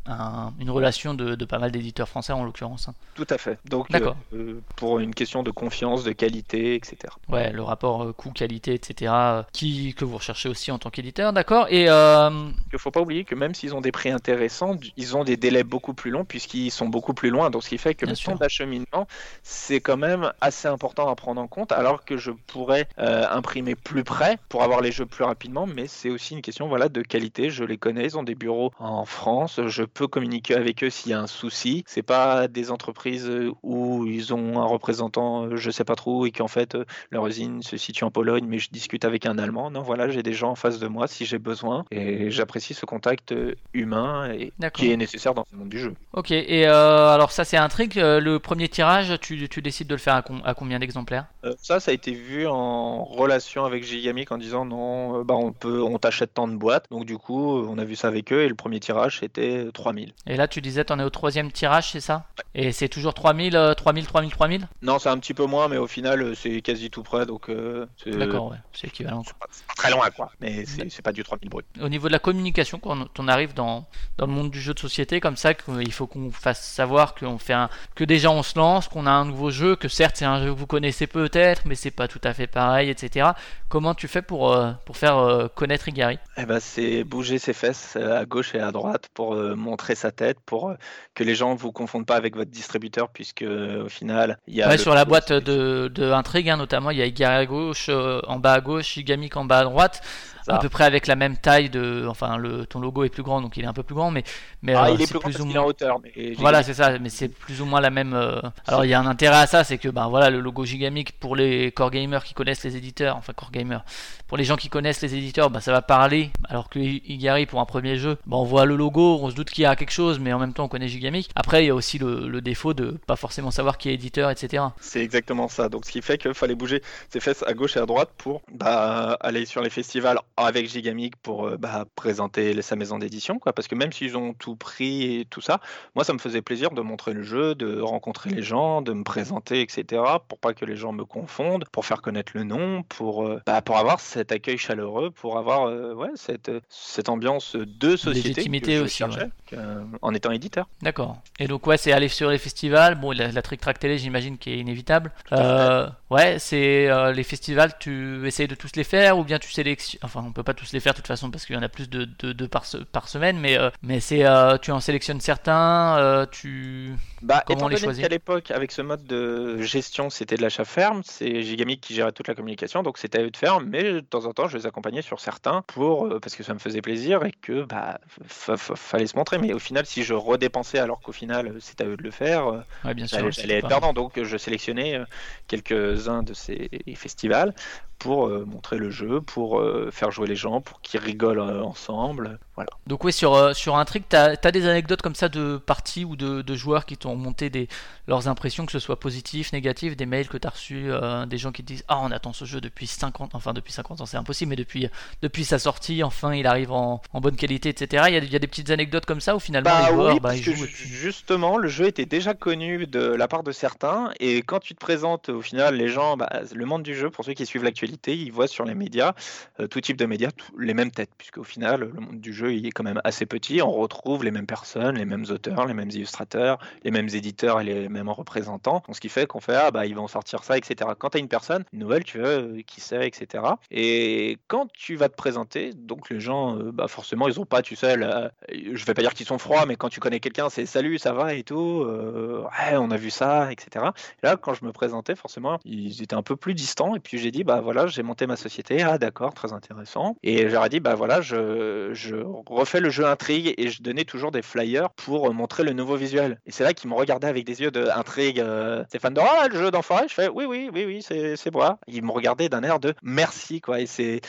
un- une relation de, de pas mal d'éditeurs français en l'occurrence. hein. Tout à fait. Donc, D'accord. euh, pour une question de confiance, de qualité, etc. Ouais, le rapport euh, coût-qualité, etc. euh, Qui, que vous recherchez aussi en tant qu'éditeur, d'accord Et euh, Il faut pas oublier que même s'ils ont des prix intéressants, ils ont des délais beaucoup plus longs puisqu'ils sont beaucoup plus loin. Donc, ce qui fait que Bien le sûr. temps d'acheminement, c'est quand même assez important à prendre en compte. Alors que je pourrais euh, imprimer plus près pour avoir les jeux plus rapidement, mais c'est aussi une question voilà, de qualité. Je les connais, ils ont des bureaux en France. Je peux communiquer avec eux s'il y a un souci. C'est pas des entreprises euh, où ils ont un représentant, euh, je sais pas trop, et qu'en fait euh, leur usine se situe en Pologne, mais je discute avec un Allemand. Non, voilà, j'ai des gens en face de moi si j'ai besoin, et j'apprécie ce contact humain et qui est nécessaire dans le monde du jeu. Ok, et euh, alors ça c'est euh, le premier tirage, tu, tu décides de le faire à, com- à combien d'exemplaires? Euh, ça, ça a été vu en relation avec Gigamic en disant non, bah on peut, on t'achète tant de boîtes. Donc du coup, on a vu ça avec eux et le premier tirage c'était euh, 3000. Et là tu disais t'en es au troisième tirage, c'est ça? Et c'est toujours 3000, euh, 3000, 3000, 3000 Non, c'est un petit peu moins, mais au final, euh, c'est quasi tout près, donc euh, c'est D'accord, ouais, c'est équivalent. c'est pas, pas très loin, quoi. Mais c'est pas du 3000 brut. Au niveau de la communication, quand on arrive dans, dans le monde du jeu de société, comme ça, qu'il faut qu'on fasse savoir qu'on fait un, que déjà on se lance, qu'on a un nouveau jeu, que certes c'est un jeu que vous connaissez peut-être, mais c'est pas tout à fait pareil, etc. Comment tu fais pour, euh, pour faire euh, connaître Igari? Eh ben, c'est bouger ses fesses à gauche et à droite pour euh, montrer sa tête, pour euh, que les gens vous confondent pas avec votre distributeur, puisque euh, au final, il y a Ouais, sur la boîte de, de Intrigue, hein, notamment, il y a gauche, euh, en bas à gauche, Igamic en bas à droite, ça. à peu près avec la même taille de. Enfin, le, ton logo est plus grand, donc il est un peu plus grand, mais. mais Ah, euh, il est plus ou est en moins. hauteur. Mais Voilà, c'est ça, mais c'est plus ou moins la même. euh, Alors il y a un intérêt à ça, c'est que ben voilà le logo Gigamic pour les core gamers qui connaissent les éditeurs, enfin core gamers, pour les gens qui connaissent les éditeurs, ben, ça va parler. Alors que Igari pour un premier jeu, ben, on voit le logo, on se doute qu'il y a quelque chose, mais en même temps on connaît Gigamic. Après il y a aussi le, le défaut de pas forcément savoir qui est éditeur, etc. C'est exactement ça. Donc, ce qui fait qu'il fallait bouger ses fesses à gauche et à droite pour bah, aller sur les festivals avec Gigamic pour euh, bah, présenter sa maison d'édition. quoi. Parce que même s'ils ont tout pris et tout ça, moi, ça me faisait plaisir de montrer le jeu, de rencontrer les gens, de me présenter, etc. Pour pas que les gens me confondent, pour faire connaître le nom, pour, euh, bah, pour avoir cet accueil chaleureux, pour avoir euh, ouais, cette, cette ambiance de société. Légitimité que je aussi, cherchais, ouais. que- en étant éditeur. D'accord. Et donc ouais, c'est aller sur les festivals. Bon, la, la trick track télé, j'imagine, qui est inévitable. Euh, ouais, c'est les festivals. Tu essayes de tous les faire ou bien tu sélectionnes. Enfin, on peut pas tous les faire de toute façon parce qu'il y en a plus de, de, de par, se- par semaine, mais, euh, mais c'est euh, tu en sélectionnes certains, euh, tu. Bah, Comment on les choisit qu'à l'époque, avec ce mode de gestion, c'était de l'achat ferme, c'est Gigamic qui gérait toute la communication, donc c'était à eux de faire, mais de temps en temps, je les accompagnais sur certains pour, parce que ça me faisait plaisir et que bah, fa- fa- fallait se montrer. Mais au final, si je redépensais alors qu'au final, c'était à eux de le faire, Ouais, bien sûr. j'allais être perdant. Donc je sélectionnais quelques-uns de ces festivals pour euh, montrer le jeu, pour euh, faire jouer les gens, pour qu'ils rigolent euh, ensemble. Voilà. Donc oui, sur, euh, sur un trick, t'as as des anecdotes comme ça de parties ou de, de joueurs qui t'ont monté des, leurs impressions, que ce soit positif, négatif, des mails que t'as reçus, euh, des gens qui te disent Ah, on attend ce jeu depuis 50 enfin depuis 50 ans, c'est impossible, mais depuis, depuis sa sortie, enfin il arrive en, en bonne qualité, etc. Il y, a, il y a des petites anecdotes comme ça où finalement Bah les joueurs, oui, bah, ils jouent. puis- justement, le jeu était déjà connu de la part de certains, et quand tu te présentes, au final, les gens, bah, le monde du jeu, pour ceux qui suivent l'actualité, ils voient sur les médias, euh, tout type de médias, les mêmes têtes, puisqu'au final, le monde du jeu, il est quand même assez petit, on retrouve les mêmes personnes, les mêmes auteurs, les mêmes illustrateurs, les mêmes éditeurs et les mêmes représentants, donc ce qui fait qu'on fait, ah bah, ils vont sortir ça, etc. Quand tu as une personne nouvelle, tu veux, euh, qui c'est, etc. Et quand tu vas te présenter, donc les gens, euh, bah, forcément, ils ont pas, tu sais, la- je vais pas dire qu'ils sont froids, mais quand tu connais quelqu'un, c'est salut, ça va et tout, euh, ouais, on a vu ça, etc. Et là, quand je me présentais, forcément, ils étaient un peu plus distants. Et puis j'ai dit, bah voilà, j'ai monté ma société. Ah d'accord, très intéressant. Et ai dit, bah voilà, je, je refais le jeu intrigue et je donnais toujours des flyers pour montrer le nouveau visuel. Et c'est là qu'ils me regardaient avec des yeux de intrigue. euh, Stéphane de ah, le jeu d'enfoiré. Je fais, oui, oui, oui, oui, c'est moi. Ils me regardaient d'un air de merci, quoi. Et c'est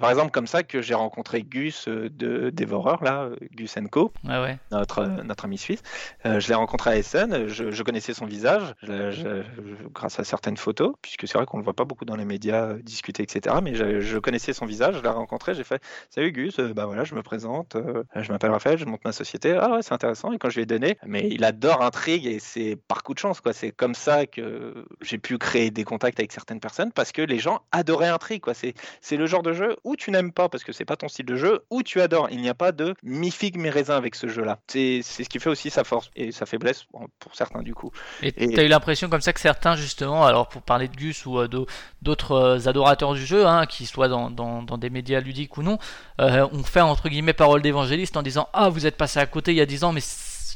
par exemple comme ça que j'ai rencontré Gus euh, de Dévoreur, là, euh, Gus Co ouais. notre, euh, notre ami suisse. Euh, je l'ai rencontré à Essen, je, je connaissais son visage je- je- je- grâce à certaines photos, puisque c'est vrai qu'on ne le voit pas beaucoup dans les médias discuter, etc. Mais je, je connaissais son visage, je l'ai rencontré, j'ai fait Salut Gus, euh, bah voilà, je me présente, euh, je m'appelle Raphaël, je monte ma société. Ah ouais, c'est intéressant. Et quand je lui ai donné, mais il adore intrigue et c'est par coup de chance, quoi. C'est comme ça que j'ai pu créer des contacts avec certaines personnes parce que les gens adoraient intrigue, quoi. C'est le genre de jeu où tu n'aimes pas parce que c'est pas ton style de jeu, où tu adores. Il n'y a pas de mi figue mi raisin avec ce jeu-là. C'est ce qui fait aussi sa force et sa faiblesse pour certains du coup. Et Et- t'as eu l'impression comme ça que certains, justement, alors pour parler de Gus ou euh, d'au- d'autres euh, adorateurs du jeu, hein, qui soient dans, dans- dans des médias ludiques ou non, euh, ont fait entre guillemets parole d'évangéliste en disant Ah, vous êtes passé à côté il y a 10 ans, mais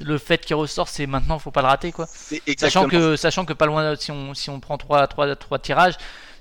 le fait qui ressort, c'est maintenant, faut pas le rater, quoi. Sachant que, sachant que pas loin, si on, si on prend 3, trois trois tirages,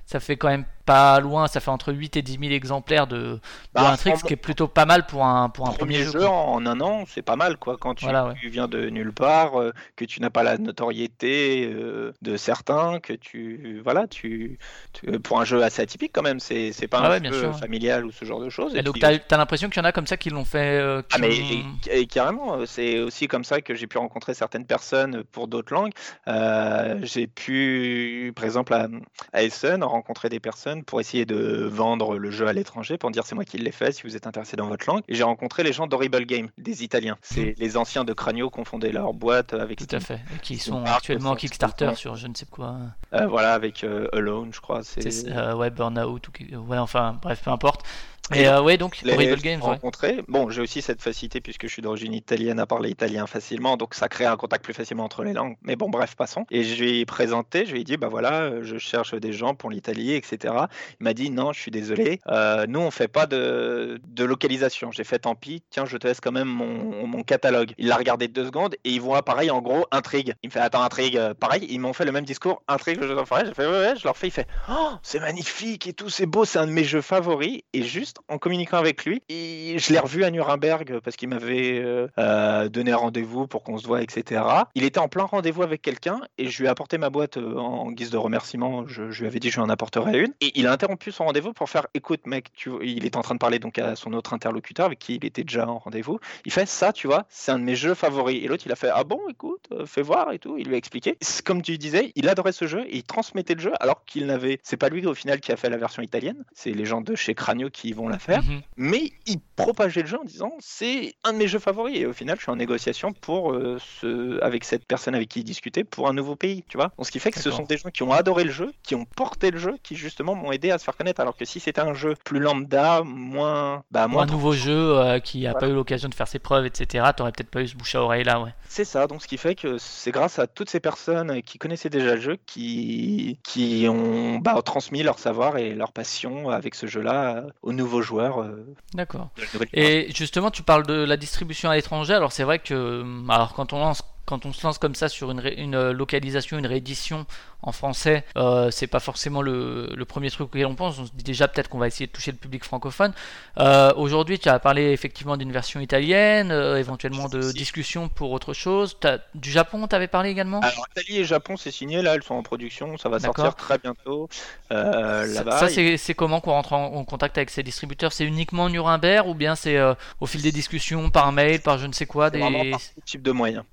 ça fait quand même pas loin, ça fait entre 8 et 10 000 exemplaires de, de Bah, un trick, ce qui est plutôt pas mal pour un, pour un premier, premier, jeu, quoi. en un an, c'est pas mal quoi. Quand tu, Voilà, ouais. tu viens de nulle part, euh, que tu n'as pas la notoriété euh, de certains, que tu voilà, tu, tu- pour un jeu assez atypique quand même, c'est c'est pas Ah un ouais, jeu sûr, ouais. familial ou ce genre de choses. Et Et donc t'as as, l'impression qu'il y en a comme ça qui l'ont fait. euh, qui Ah mais ont- et- et carrément, euh, c'est aussi comme ça que j'ai pu rencontrer certaines personnes pour d'autres langues. Euh, j'ai pu, par exemple, à, à Essen, rencontrer des personnes pour essayer de vendre le jeu à l'étranger, pour dire c'est moi qui l'ai fait, si vous êtes intéressé dans votre langue. Et j'ai rencontré les gens d'Horrible Game, des Italiens. C'est les anciens de Cranio qui ont fondé leur boîte avec Tout à fait. Et qui Ils sont actuellement sont Kickstarter sur je ne sais quoi. Euh, voilà, avec euh, Alone, je crois. C'est euh, ouais, Burnout ou ouais, enfin bref, peu importe. Et euh, ouais, donc les Games, ouais. rencontrés. Bon, j'ai aussi cette facilité puisque je suis d'origine italienne à parler italien facilement, donc ça crée un contact plus facilement entre les langues. Mais bon, bref, passons. Et je lui ai présenté, je lui ai dit, bah voilà, euh, je cherche des gens pour l'Italie, etc. Il m'a dit, non, je suis désolé, euh, nous on fait pas de, de localisation. J'ai fait, tant pis, tiens, je te laisse quand même mon, mon catalogue. Il l'a regardé deux secondes et il voit pareil, en gros, intrigue. Il me fait, attends, intrigue, euh, pareil. Ils m'ont fait le même discours, intrigue, le jeu d'enfoiré. J'ai fait, ouais, ouais, je leur fais, il fait, oh, c'est magnifique et tout, c'est beau, c'est un de mes jeux favoris. Et juste en communiquant avec lui, je l'ai revu à Nuremberg parce qu'il m'avait euh, euh, donné rendez-vous pour qu'on se voit, etc. Il était en plein rendez-vous avec quelqu'un et je lui ai apporté ma boîte euh, en guise de remerciement. Je, lui avais dit je lui en apporterai une. Et il a interrompu son rendez-vous pour faire écoute, mec, tu, il est en train de parler donc à son autre interlocuteur avec qui il était déjà en rendez-vous. Il fait ça, tu vois, c'est un de mes jeux favoris. Et l'autre, il a fait ah bon, écoute, euh, fais voir et tout. Il lui a expliqué. Comme tu disais, il adorait ce jeu et il transmettait le jeu alors qu'il n'avait. C'est pas lui au final qui a fait la version italienne. C'est les gens de chez Cranio qui vont la faire. Mhm. mais il propageait le jeu en disant c'est un de mes jeux favoris. Et au final je suis en négociation pour euh, ce avec cette personne avec qui il discutait pour un nouveau pays tu vois. Donc ce qui fait que ce sont des gens qui ont adoré le jeu qui ont porté le jeu qui justement m'ont aidé à se faire connaître. Alors que si c'était un jeu plus lambda moins bah moins un nouveau jeu euh, qui a pas eu l'occasion de faire ses preuves, etc. T'aurais peut-être pas eu ce bouche à oreille là, ouais. C'est ça, donc ce qui fait que c'est grâce à toutes ces personnes qui connaissaient déjà le jeu qui, qui ont bah, transmis leur savoir et leur passion avec ce jeu-là aux nouveaux nouveaux joueurs. euh, D'accord. Et justement, tu parles de la distribution à l'étranger. Alors c'est vrai que, alors quand on lance, quand on se lance comme ça sur une, ré- une euh, localisation, une réédition en français, euh, c'est pas forcément le, le premier truc auquel on pense. On se dit déjà peut-être qu'on va essayer de toucher le public francophone. Euh, Aujourd'hui, tu as parlé effectivement d'une version italienne, euh, éventuellement de Si. discussion pour autre chose. Du Japon, tu avais parlé également? Alors, Italie et Japon, c'est signé, là, elles sont en production, ça va sortir très bientôt euh, Ça- ça, c'est c'est comment qu'on rentre en, en contact avec ces distributeurs? C'est uniquement Nuremberg ou bien c'est au fil des discussions, par mail, par je ne sais quoi des... par type de moyens.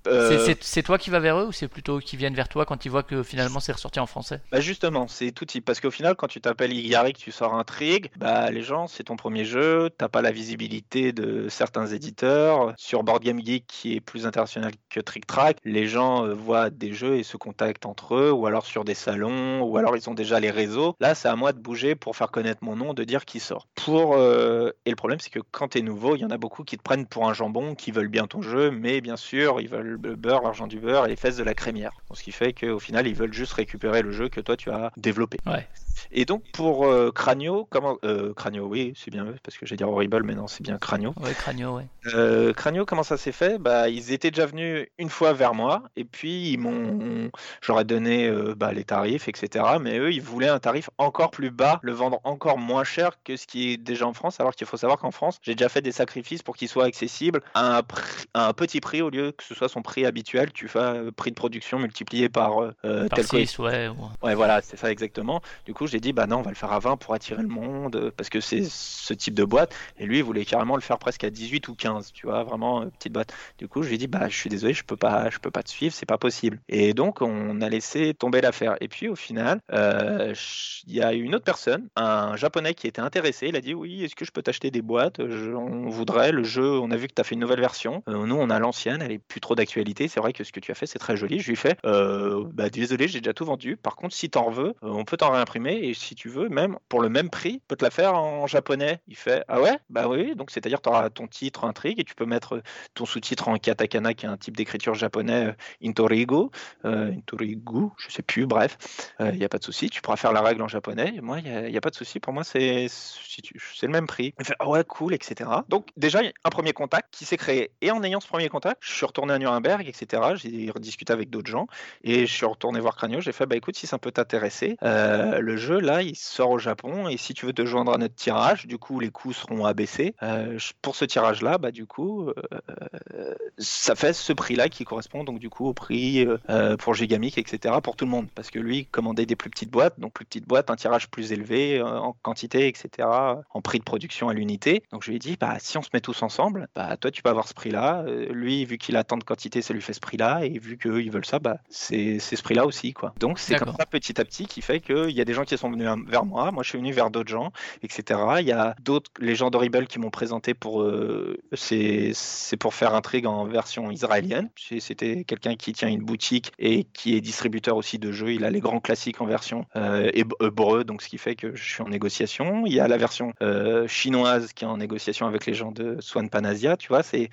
C'est toi qui vas vers eux ou c'est plutôt qu'ils viennent vers toi quand ils voient que finalement c'est ressorti en français Bah justement, c'est tout type. Parce qu'au final, quand tu t'appelles Igari, que tu sors un trig, bah les gens, c'est ton premier jeu, t'as pas la visibilité de certains éditeurs. Sur Board Game Geek, qui est plus international que Trick Track, les gens euh, voient des jeux et se contactent entre eux, ou alors sur des salons, ou alors ils ont déjà les réseaux. Là, c'est à moi de bouger pour faire connaître mon nom, de dire qui sort. Pour euh, et le problème, c'est que quand t'es nouveau, il y en a beaucoup qui te prennent pour un jambon, qui veulent bien ton jeu, mais bien sûr, ils veulent le beurre, l'argent du beurre et les fesses de la crémière. Ce qui fait qu'au final, ils veulent juste récupérer le jeu que toi tu as développé. Et donc pour euh, Cranio, comment euh, Cranio, oui, c'est bien parce que j'ai dire horrible, mais non, c'est bien Cranio. Ouais, Cranio, ouais. Euh, Cranio, comment ça s'est fait? Bah, ils étaient déjà venus une fois vers moi, et puis ils m'ont, j'aurais donné euh, bah, les tarifs, etc. Mais eux, ils voulaient un tarif encore plus bas, le vendre encore moins cher que ce qui est déjà en France. Alors qu'il faut savoir qu'en France, j'ai déjà fait des sacrifices pour qu'il soit accessible à un, prix- à un petit prix au lieu que ce soit son prix habituel. Tu fais euh, prix de production multiplié par Par tel coefficient. 6, ouais. ou- Ouais, voilà, c'est ça exactement. Du coup, j'ai dit, bah non, on va le faire à 20 pour attirer le monde, euh, parce que c'est ce type de boîte. Et lui, il voulait carrément le faire presque à 18 ou 15, tu vois, vraiment euh, petite boîte. Du coup, je lui ai dit, bah je suis désolé, je peux pas, je peux pas te suivre, c'est pas possible. Et donc, on a laissé tomber l'affaire. Et puis, au final, euh, il y a une autre personne, un japonais qui était intéressé. Il a dit, oui, est-ce que je peux t'acheter des boîtes? On voudrait le jeu. On a vu que tu as fait une nouvelle version. Euh, nous, on a l'ancienne, elle est plus trop d'actualité. C'est vrai que ce que tu as fait, c'est très joli. Je lui ai euh, bah désolé, j'ai déjà tout vendu. Par contre, si t'en veux, on peut t'en réimprimer et si tu veux, même pour le même prix, peut te la faire en japonais. Il fait, ah ouais, bah oui. Donc c'est-à-dire, tu auras ton titre intrigue et tu peux mettre ton sous-titre en katakana, qui est un type d'écriture japonais, euh, Intorigo, euh, Intorigu, je sais plus. Bref, il n'y a pas de souci. Tu pourras faire la règle en japonais. Moi, il n'y a, pas de souci. Pour moi, c'est si tu- c'est le même prix. Il fait, ah ouais, cool, etc. Donc déjà, un premier contact qui s'est créé. Et en ayant ce premier contact, je suis retourné à Nuremberg, etc. J'ai rediscuté avec d'autres gens et je suis retourné voir Cranio. J'ai fait, bah écoute, si ça peut t'intéresser, euh, le jeu là, il sort au Japon et si tu veux te joindre à notre tirage, du coup, les coûts seront abaissés. Euh, pour ce tirage là, bah du coup, euh, ça fait ce prix là qui correspond donc du coup au prix euh, pour Gigamic, etc. pour tout le monde parce que lui il commandait des plus petites boîtes, donc plus petites boîtes, un tirage plus élevé en quantité, etc. en prix de production à l'unité. Donc je lui ai dit, bah si on se met tous ensemble, bah toi tu peux avoir ce prix là. lui, vu qu'il a tant de quantité, ça lui fait ce prix là et vu qu'eux ils veulent ça, bah c'est c'est ce prix là aussi quoi. Donc c'est comme ça petit à petit qui fait qu'il y a des gens qui sont venus vers moi, moi je suis venu vers d'autres gens, etc. Il y a d'autres, les gens d'Horrible qui m'ont présenté pour. euh, c'est pour faire intrigue en version israélienne. C'était quelqu'un qui tient une boutique et qui est distributeur aussi de jeux. Il a les grands classiques en version euh, héb- hébreu, donc ce qui fait que je suis en négociation. Il y a la version euh, chinoise qui est en négociation avec les gens de Swan Panasia, tu vois. C'est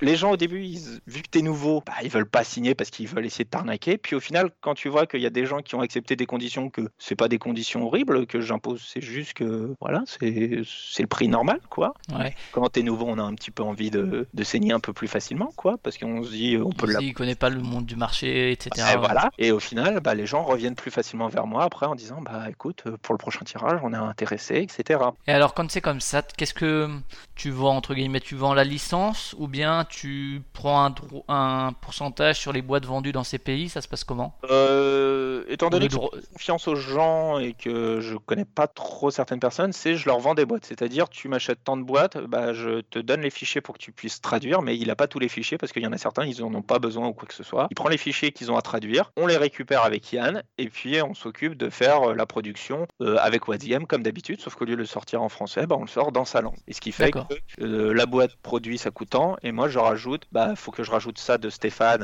les gens au début, vu que tu es nouveau, bah, ils veulent pas signer parce qu'ils veulent essayer de t'arnaquer. Puis au final, quand tu vois qu'il y a des gens qui ont accepté des conditions que c'est pas des conditions horribles que j'impose, c'est juste que voilà, c'est c'est le prix normal, quoi. Ouais. Quand t'es nouveau, on a un petit peu envie de, de saigner un peu plus facilement, quoi, parce qu'on se dit, on peut Il la. il connaît pas le monde du marché, etc. Et voilà. Et au final, bah, les gens reviennent plus facilement vers moi après en disant, bah écoute, euh, pour le prochain tirage, on est intéressé, etc. Et alors, quand c'est comme ça, qu'est-ce que tu vends entre guillemets? Tu vends la licence ou bien tu prends un, pourcentage sur les boîtes vendues dans ces pays? Ça se passe comment? Euh, étant donné que je dro- fais confiance aux gens et que je connais pas trop certaines personnes, c'est je leur vends des boîtes. C'est-à-dire, tu m'achètes tant de boîtes, bah, je te donne les fichiers pour que tu puisses traduire, mais il a pas tous les fichiers parce qu'il y en a certains, ils en ont pas besoin ou quoi que ce soit. Il prend les fichiers qu'ils ont à traduire, on les récupère avec Yann et puis on s'occupe de faire euh, la production euh, avec WhatsApp comme d'habitude, sauf qu'au lieu de le sortir en français, bah, on le sort dans sa langue. Et ce qui fait que euh, la boîte produit ça coûte tant et moi je rajoute, bah faut que je rajoute ça de Stéphane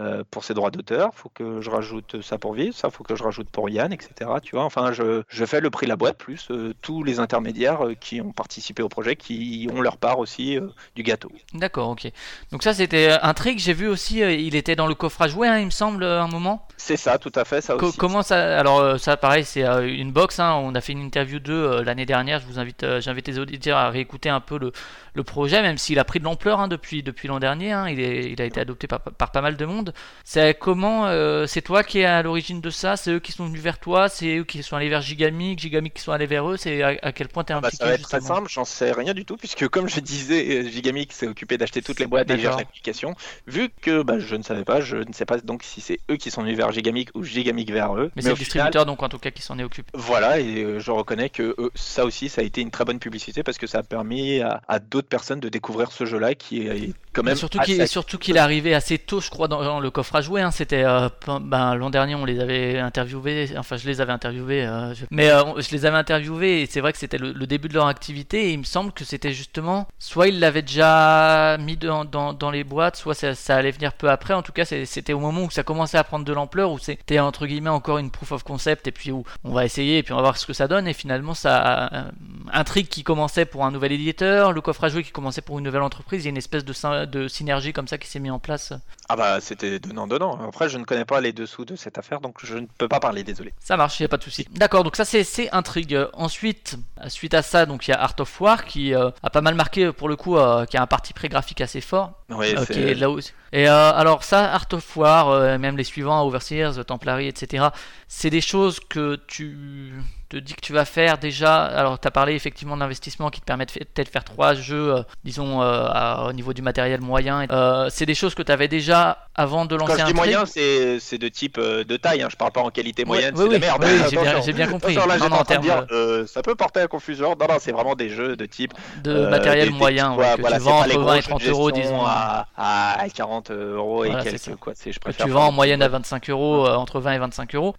euh, pour ses droits d'auteur, faut que je rajoute ça pour vivre, ça faut que je rajoute pour Yann, etc. Tu vois. Enfin, je, je fais le prix de la boîte plus euh, tous les intermédiaires euh, qui ont participé au projet, qui ont leur part aussi euh, du gâteau. D'accord, ok. Donc ça c'était un trick. J'ai vu aussi, il était dans le coffre à jouer, hein, il me semble, à un moment. C'est ça, tout à fait, ça Co- aussi. comment ça Alors ça, pareil, c'est une box. hein, on a fait une interview d'eux l'année dernière. Je vous invite, j'invite les auditeurs à réécouter un peu le, le projet, même s'il a pris de l'ampleur hein, depuis depuis l'an dernier. il, est, il a été adopté par, par pas mal de monde. C'est comment C'est toi qui es à l'origine de ça? C'est eux qui sont venus vers toi? C'est qui sont allés vers Gigamic Gigamic qui sont allés vers eux C'est à, à quel point t'es Ah bah, impliqué ça va être très simple, j'en sais rien du tout, puisque comme je disais, euh, Gigamic s'est occupé d'acheter toutes les boîtes et gère l'application. Vu que bah, je ne savais pas, je ne sais pas donc si c'est eux qui sont venus vers Gigamic ou Gigamic vers eux. Mais c'est le distributeur donc en tout cas qui s'en est occupé. Voilà, et euh, je reconnais que euh, ça aussi, ça a été une très bonne publicité parce que ça a permis à, à d'autres personnes de découvrir ce jeu-là qui est quand même. surtout assez qu'il surtout qu'il est arrivé assez tôt, je crois, dans, dans le coffre à jouer. hein. C'était euh, ben, l'an dernier, on les avait interviewés. Enfin, je les avais interviewés. Euh, je- Mais euh, je les avais interviewés et c'est vrai que c'était le, début de leur activité. Et il me semble que c'était justement soit ils l'avaient déjà mis dans, les boîtes, soit ça, allait venir peu après. En tout cas, c'était au moment où ça commençait à prendre de l'ampleur, où c'était entre guillemets encore une proof of concept. Et puis où on va essayer et puis on va voir ce que ça donne. Et finalement, ça trick qui commençait pour un nouvel éditeur, le coffre à jouer qui commençait pour une nouvelle entreprise. Il y a une espèce de, syn- de synergie comme ça qui s'est mis en place. Ah bah c'était donnant-donnant. Après, je ne connais pas les dessous de cette affaire, donc je ne peux pas parler, désolé. Ça marche, il a pas de souci. D'accord, donc ça c'est intrigue. Ensuite, suite à ça, donc il y a Art of War qui euh, a pas mal marqué euh, pour le coup, euh, qui a un parti pré graphique assez fort. Ouais, euh, c'est- qui est là aussi. Et alors ça, Art of War, même les suivants, Overseers, Templary, etc. C'est des choses que tu te dis que tu vas faire déjà. Alors tu as parlé effectivement d'investissement qui te permet peut-être faire trois jeux, euh, disons euh, à- au niveau du matériel moyen. Euh, c'est des choses que tu avais déjà avant de lancer Quand je un dis moyen, c'est c'est de type de taille. Hein. Je parle pas en qualité moyenne, c'est de oui, merde. oui, j'ai *laughs* bien- compris. Là, Non, non, en dire, ça peut porter à confusion. Non, non, c'est vraiment des jeux de type de matériel des- moyen ouais, que voilà, tu vends entre gros 20 et jeux de 30 euros, disons. à, à 40 euros et quelques. Quoi. Que tu vends en moyenne à petites 25 euros, entre 20 et 25 euros.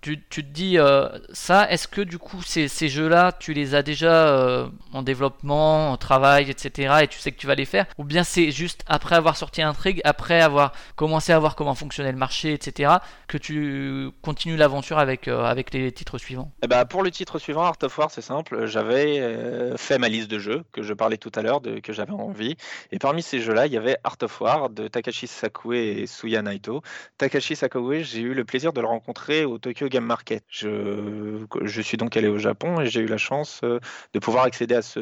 Tu, te dis, ça, est-ce que du coup, ces, jeux-là, tu les as déjà euh, en développement, en travail, etc., et tu sais que tu vas les faire? Ou bien c'est juste après avoir sorti Intrigue, après avoir commencé à voir comment fonctionnait le marché, etc., que tu continues l'aventure avec, euh, les titres suivants? Eh ben, pour le titre suivant, Art of War, c'est simple. J'avais euh, fait ma liste de jeux que je parlais tout à l'heure, que j'avais envie. Et parmi ces jeux-là, il y avait Art of War de Takashi Sakue et Suya Naito. Takashi Sakue, j'ai eu le plaisir de le rencontrer au Tokyo Game Market. Je suis donc allé au Japon et j'ai eu la chance euh, de pouvoir accéder à ce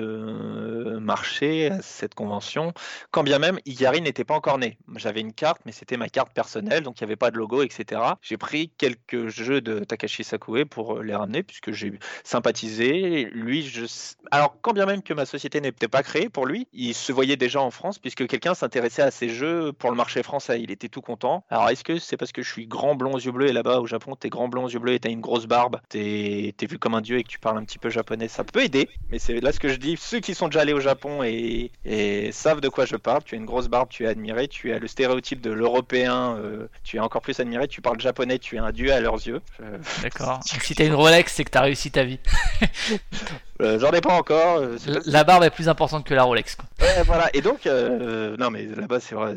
marché, à cette convention, quand bien même Igari n'était pas encore né. J'avais une carte, mais c'était ma carte personnelle, donc il n'y avait pas de logo, etc. J'ai pris quelques jeux de Takashi Sakue pour euh, les ramener, puisque j'ai sympathisé. Lui, je... Alors, quand bien même que ma société n'était pas créée pour lui, il se voyait déjà en France, puisque quelqu'un s'intéressait à ces jeux pour le marché français. Il était tout content. Alors, est-ce que c'est parce que je suis grand blond aux yeux bleus et là-bas au Japon, t'es grand blond aux yeux bleus et t'as une grosse barbe, t'es t'es vu comme un dieu et que tu parles un petit peu japonais Ça peut aider, mais c'est là ce que je dis. Ceux qui sont déjà allés au Japon et, et savent de quoi je parle, tu as une grosse barbe, tu es admiré, tu as le stéréotype de l'européen, euh, tu es encore plus admiré, tu parles japonais, tu es un dieu à leurs yeux. Je- *laughs* D'accord. si t'as une Rolex, c'est que t'as réussi ta vie. *laughs* euh, J'en ai pas encore. euh, pas- La barbe est plus importante que la Rolex. Quoi. Ouais, voilà. Et donc, euh, non, mais là-bas, c'est vrai.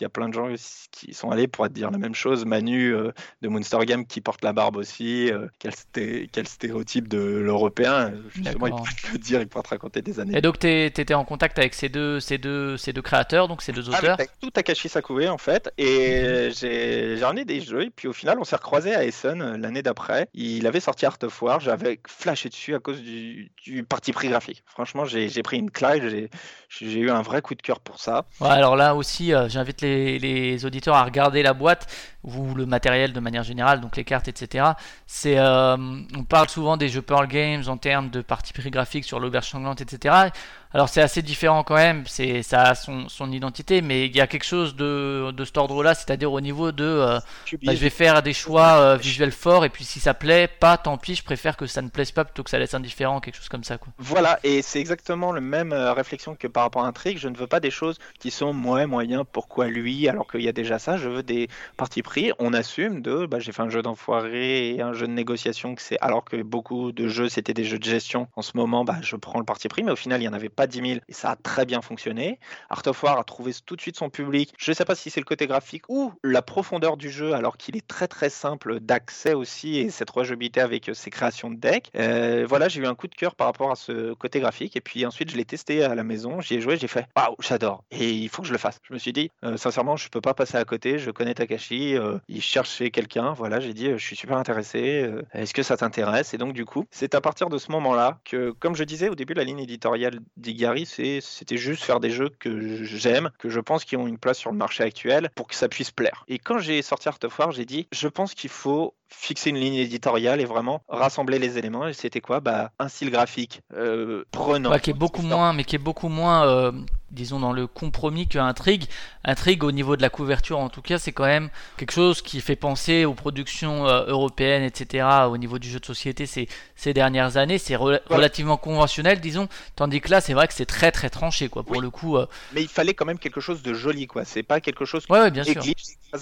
Il y a plein de gens qui sont allés pour te dire la même chose. Manu euh, de Monster Game qui porte la barbe aussi. euh, quel, sté- quel stéréotype de l'européen. Justement, il pourrait te le dire, il pourrait te raconter des années. Et donc t'es- t'étais en contact avec ces deux, ces deux, ces deux créateurs, donc ces deux Ah, auteurs. t'as tout Takashi Sakue en fait et j'ai j'ai ramené des jeux et puis au final on s'est recroisé à Essen euh, l'année d'après il avait sorti Art of War j'avais flashé dessus à cause du, du parti pris graphique franchement j'ai pris une claque j'ai j'ai eu un vrai coup de cœur pour ça Ouais, alors là aussi, euh, j'invite les, les auditeurs à regarder la boîte ou le matériel de manière générale, donc les cartes, etc. C'est, euh, on parle souvent des jeux Pearl Games en termes de partie prix graphique sur l'auberge sanglante, etc. Alors c'est assez différent quand même, c'est, ça a son, son identité, mais il y a quelque chose de, de cet ordre-là, c'est-à-dire au niveau de, euh, bah, je vais faire des choix euh, visuels forts et puis si ça plaît pas, tant pis, je préfère que ça ne plaise pas plutôt que ça laisse indifférent, quelque chose comme ça, quoi. Voilà, et c'est exactement le même euh, réflexion que par rapport à Intrigue. Je ne veux pas des choses qui sont moins moyens, pourquoi lui, alors qu'il y a déjà ça? Je veux des parties pris. On assume de, bah, j'ai fait un jeu d'enfoiré et un jeu de négociation, que c'est alors que beaucoup de jeux c'était des jeux de gestion. En ce moment, bah, je prends le parti pris, mais au final, il y en avait pas 10 000 et ça a très bien fonctionné. Art of War a trouvé tout de suite son public. Je ne sais pas si c'est le côté graphique ou la profondeur du jeu, alors qu'il est très très simple d'accès aussi et cette rejouabilité avec euh, ses créations de deck. Euh, voilà, j'ai eu un coup de cœur par rapport à ce côté graphique et puis ensuite je l'ai testé à la maison, j'y ai joué, j'ai fait waouh, j'adore et il faut que je le fasse. Je me suis dit, euh, sincèrement, je peux pas passer à côté, je connais Takashi, euh, il cherchait quelqu'un, voilà, j'ai dit, je suis super intéressé, est-ce que ça t'intéresse? Et donc du coup, c'est à partir de ce moment-là que, comme je disais au début, la ligne éditoriale c'était juste faire des jeux que j'aime, que je pense qui ont une place sur le marché actuel pour que ça puisse plaire. Et quand j'ai sorti Art of War, j'ai dit, je pense qu'il faut fixer une ligne éditoriale et vraiment rassembler les éléments. Et c'était quoi? Bah un style graphique euh, prenant. Ouais, qui est beaucoup moins, mais qui est beaucoup moins, euh, disons, dans le compromis que Intrigue. Intrigue, au niveau de la couverture, en tout cas, c'est quand même quelque chose qui fait penser aux productions euh, européennes, etc. Au niveau du jeu de société, ces, ces dernières années, c'est relativement conventionnel, disons. Tandis que là, c'est vrai que c'est très très tranché, quoi. Pour Oui. le coup, Mais il fallait quand même quelque chose de joli, quoi. C'est pas quelque chose ouais, ouais, bien qui sûr.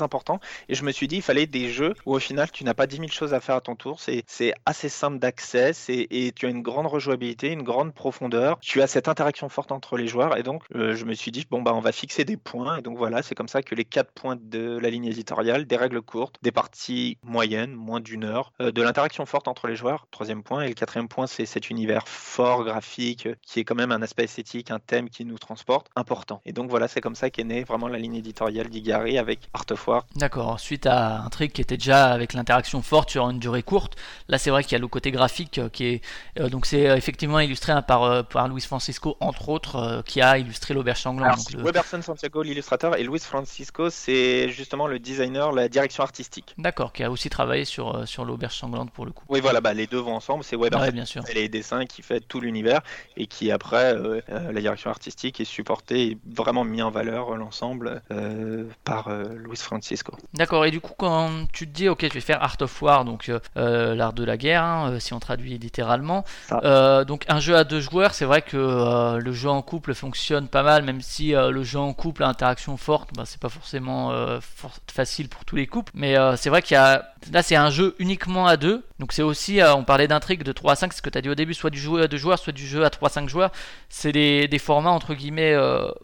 Important. Et je me suis dit, il fallait des jeux où au final, tu n'as pas 10 000 choses à faire à ton tour. C'est assez simple d'accès c'est- et tu as une grande rejouabilité, une grande profondeur. Tu as cette interaction forte entre les joueurs. Et donc, euh, je me suis dit, bon, bah, on va fixer des points. Et donc, voilà, c'est comme ça que les quatre points de la ligne éditoriale, des règles courtes, des parties moyennes, moins d'une heure, euh, de l'interaction forte entre les joueurs, troisième point. Et le quatrième point, c'est cet univers fort, graphique, euh, qui est quand même un aspect esthétique, un thème qui nous transporte, important. Et donc, voilà, c'est comme ça qu'est née vraiment la ligne éditoriale d'Igari avec Art of D'accord. Suite à un truc qui était déjà avec l'interaction forte sur une durée courte, là c'est vrai qu'il y a le côté graphique euh, qui est euh, donc c'est euh, effectivement illustré hein, par euh, par Luis Francisco entre autres euh, qui a illustré l'auberge sanglante. Le- Weberson Santiago, l'illustrateur, et Luis Francisco, c'est justement le designer, la direction artistique. D'accord, qui a aussi travaillé sur sur l'auberge sanglante pour le coup. Oui, voilà, bah, les deux vont ensemble. C'est Weberson Ouais, bien sûr. les dessins, qui fait tout l'univers, et qui après, la direction artistique est supportée et vraiment mis en valeur l'ensemble par Luis Francisco. D'accord. Et du coup, quand tu te dis, ok, je vais faire Art of War, donc euh, euh, l'art de la guerre, hein, euh, si on traduit littéralement. Euh, donc un jeu à deux joueurs, c'est vrai que euh, le jeu en couple fonctionne pas mal, même si le jeu en couple à interaction forte, bah, c'est pas forcément for- facile pour tous les couples. Mais c'est vrai qu'il y a là, c'est un jeu uniquement à deux. Donc c'est aussi, on parlait d'intrigue de 3 à 5, c'est ce que tu as dit au début, soit du jeu à deux joueurs, soit du jeu à 3-5 joueurs. C'est des, des formats entre guillemets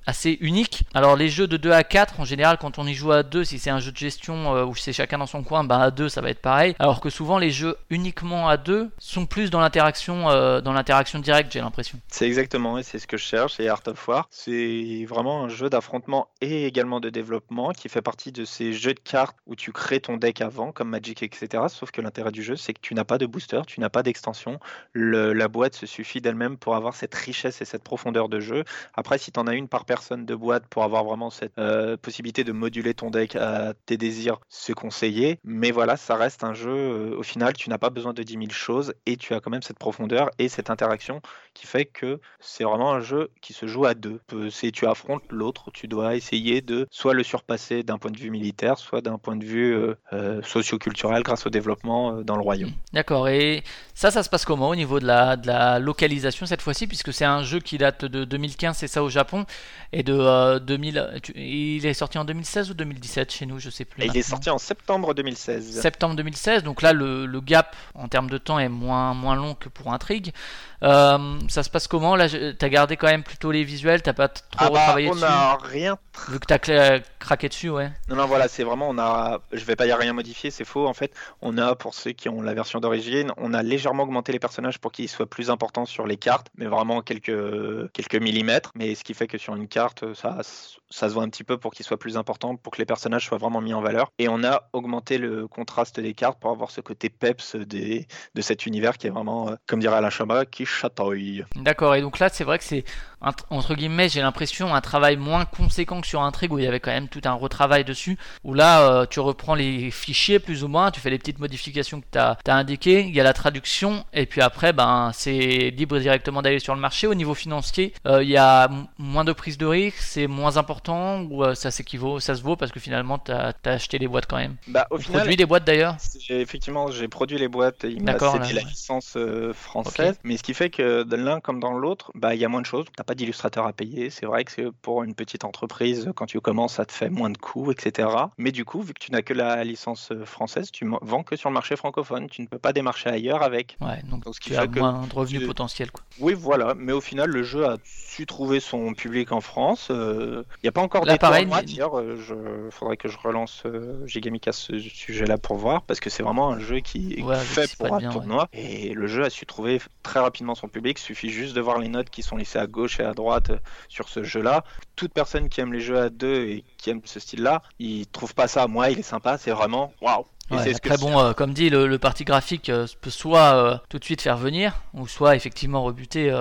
assez uniques. Alors les jeux de 2 à 4, en général, quand on y joue à 2, si c'est un jeu de gestion euh, où c'est chacun dans son coin, bah à 2 ça va être pareil. Alors que souvent les jeux uniquement à 2 sont plus dans l'interaction euh, dans l'interaction directe, j'ai l'impression. C'est exactement, et c'est ce que je cherche, et Art of War, c'est vraiment un jeu d'affrontement et également de développement qui fait partie de ces jeux de cartes où tu crées ton deck avant, comme Magic, etc. Sauf que l'intérêt du jeu, c'est que tu n'as pas de booster, tu n'as pas d'extension. La boîte se suffit d'elle-même pour avoir cette richesse et cette profondeur de jeu. Après, si tu en as une par personne de boîte pour avoir vraiment cette euh, possibilité de moduler ton deck à tes désirs, c'est conseillé. Mais voilà, ça reste un jeu, euh, au final, tu n'as pas besoin de 10 000 choses et tu as quand même cette profondeur et cette interaction qui fait que c'est vraiment un jeu qui se joue à deux. C'est tu affrontes l'autre, tu dois essayer de soit le surpasser d'un point de vue militaire, soit d'un point de vue euh, euh, socio-culturel grâce au développement euh, dans le royaume. D'accord, et ça, ça se passe comment au niveau de la, de la localisation cette fois-ci, puisque c'est un jeu qui date de 2015, c'est ça au Japon, et de euh, 2000, tu- il est sorti en 2016 ou 2017 chez nous, je sais plus. Et il est sorti en septembre 2016. Septembre 2016, donc là le, le gap en termes de temps est moins, moins long que pour Intrigue. Euh, ça se passe comment? Là, t'as gardé quand même plutôt les visuels, t'as pas trop Ah bah, retravaillé on dessus? n'a rien Vu que t'as craqué dessus, ouais. Non, non, voilà, c'est vraiment, on a, je vais pas dire rien modifié, c'est faux. En fait, on a, pour ceux qui ont la version d'origine, on a légèrement augmenté les personnages pour qu'ils soient plus importants sur les cartes, mais vraiment quelques, quelques millimètres. Mais ce qui fait que sur une carte, ça, ça se voit un petit peu pour qu'ils soient plus importants, pour que les personnages soient vraiment mis en valeur. Et on a augmenté le contraste des cartes pour avoir ce côté peps des, de cet univers qui est vraiment, euh, comme dirait Alain Chabat, qui chatouille. D'accord, et donc là c'est vrai que c'est entre guillemets, j'ai l'impression un travail moins conséquent que sur Intrigue où il y avait quand même tout un retravail dessus. Où là euh, tu reprends les fichiers plus ou moins, tu fais les petites modifications que tu as, indiquées, il y a la traduction, et puis après ben c'est libre directement d'aller sur le marché. Au niveau financier, euh, il y a moins de prise de risque, c'est moins important, ou euh, ça s'équivaut, ça se vaut parce que finalement tu as, acheté les boîtes quand même? Bah, au On final, produit des boîtes d'ailleurs? Effectivement, j'ai produit les boîtes, il m'a cédé la licence euh, française, mais ce qui fait que de l'un comme dans l'autre, bah, il y a moins de choses, pas d'illustrateur à payer. C'est vrai que pour une petite entreprise, quand tu commences, ça te fait moins de coûts, etc. Mais du coup, vu que tu n'as que la licence euh, française, tu vends que sur le marché francophone. Tu ne peux pas démarcher ailleurs avec. Ouais, donc Donc, ce qui tu as que moins de revenus tu- potentiels. Quoi. Oui, voilà. Mais au final, le jeu a su trouver son public en France. Euh, Il n'y a pas encore Là, des pareil, tournois, d'ailleurs. Euh, Je faudrait que je relance euh, Gigamic à ce sujet-là pour voir, parce que c'est vraiment un jeu qui est fait pour un bien, ouais. tournoi. Et le jeu a su trouver très rapidement son public. Il suffit juste de voir les notes qui sont laissées à gauche et à droite euh, sur ce jeu-là. Toute personne qui aime les jeux à deux et qui aime ce style-là, il trouve pas ça. Moi, il est sympa. C'est vraiment waouh. Ouais, après, bon, euh, comme dit, le, le parti graphique euh, peut soit euh, tout de suite faire venir, ou soit effectivement rebuter,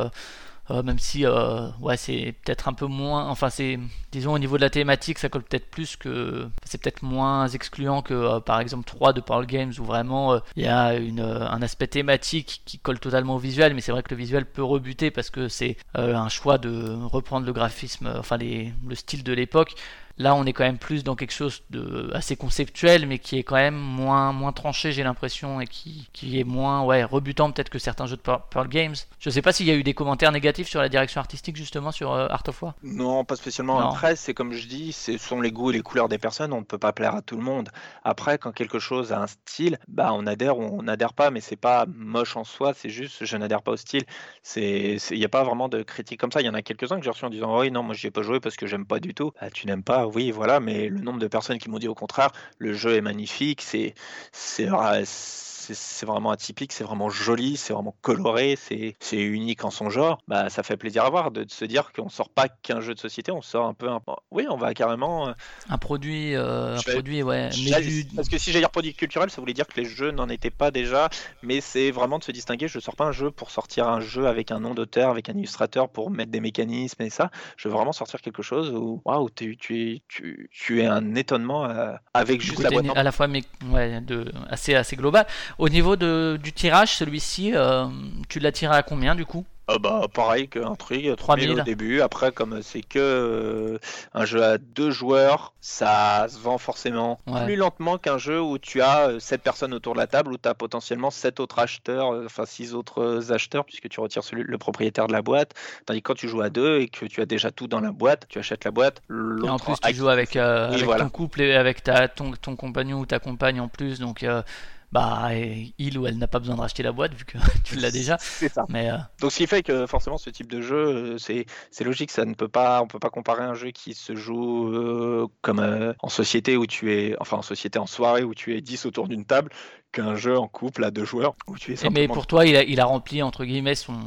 euh, même si euh, ouais, c'est peut-être un peu moins. Enfin, c'est. Disons, au niveau de la thématique, ça colle peut-être plus que. C'est peut-être moins excluant que euh, par exemple 3 de Pearl Games, où vraiment il y a une, un aspect thématique qui colle totalement au visuel, mais c'est vrai que le visuel peut rebuter parce que c'est un choix de reprendre le graphisme, enfin les, le style de l'époque. Là, on est quand même plus dans quelque chose de assez conceptuel, mais qui est quand même moins, moins tranché, j'ai l'impression, et qui, qui est moins ouais, rebutant peut-être que certains jeux de Pearl Games. Je sais pas s'il y a eu des commentaires négatifs sur la direction artistique, justement, sur euh, Art of War. Non, pas spécialement. Non. Après, c'est comme je dis, ce sont les goûts et les couleurs des personnes. On ne peut pas plaire à tout le monde. Après, quand quelque chose a un style, bah on adhère ou on n'adhère pas, mais c'est pas moche en soi. C'est juste, je n'adhère pas au style. Il n'y a pas vraiment de critique comme ça. Il y en a quelques-uns que j'ai reçus en disant, oui, non, moi j'y ai pas joué parce que j'aime pas du tout. Bah, tu n'aimes pas, oui, voilà. Mais le nombre de personnes qui m'ont dit au contraire, le jeu est magnifique. C'est, c'est, vra- c'est c'est vraiment atypique, c'est vraiment joli, c'est vraiment coloré, c'est unique en son genre. Bah, ça fait plaisir à voir de, de se dire qu'on sort pas qu'un jeu de société, on sort un peu un. Oui, on va carrément. euh, Un produit, euh, un produit, ouais, mais J'allais- du... Parce que si j'ai dire produit culturel, ça voulait dire que les jeux n'en étaient pas déjà, mais c'est vraiment de se distinguer. Je sors pas un jeu pour sortir un jeu avec un nom d'auteur, avec un illustrateur pour mettre des mécanismes et ça. Je veux vraiment sortir quelque chose où, waouh, tu, tu, es- tu, tu es un étonnement euh, avec juste la boîte. à la fois mais, ouais, de, assez, assez global. Au niveau de, du tirage, celui-ci, euh, tu l'as tiré à combien du coup? Ah bah, pareil qu'un truc, 3000 3000. au début. Après, comme c'est que euh, un jeu à deux joueurs, ça se vend forcément Ouais. plus lentement qu'un jeu où tu as 7 personnes autour de la table, où tu as potentiellement 7 autres acheteurs, euh, enfin 6 autres euh, acheteurs, puisque tu retires celui, le propriétaire de la boîte. Tandis que quand tu joues à deux et que tu as déjà tout dans la boîte, tu achètes la boîte, Et en plus, tu joues avec, euh, Oui, avec voilà. ton couple et avec ta, ton, ton compagnon ou ta compagne en plus, donc euh, bah, et il ou elle n'a pas besoin de racheter la boîte vu que *laughs* tu l'as déjà. C'est ça. Mais euh, Donc ce qui fait que forcément ce type de jeu, euh, c'est c'est logique, ça ne peut pas, on peut pas comparer un jeu qui se joue euh, comme euh, en société où tu es, enfin en société en soirée où tu es 10 autour d'une table, qu'un jeu en couple à deux joueurs où tu es et mais pour toi, il a, il a rempli entre guillemets son,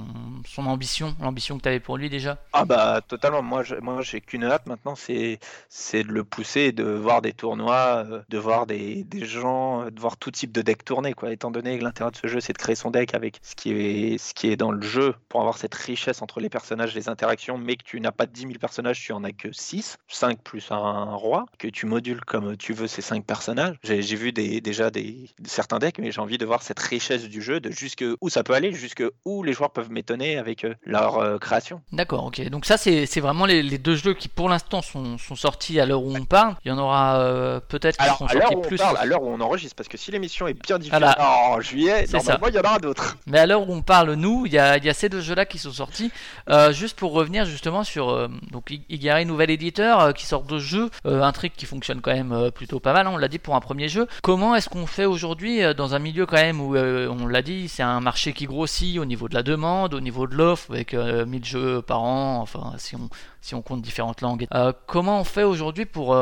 son ambition, l'ambition que tu avais pour lui déjà? Ah bah totalement. Moi, je, moi j'ai qu'une hâte maintenant, c'est c'est de le pousser, de voir des tournois, euh, de voir des, des gens, euh, de voir tout type de deck tourner quoi. Étant donné que l'intérêt de ce jeu, c'est de créer son deck avec ce qui est ce qui est dans le jeu pour avoir cette richesse entre les personnages, les interactions, mais que tu n'as pas 10 000 personnages, tu en as que 6, 5 plus un roi, que tu modules comme tu veux ces 5 personnages. J'ai j'ai vu des, déjà des certains decks, mais j'ai envie de voir cette richesse du jeu, de jusque où ça peut aller, jusque où les joueurs peuvent m'étonner avec euh, leur euh, création. D'accord, ok. Donc ça, c'est vraiment les, les deux jeux qui pour l'instant sont, sont sortis à l'heure où on parle. Il y en aura euh, peut-être qui à l'heure sortis où on plus. parle, à l'heure où on enregistre, parce que si l'émission est bien diffusée Voilà. en juillet, normalement, il y en aura d'autres. Mais à l'heure où on parle, nous, il y a, il y a ces deux jeux-là qui sont sortis. Euh, juste pour revenir justement sur donc Igari, nouvel éditeur, qui sort deux jeux, un truc qui fonctionne quand même plutôt pas mal. hein, on l'a dit pour un premier jeu. Comment est-ce qu'on fait aujourd'hui euh, dans un milieu quand même où euh, on l'a dit, c'est un marché qui grossit au niveau de la demande, au niveau de l'offre, avec euh, 1000 jeux par an. Enfin, si on si on compte différentes langues. Euh, comment on fait aujourd'hui pour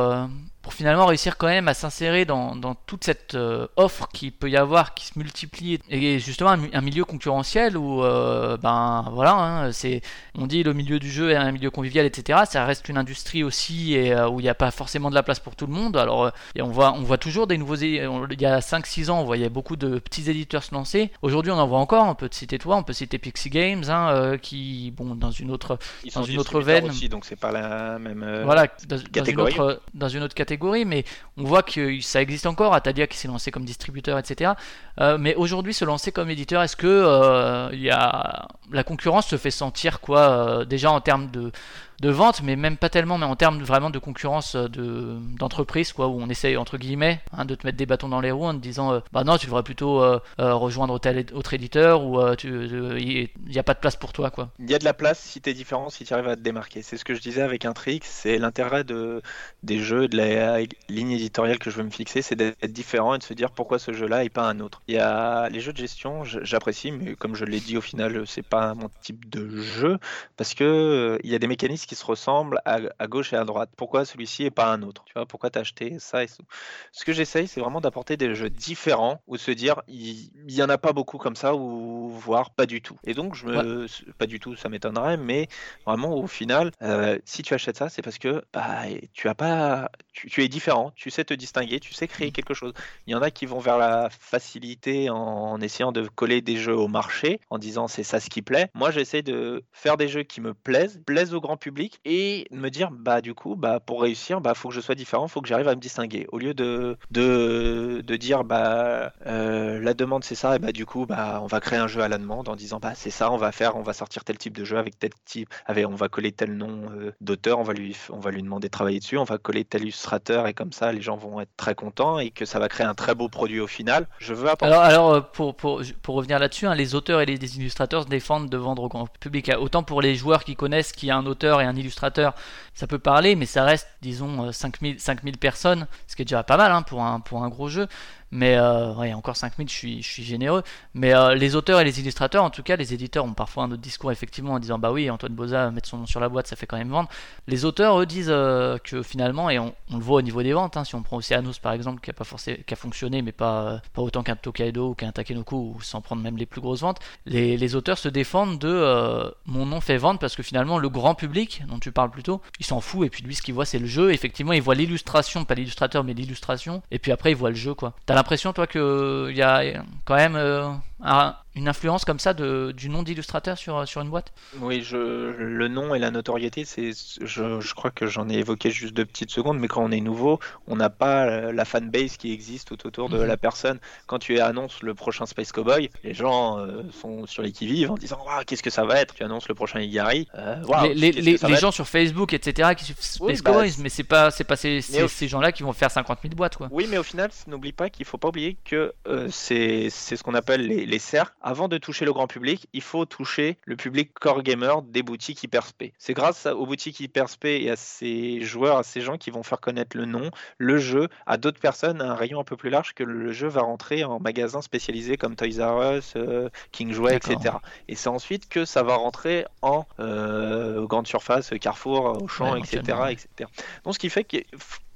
pour finalement réussir quand même à s'insérer dans, dans toute cette euh, offre qui peut y avoir, qui se multiplie, et justement un, mi- un milieu concurrentiel où, euh, ben voilà, hein, c'est, on dit le milieu du jeu est un milieu convivial, etc. Ça reste une industrie aussi et euh, où il n'y a pas forcément de la place pour tout le monde. Alors, et on voit, on voit toujours des nouveaux, on- il y a 5-6 ans, on voyait beaucoup de petits éditeurs se lancer. Aujourd'hui, on en voit encore. On peut te citer toi, on peut citer Pixie Games, hein, qui, bon, dans une autre Ils Dans sont une autre veine. aussi, donc c'est pas la même. voilà, dans, dans une autre, dans une autre catégorie, mais on voit que ça existe encore. Atadia qui s'est lancé comme distributeur, etc. Euh, mais aujourd'hui, se lancer comme éditeur, est-ce que euh, y a la concurrence se fait sentir quoi euh, déjà en termes de de vente, mais même pas tellement, mais en termes vraiment de concurrence euh, de d'entreprise, quoi, où on essaye entre guillemets hein, de te mettre des bâtons dans les roues en te disant, euh, bah non, tu devrais plutôt euh, rejoindre tel autre éditeur ou il n'y a pas de place pour toi, quoi. Il y a de la place si tu es différent, si tu arrives à te démarquer. C'est ce que je disais avec un trick, c'est l'intérêt de, des jeux, de la ligne éditoriale que je veux me fixer, c'est d'être différent et de se dire pourquoi ce jeu-là et pas un autre. Il y a les jeux de gestion, j'apprécie, mais comme je l'ai dit au final, c'est pas mon type de jeu parce que il y a des mécanismes qui se ressemblent à, à gauche et à droite. Pourquoi celui-ci et pas un autre? Tu vois, pourquoi t'as acheté ça et ça Ce que j'essaye, c'est vraiment d'apporter des jeux différents ou se dire il il y en a pas beaucoup comme ça ou voire pas du tout. Et donc je me pas du tout, ça m'étonnerait, mais vraiment au final, euh, si tu achètes ça, c'est parce que bah, tu as pas, tu, tu es différent, tu sais te distinguer, tu sais créer quelque chose. Il y en a qui vont vers la facilité en, en essayant de coller des jeux au marché, en disant c'est ça ce qui plaît. Moi, j'essaie de faire des jeux qui me plaisent, plaisent au grand public, et me dire bah du coup, bah pour réussir, bah faut que je sois différent, faut que j'arrive à me distinguer. Au lieu de de, de dire bah euh, la demande c'est ça, et bah du coup bah on va créer un jeu à la demande en disant bah c'est ça, on va faire, on va sortir tel type de jeu avec tel type, avec on va coller tel nom euh, d'auteur, on va lui on va lui demander de travailler dessus, on va coller tel illustrateur et comme ça les gens vont être très contents et que ça va créer un très beau produit au final. Je veux apporter Alors, alors euh, pour, pour, pour revenir là-dessus, hein, les auteurs et les illustrateurs se défendent de vendre au grand public. Autant pour les joueurs qui connaissent qu'il y a un auteur et un illustrateur, ça peut parler, mais ça reste, disons, euh, 5000, 5000 personnes, ce qui est déjà pas mal hein, pour, un, pour un gros jeu. Mais euh, ouais, encore 5000, je suis, je suis généreux. Mais euh, les auteurs et les illustrateurs, en tout cas, les éditeurs ont parfois un autre discours, effectivement, en disant Bah oui, Antoine Boza, mettre son nom sur la boîte, ça fait quand même vendre. Les auteurs, eux, disent euh, que finalement, et on, le voit au niveau des ventes, hein, si on prend Oceanos par exemple, qui a, pas forcément, qui a fonctionné, mais pas, euh, pas autant qu'un Tokaido ou qu'un Takenoko, ou sans prendre même les plus grosses ventes, les, les auteurs se défendent de mon nom fait vendre parce que finalement, le grand public, dont tu parles plutôt, il s'en fout, et puis lui, ce qu'il voit, c'est le jeu. Effectivement, il voit l'illustration, pas l'illustrateur, mais l'illustration, et puis après, il voit le jeu, quoi. L'impression, toi, qu'il y a quand même un- une influence comme ça de, du nom d'illustrateur sur, sur une boîte? Oui, je, le nom et la notoriété, c'est, je, je crois que j'en ai évoqué juste deux petites secondes, mais quand on est nouveau, on n'a pas euh, la fanbase qui existe tout autour de Mhm. la personne. Quand tu annonces le prochain Space Cowboy, les gens euh, sont sur les qui-vive en disant qu'est-ce que ça va être? Tu annonces le prochain Igari, euh, les, gens sur Facebook, etc., qui suivent Space Oui, bah, Cowboys, mais c'est pas, c'est pas ces, ces, au- ces gens-là qui vont faire 50 000 boîtes, quoi. Oui, mais au final, n'oublie pas qu'il faut pas oublier que euh, c'est c'est ce qu'on appelle les, les cercles. Avant de toucher le grand public, il faut toucher le public core gamer des boutiques Hyperspé. C'est grâce aux boutiques Hyperspé et à ces joueurs, à ces gens qui vont faire connaître le nom, le jeu à d'autres personnes à un rayon un peu plus large que le jeu va rentrer en magasins spécialisés comme Toys R Us, euh, King Jouet, etc. Et c'est ensuite que ça va rentrer en euh, grande surface, Carrefour, Auchan, Ouais, etc., etc. Donc ce qui fait que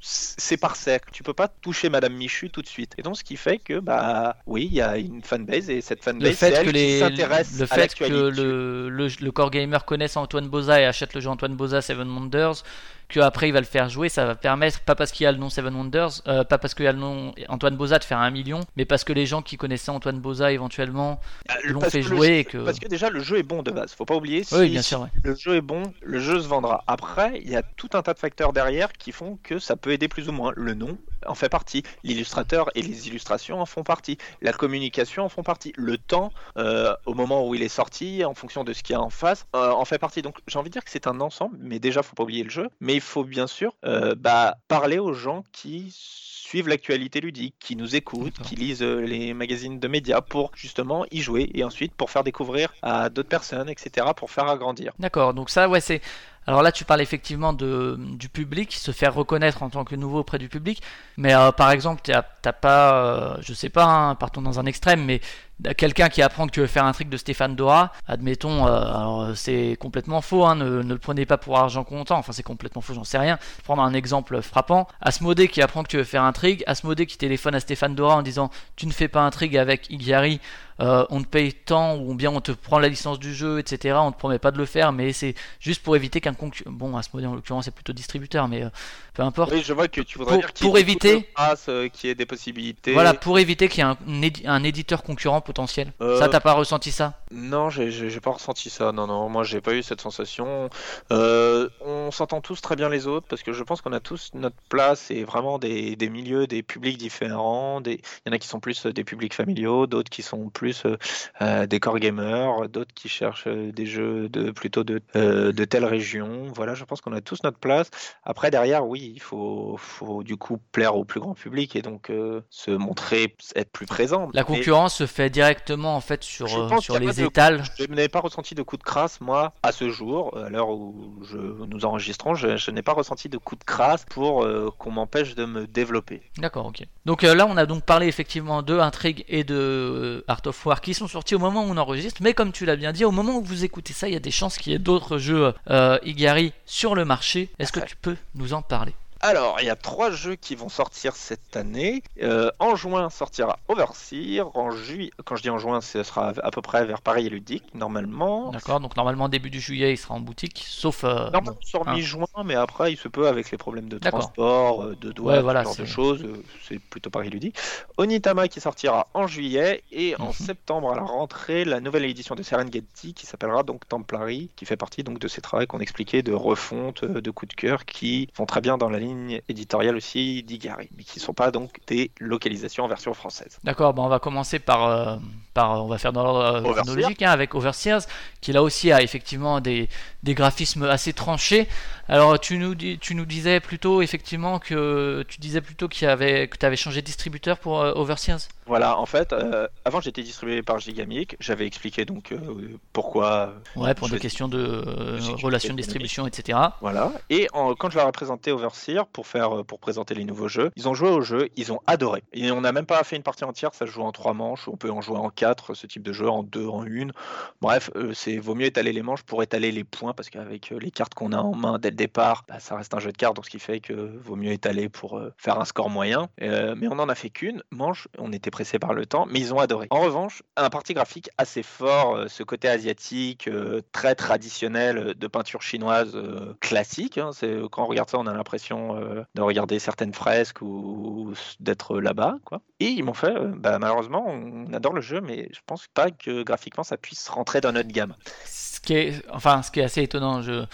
c'est par cercle. Tu peux pas toucher Madame Michu tout de suite. Et donc ce qui fait que bah oui, il y a une fanbase et cette Le fanbase c'est fait elle que, qui les, s'intéresse le à fait que le, le, le core gamer connaisse Antoine Boza et achète le jeu Antoine Boza Seven Wonders, qu'après il va le faire jouer, ça va permettre, pas parce qu'il y a le nom Seven Wonders, euh, pas parce qu'il y a le nom Antoine Boza de faire un million, mais parce que les gens qui connaissaient Antoine Boza éventuellement Ah, l'ont fait le- jouer et que. Parce que déjà le jeu est bon de base. Faut pas oublier. Si, Oui, bien sûr, ouais. le jeu est bon, le jeu se vendra. Après, il y a tout un tas de facteurs derrière qui font que ça peut aider plus ou moins. Le nom en fait partie, l'illustrateur et les illustrations en font partie, la communication en font partie, le temps euh, au moment où il est sorti, en fonction de ce qu'il y a en face, euh, en fait partie. Donc j'ai envie de dire que c'est un ensemble, mais déjà faut pas oublier le jeu. Mais il faut bien sûr euh, bah, parler aux gens qui suivent l'actualité ludique, qui nous écoutent, qui lisent les magazines de médias pour justement y jouer et ensuite pour faire découvrir à d'autres personnes, etc., pour faire agrandir. D'accord, donc ça, ouais, c'est. Alors là, tu parles effectivement du public, se faire reconnaître en tant que nouveau auprès du public. Mais euh, par exemple, t'as pas, euh, je sais pas, hein, partons dans un extrême, mais quelqu'un qui apprend que tu veux faire un trick de Stéphane Dora, admettons, euh, c'est complètement faux, hein, ne, le prenez pas pour argent comptant, enfin c'est complètement faux, j'en sais rien. Prendre un exemple frappant. Asmodée qui apprend que tu veux faire un trig, Asmodée qui téléphone à Stéphane Dora en disant tu ne fais pas un trig avec Igari, euh, on te paye tant ou bien on te prend la licence du jeu, etc. On te promet pas de le faire, mais c'est juste pour éviter qu'un concurrent. Bon, Asmodée en l'occurrence c'est plutôt distributeur, mais euh, peu importe. Oui, je vois que tu voudrais Pour- dire qu'il pour éviter- euh, qu'il y ait des possibilités. Voilà, pour éviter qu'il y ait un, édi- un éditeur concurrent potentiel. Euh, Ça, t'as pas ressenti ça? Non, j'ai- pas ressenti ça. Non, non, moi j'ai pas eu cette sensation. On s'entend tous très bien les autres parce que je pense qu'on a tous notre place et vraiment des, des milieux, des publics différents. Des... Il y en a qui sont plus des publics familiaux, d'autres qui sont plus euh, euh, des core gamers, d'autres qui cherchent euh, des jeux de plutôt de, de telle région. Voilà, je pense qu'on a tous notre place. Après, derrière, oui, il faut, faut du coup plaire au plus grand public et donc se montrer, être plus présent. La Mais- concurrence se fait directement en fait sur, sur les étals. Je n'ai pas ressenti de coup de crasse, moi, à ce jour, à l'heure où je, nous enregistrons, je, je n'ai pas ressenti de coup de crasse pour euh, qu'on m'empêche de me développer. D'accord, ok. Donc euh, là, on a donc parlé effectivement de Intrigue et de euh, Art of War qui sont sortis au moment où on enregistre, mais comme tu l'as bien dit, au moment où vous écoutez ça, il y a des chances qu'il y ait d'autres jeux euh, Igari sur le marché. Est-ce que tu peux nous en parler? Alors, il y a trois jeux qui vont sortir cette année. Euh, en juin sortira Overseer. En juillet, quand je dis en juin, ce sera à peu près vers Paris et Ludique, normalement. D'accord, donc normalement début du juillet, il sera en boutique, sauf... euh, Normalement, sur hein. mi-juin, mais après, il se peut avec les problèmes de transport, euh, de Ouais, voilà, ce genre de choses. C'est plutôt Paris ludique. Onitama qui sortira en juillet et en Mhm. septembre à la rentrée, la nouvelle édition de Serengeti qui s'appellera donc Templari, qui fait partie donc de ces travaux qu'on expliquait de refonte, de coup de cœur, qui vont très bien dans la ligne éditoriale aussi d'Igari, mais qui ne sont pas donc des localisations en version française. D'accord, bon, on va commencer par, euh, par on va faire dans l'ordre euh, chronologique hein, avec Overseers, qui là aussi a effectivement des, des graphismes assez tranchés. Alors tu nous, dis- tu nous disais plutôt effectivement que tu disais plutôt qu'il y avait que tu avais changé de distributeur pour euh, Overseers. Voilà, en fait, euh, avant j'étais distribué par Gigamic, j'avais expliqué donc euh, pourquoi Ouais, pour des questions de euh, relations de distribution, etc. Voilà. Et en- quand je leur ai présenté Overseer pour faire euh, pour présenter les nouveaux jeux, ils ont joué au jeu, ils ont adoré. Et on n'a même pas fait une partie entière, ça se joue en trois manches. On peut en jouer en quatre, ce type de jeu, en deux, en une. Bref, euh, c'est vaut mieux étaler les manches pour étaler les points parce qu'avec euh, les cartes qu'on a en main dès le départ, bah, ça reste un jeu de cartes, donc ce qui fait que vaut mieux étaler pour euh, faire un score moyen. Euh, mais on en a fait qu'une manche, on était pressé par le temps, mais ils ont adoré. En revanche, un parti graphique assez fort, ce côté asiatique, très traditionnel de peinture chinoise classique. hein. quand on regarde ça, on a l'impression de regarder certaines fresques ou, d'être là-bas, quoi. Et ils m'ont fait, bah, malheureusement, on adore le jeu, mais je pense pas que graphiquement ça puisse rentrer dans notre gamme. Ce qui est, enfin, ce qui est assez étonnant, je,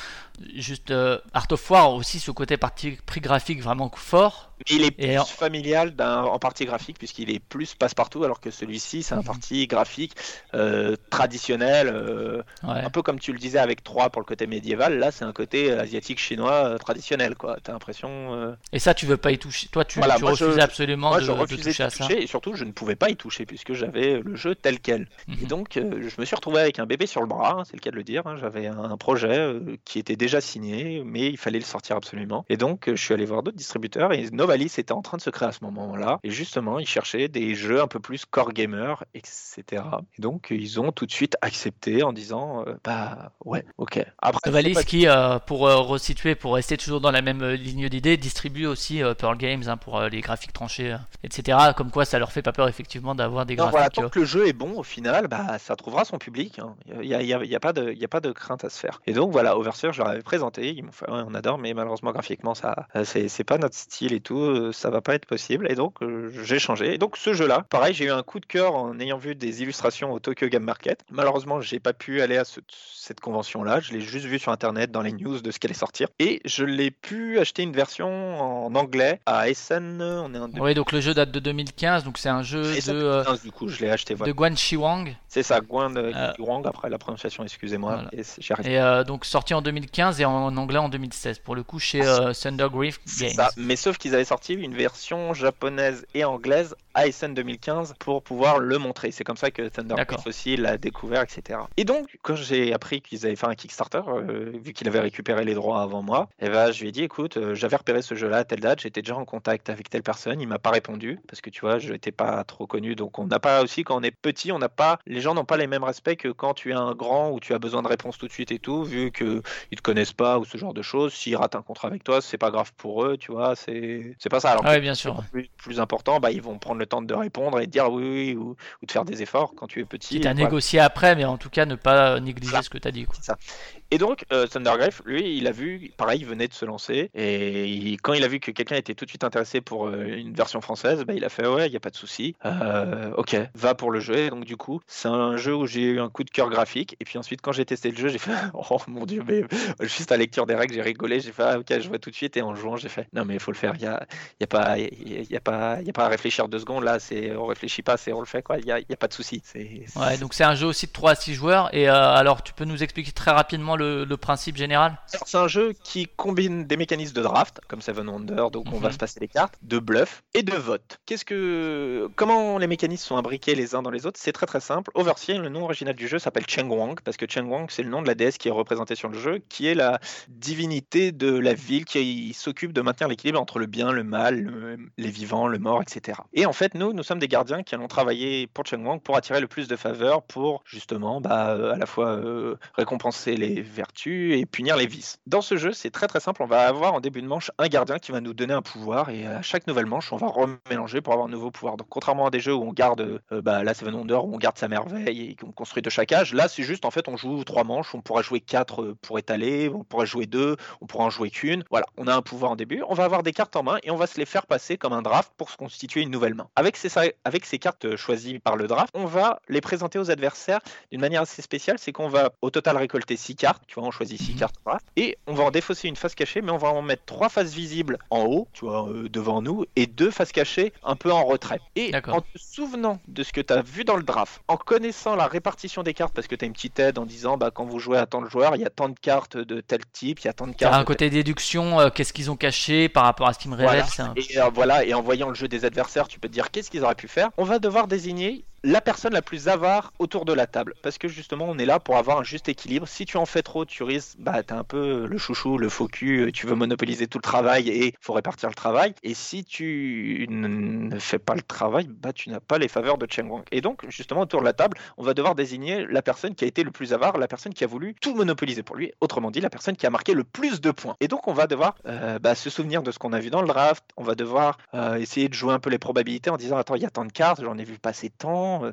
juste euh, Art of War aussi ce côté parti prix graphique vraiment fort. Mais il est plus en- familial en partie graphique puisqu'il est plus passe-partout, alors que celui-ci c'est un parti graphique euh, traditionnel, euh, Ouais. un peu comme tu le disais avec 3 pour le côté médiéval. Là, c'est un côté asiatique chinois euh, traditionnel, quoi. T'as l'impression. euh, Et ça, tu veux pas y toucher. Toi, tu, Voilà, tu moi, je- refusais absolument Moi, de, je de refusais toucher de à ça. toucher et surtout, je ne pouvais pas y toucher puisque j'avais le jeu tel quel. Et Mhm. donc, euh, je me suis retrouvé avec un bébé sur le bras, hein, c'est le cas de le dire. hein. J'avais un projet euh, qui était déjà signé, mais il fallait le sortir absolument. Et donc, euh, je suis allé voir d'autres distributeurs et Novalis était en train de se créer à ce moment-là. Et justement, ils cherchaient des jeux un peu plus core gamer, etc. Et donc, ils ont tout de suite accepté en disant, euh, bah ouais, ok. Après, Novalis pas- qui, euh, pour euh, resituer, pour rester toujours dans la même ligne d'idée, distribue aussi Pearl Games hein, pour les graphiques tranchés, etc. Comme quoi, ça leur fait pas peur effectivement d'avoir des Non, voilà, graphiques. tant que le jeu est bon, au final, bah, ça trouvera son public. hein. Il n'y a, y a- il y a pas de, il y a pas de crainte à se faire. Et donc, voilà, Overseer, je présenté. Ils m'ont fait, Ouais, on adore, mais malheureusement, graphiquement, ça, euh, c'est pas notre style et tout. euh, Ça va pas être possible. Et donc, euh, j'ai changé. Et donc, ce jeu-là, pareil, j'ai eu un coup de cœur en ayant vu des illustrations au Tokyo Game Market. Malheureusement, j'ai pas pu aller à ce- cette convention-là. Je l'ai juste vu sur Internet, dans les news de ce qu'elle allait sortir. Et je l'ai pu acheter une version en anglais à Essen. On est en Oui, donc le jeu date de 2015, donc c'est un jeu de, Essen euh, 2015, du coup, je l'ai acheté. voilà. de Guan Shiwang, C'est ça, de Euh, Wang, après la prononciation, excusez-moi. voilà. et et euh, donc sorti en 2015 et en, anglais en 2016, pour le coup chez euh, Thundergriff C'est Games. ça, mais sauf qu'ils avaient sorti une version japonaise et anglaise Essen 2015 pour pouvoir le montrer. C'est comme ça que Thunder aussi l'a découvert, etc. Et donc, quand j'ai appris qu'ils avaient fait un Kickstarter, euh, vu qu'il avait récupéré les droits avant moi, eh ben, je lui ai dit, écoute, euh, j'avais repéré ce jeu-là à telle date, j'étais déjà en contact avec telle personne, il m'a pas répondu, parce que tu vois, je n'étais pas trop connu, donc on n'a pas aussi, quand on est petit, on n'a pas, les gens n'ont pas les mêmes respects que quand tu es un grand où tu as besoin de réponses tout de suite et tout, vu que ils te connaissent pas ou ce genre de choses. S'ils ratent un contrat avec toi, c'est pas grave pour eux, tu vois. C'est pas ça. Alors Ah ouais, bien sûr. plus, plus important, bah, ils vont prendre le temps de répondre et de dire oui, oui ou, ou de faire des efforts quand tu es petit. Quitte à Voilà. négocier après, mais en tout cas ne pas négliger Voilà. ce que tu as dit. Quoi. Et donc, euh, Thundergrave, lui, il a vu, pareil, il venait de se lancer. Et il- quand il a vu que quelqu'un était tout de suite intéressé pour euh, une version française, bah, il a fait Ouais, il n'y a pas de souci. Euh, ok, va pour le jeu. Et donc, du coup, c'est un jeu où j'ai eu un coup de cœur graphique. Et puis ensuite, quand j'ai testé le jeu, j'ai fait *laughs* Oh mon dieu, mais juste à la lecture des règles, j'ai rigolé. J'ai fait Ah, ok, je vois tout de suite. Et en jouant, j'ai fait Non, mais il faut le faire. Il n'y a, y a, pas- y a, pas- y a pas à réfléchir deux secondes. Là, c'est on réfléchit pas, c'est on le fait. quoi. Il n'y a, il y a pas de souci. Ouais, donc c'est un jeu aussi de 3 à 6 joueurs. Et euh, alors, tu peux nous expliquer très rapidement le, le principe général? C'est un jeu qui combine des mécanismes de draft, comme Seven Wonder, donc on va Mhm. se passer les cartes, de bluff et de vote. Qu'est-ce que, comment les mécanismes sont imbriqués les uns dans les autres? C'est très très simple. Overseer, le nom original du jeu s'appelle Cheng Wang parce que Cheng Wang c'est le nom de la déesse qui est représentée sur le jeu, qui est la divinité de la ville qui s'occupe de maintenir l'équilibre entre le bien, le mal, le- les vivants, le mort, etc. Et en fait, nous, nous sommes des gardiens qui allons travailler pour Cheng Wang pour attirer le plus de faveurs, pour justement, bah, euh, à la fois euh, récompenser les vertus et punir les vices. Dans ce jeu, c'est très très simple. On va avoir en début de manche un gardien qui va nous donner un pouvoir et à chaque nouvelle manche, on va remélanger pour avoir un nouveau pouvoir. Donc, contrairement à des jeux où on garde, euh, bah, là, Seven Wonder, où on garde sa merveille et qu'on construit de chaque âge, là, c'est juste en fait, on joue trois manches. On pourra jouer quatre euh, pour étaler, on pourra jouer deux, on pourra en jouer qu'une. Voilà, on a un pouvoir en début. On va avoir des cartes en main et on va se les faire passer comme un draft pour se constituer une nouvelle main. Avec ces, avec ces cartes euh, choisies par le draft, on va les présenter aux adversaires d'une manière assez spéciale, c'est qu'on va au total récolter 6 cartes, tu vois, on choisit 6 Mhm. cartes draft, et on va en défausser une face cachée, mais on va en mettre 3 faces visibles en haut, tu vois, euh, devant nous, et 2 faces cachées un peu en retrait. Et en te souvenant de ce que tu as vu dans le draft, en connaissant la répartition des cartes, parce que tu as une petite aide en disant, bah, quand vous jouez à tant de joueurs, il y a tant de cartes de tel type, il y a tant de Il y a cartes. un de tel- côté déduction, euh, qu'est-ce qu'ils ont caché par rapport à ce qu'ils me Voilà. un- Et euh, voilà, et en voyant le jeu des adversaires, tu peux te dire qu'est-ce qu'ils auraient pu faire. On va devoir désigner la personne la plus avare autour de la table. Parce que justement, on est là pour avoir un juste équilibre. Si tu en fais trop, tu risques, bah, t'es un peu le chouchou, le faux cul, euh, tu veux monopoliser tout le travail et faut répartir le travail. Et si tu ne fais pas le travail, bah, tu n'as pas les faveurs de Cheng Wang. Et donc, justement, autour de la table, on va devoir désigner la personne qui a été le plus avare, la personne qui a voulu tout monopoliser pour lui. Autrement dit, la personne qui a marqué le plus de points. Et donc, on va devoir euh, bah, se souvenir de ce qu'on a vu dans le draft. On va devoir euh, essayer de jouer un peu les probabilités en disant Attends, il y a tant de cartes, j'en ai vu passer tant. Euh,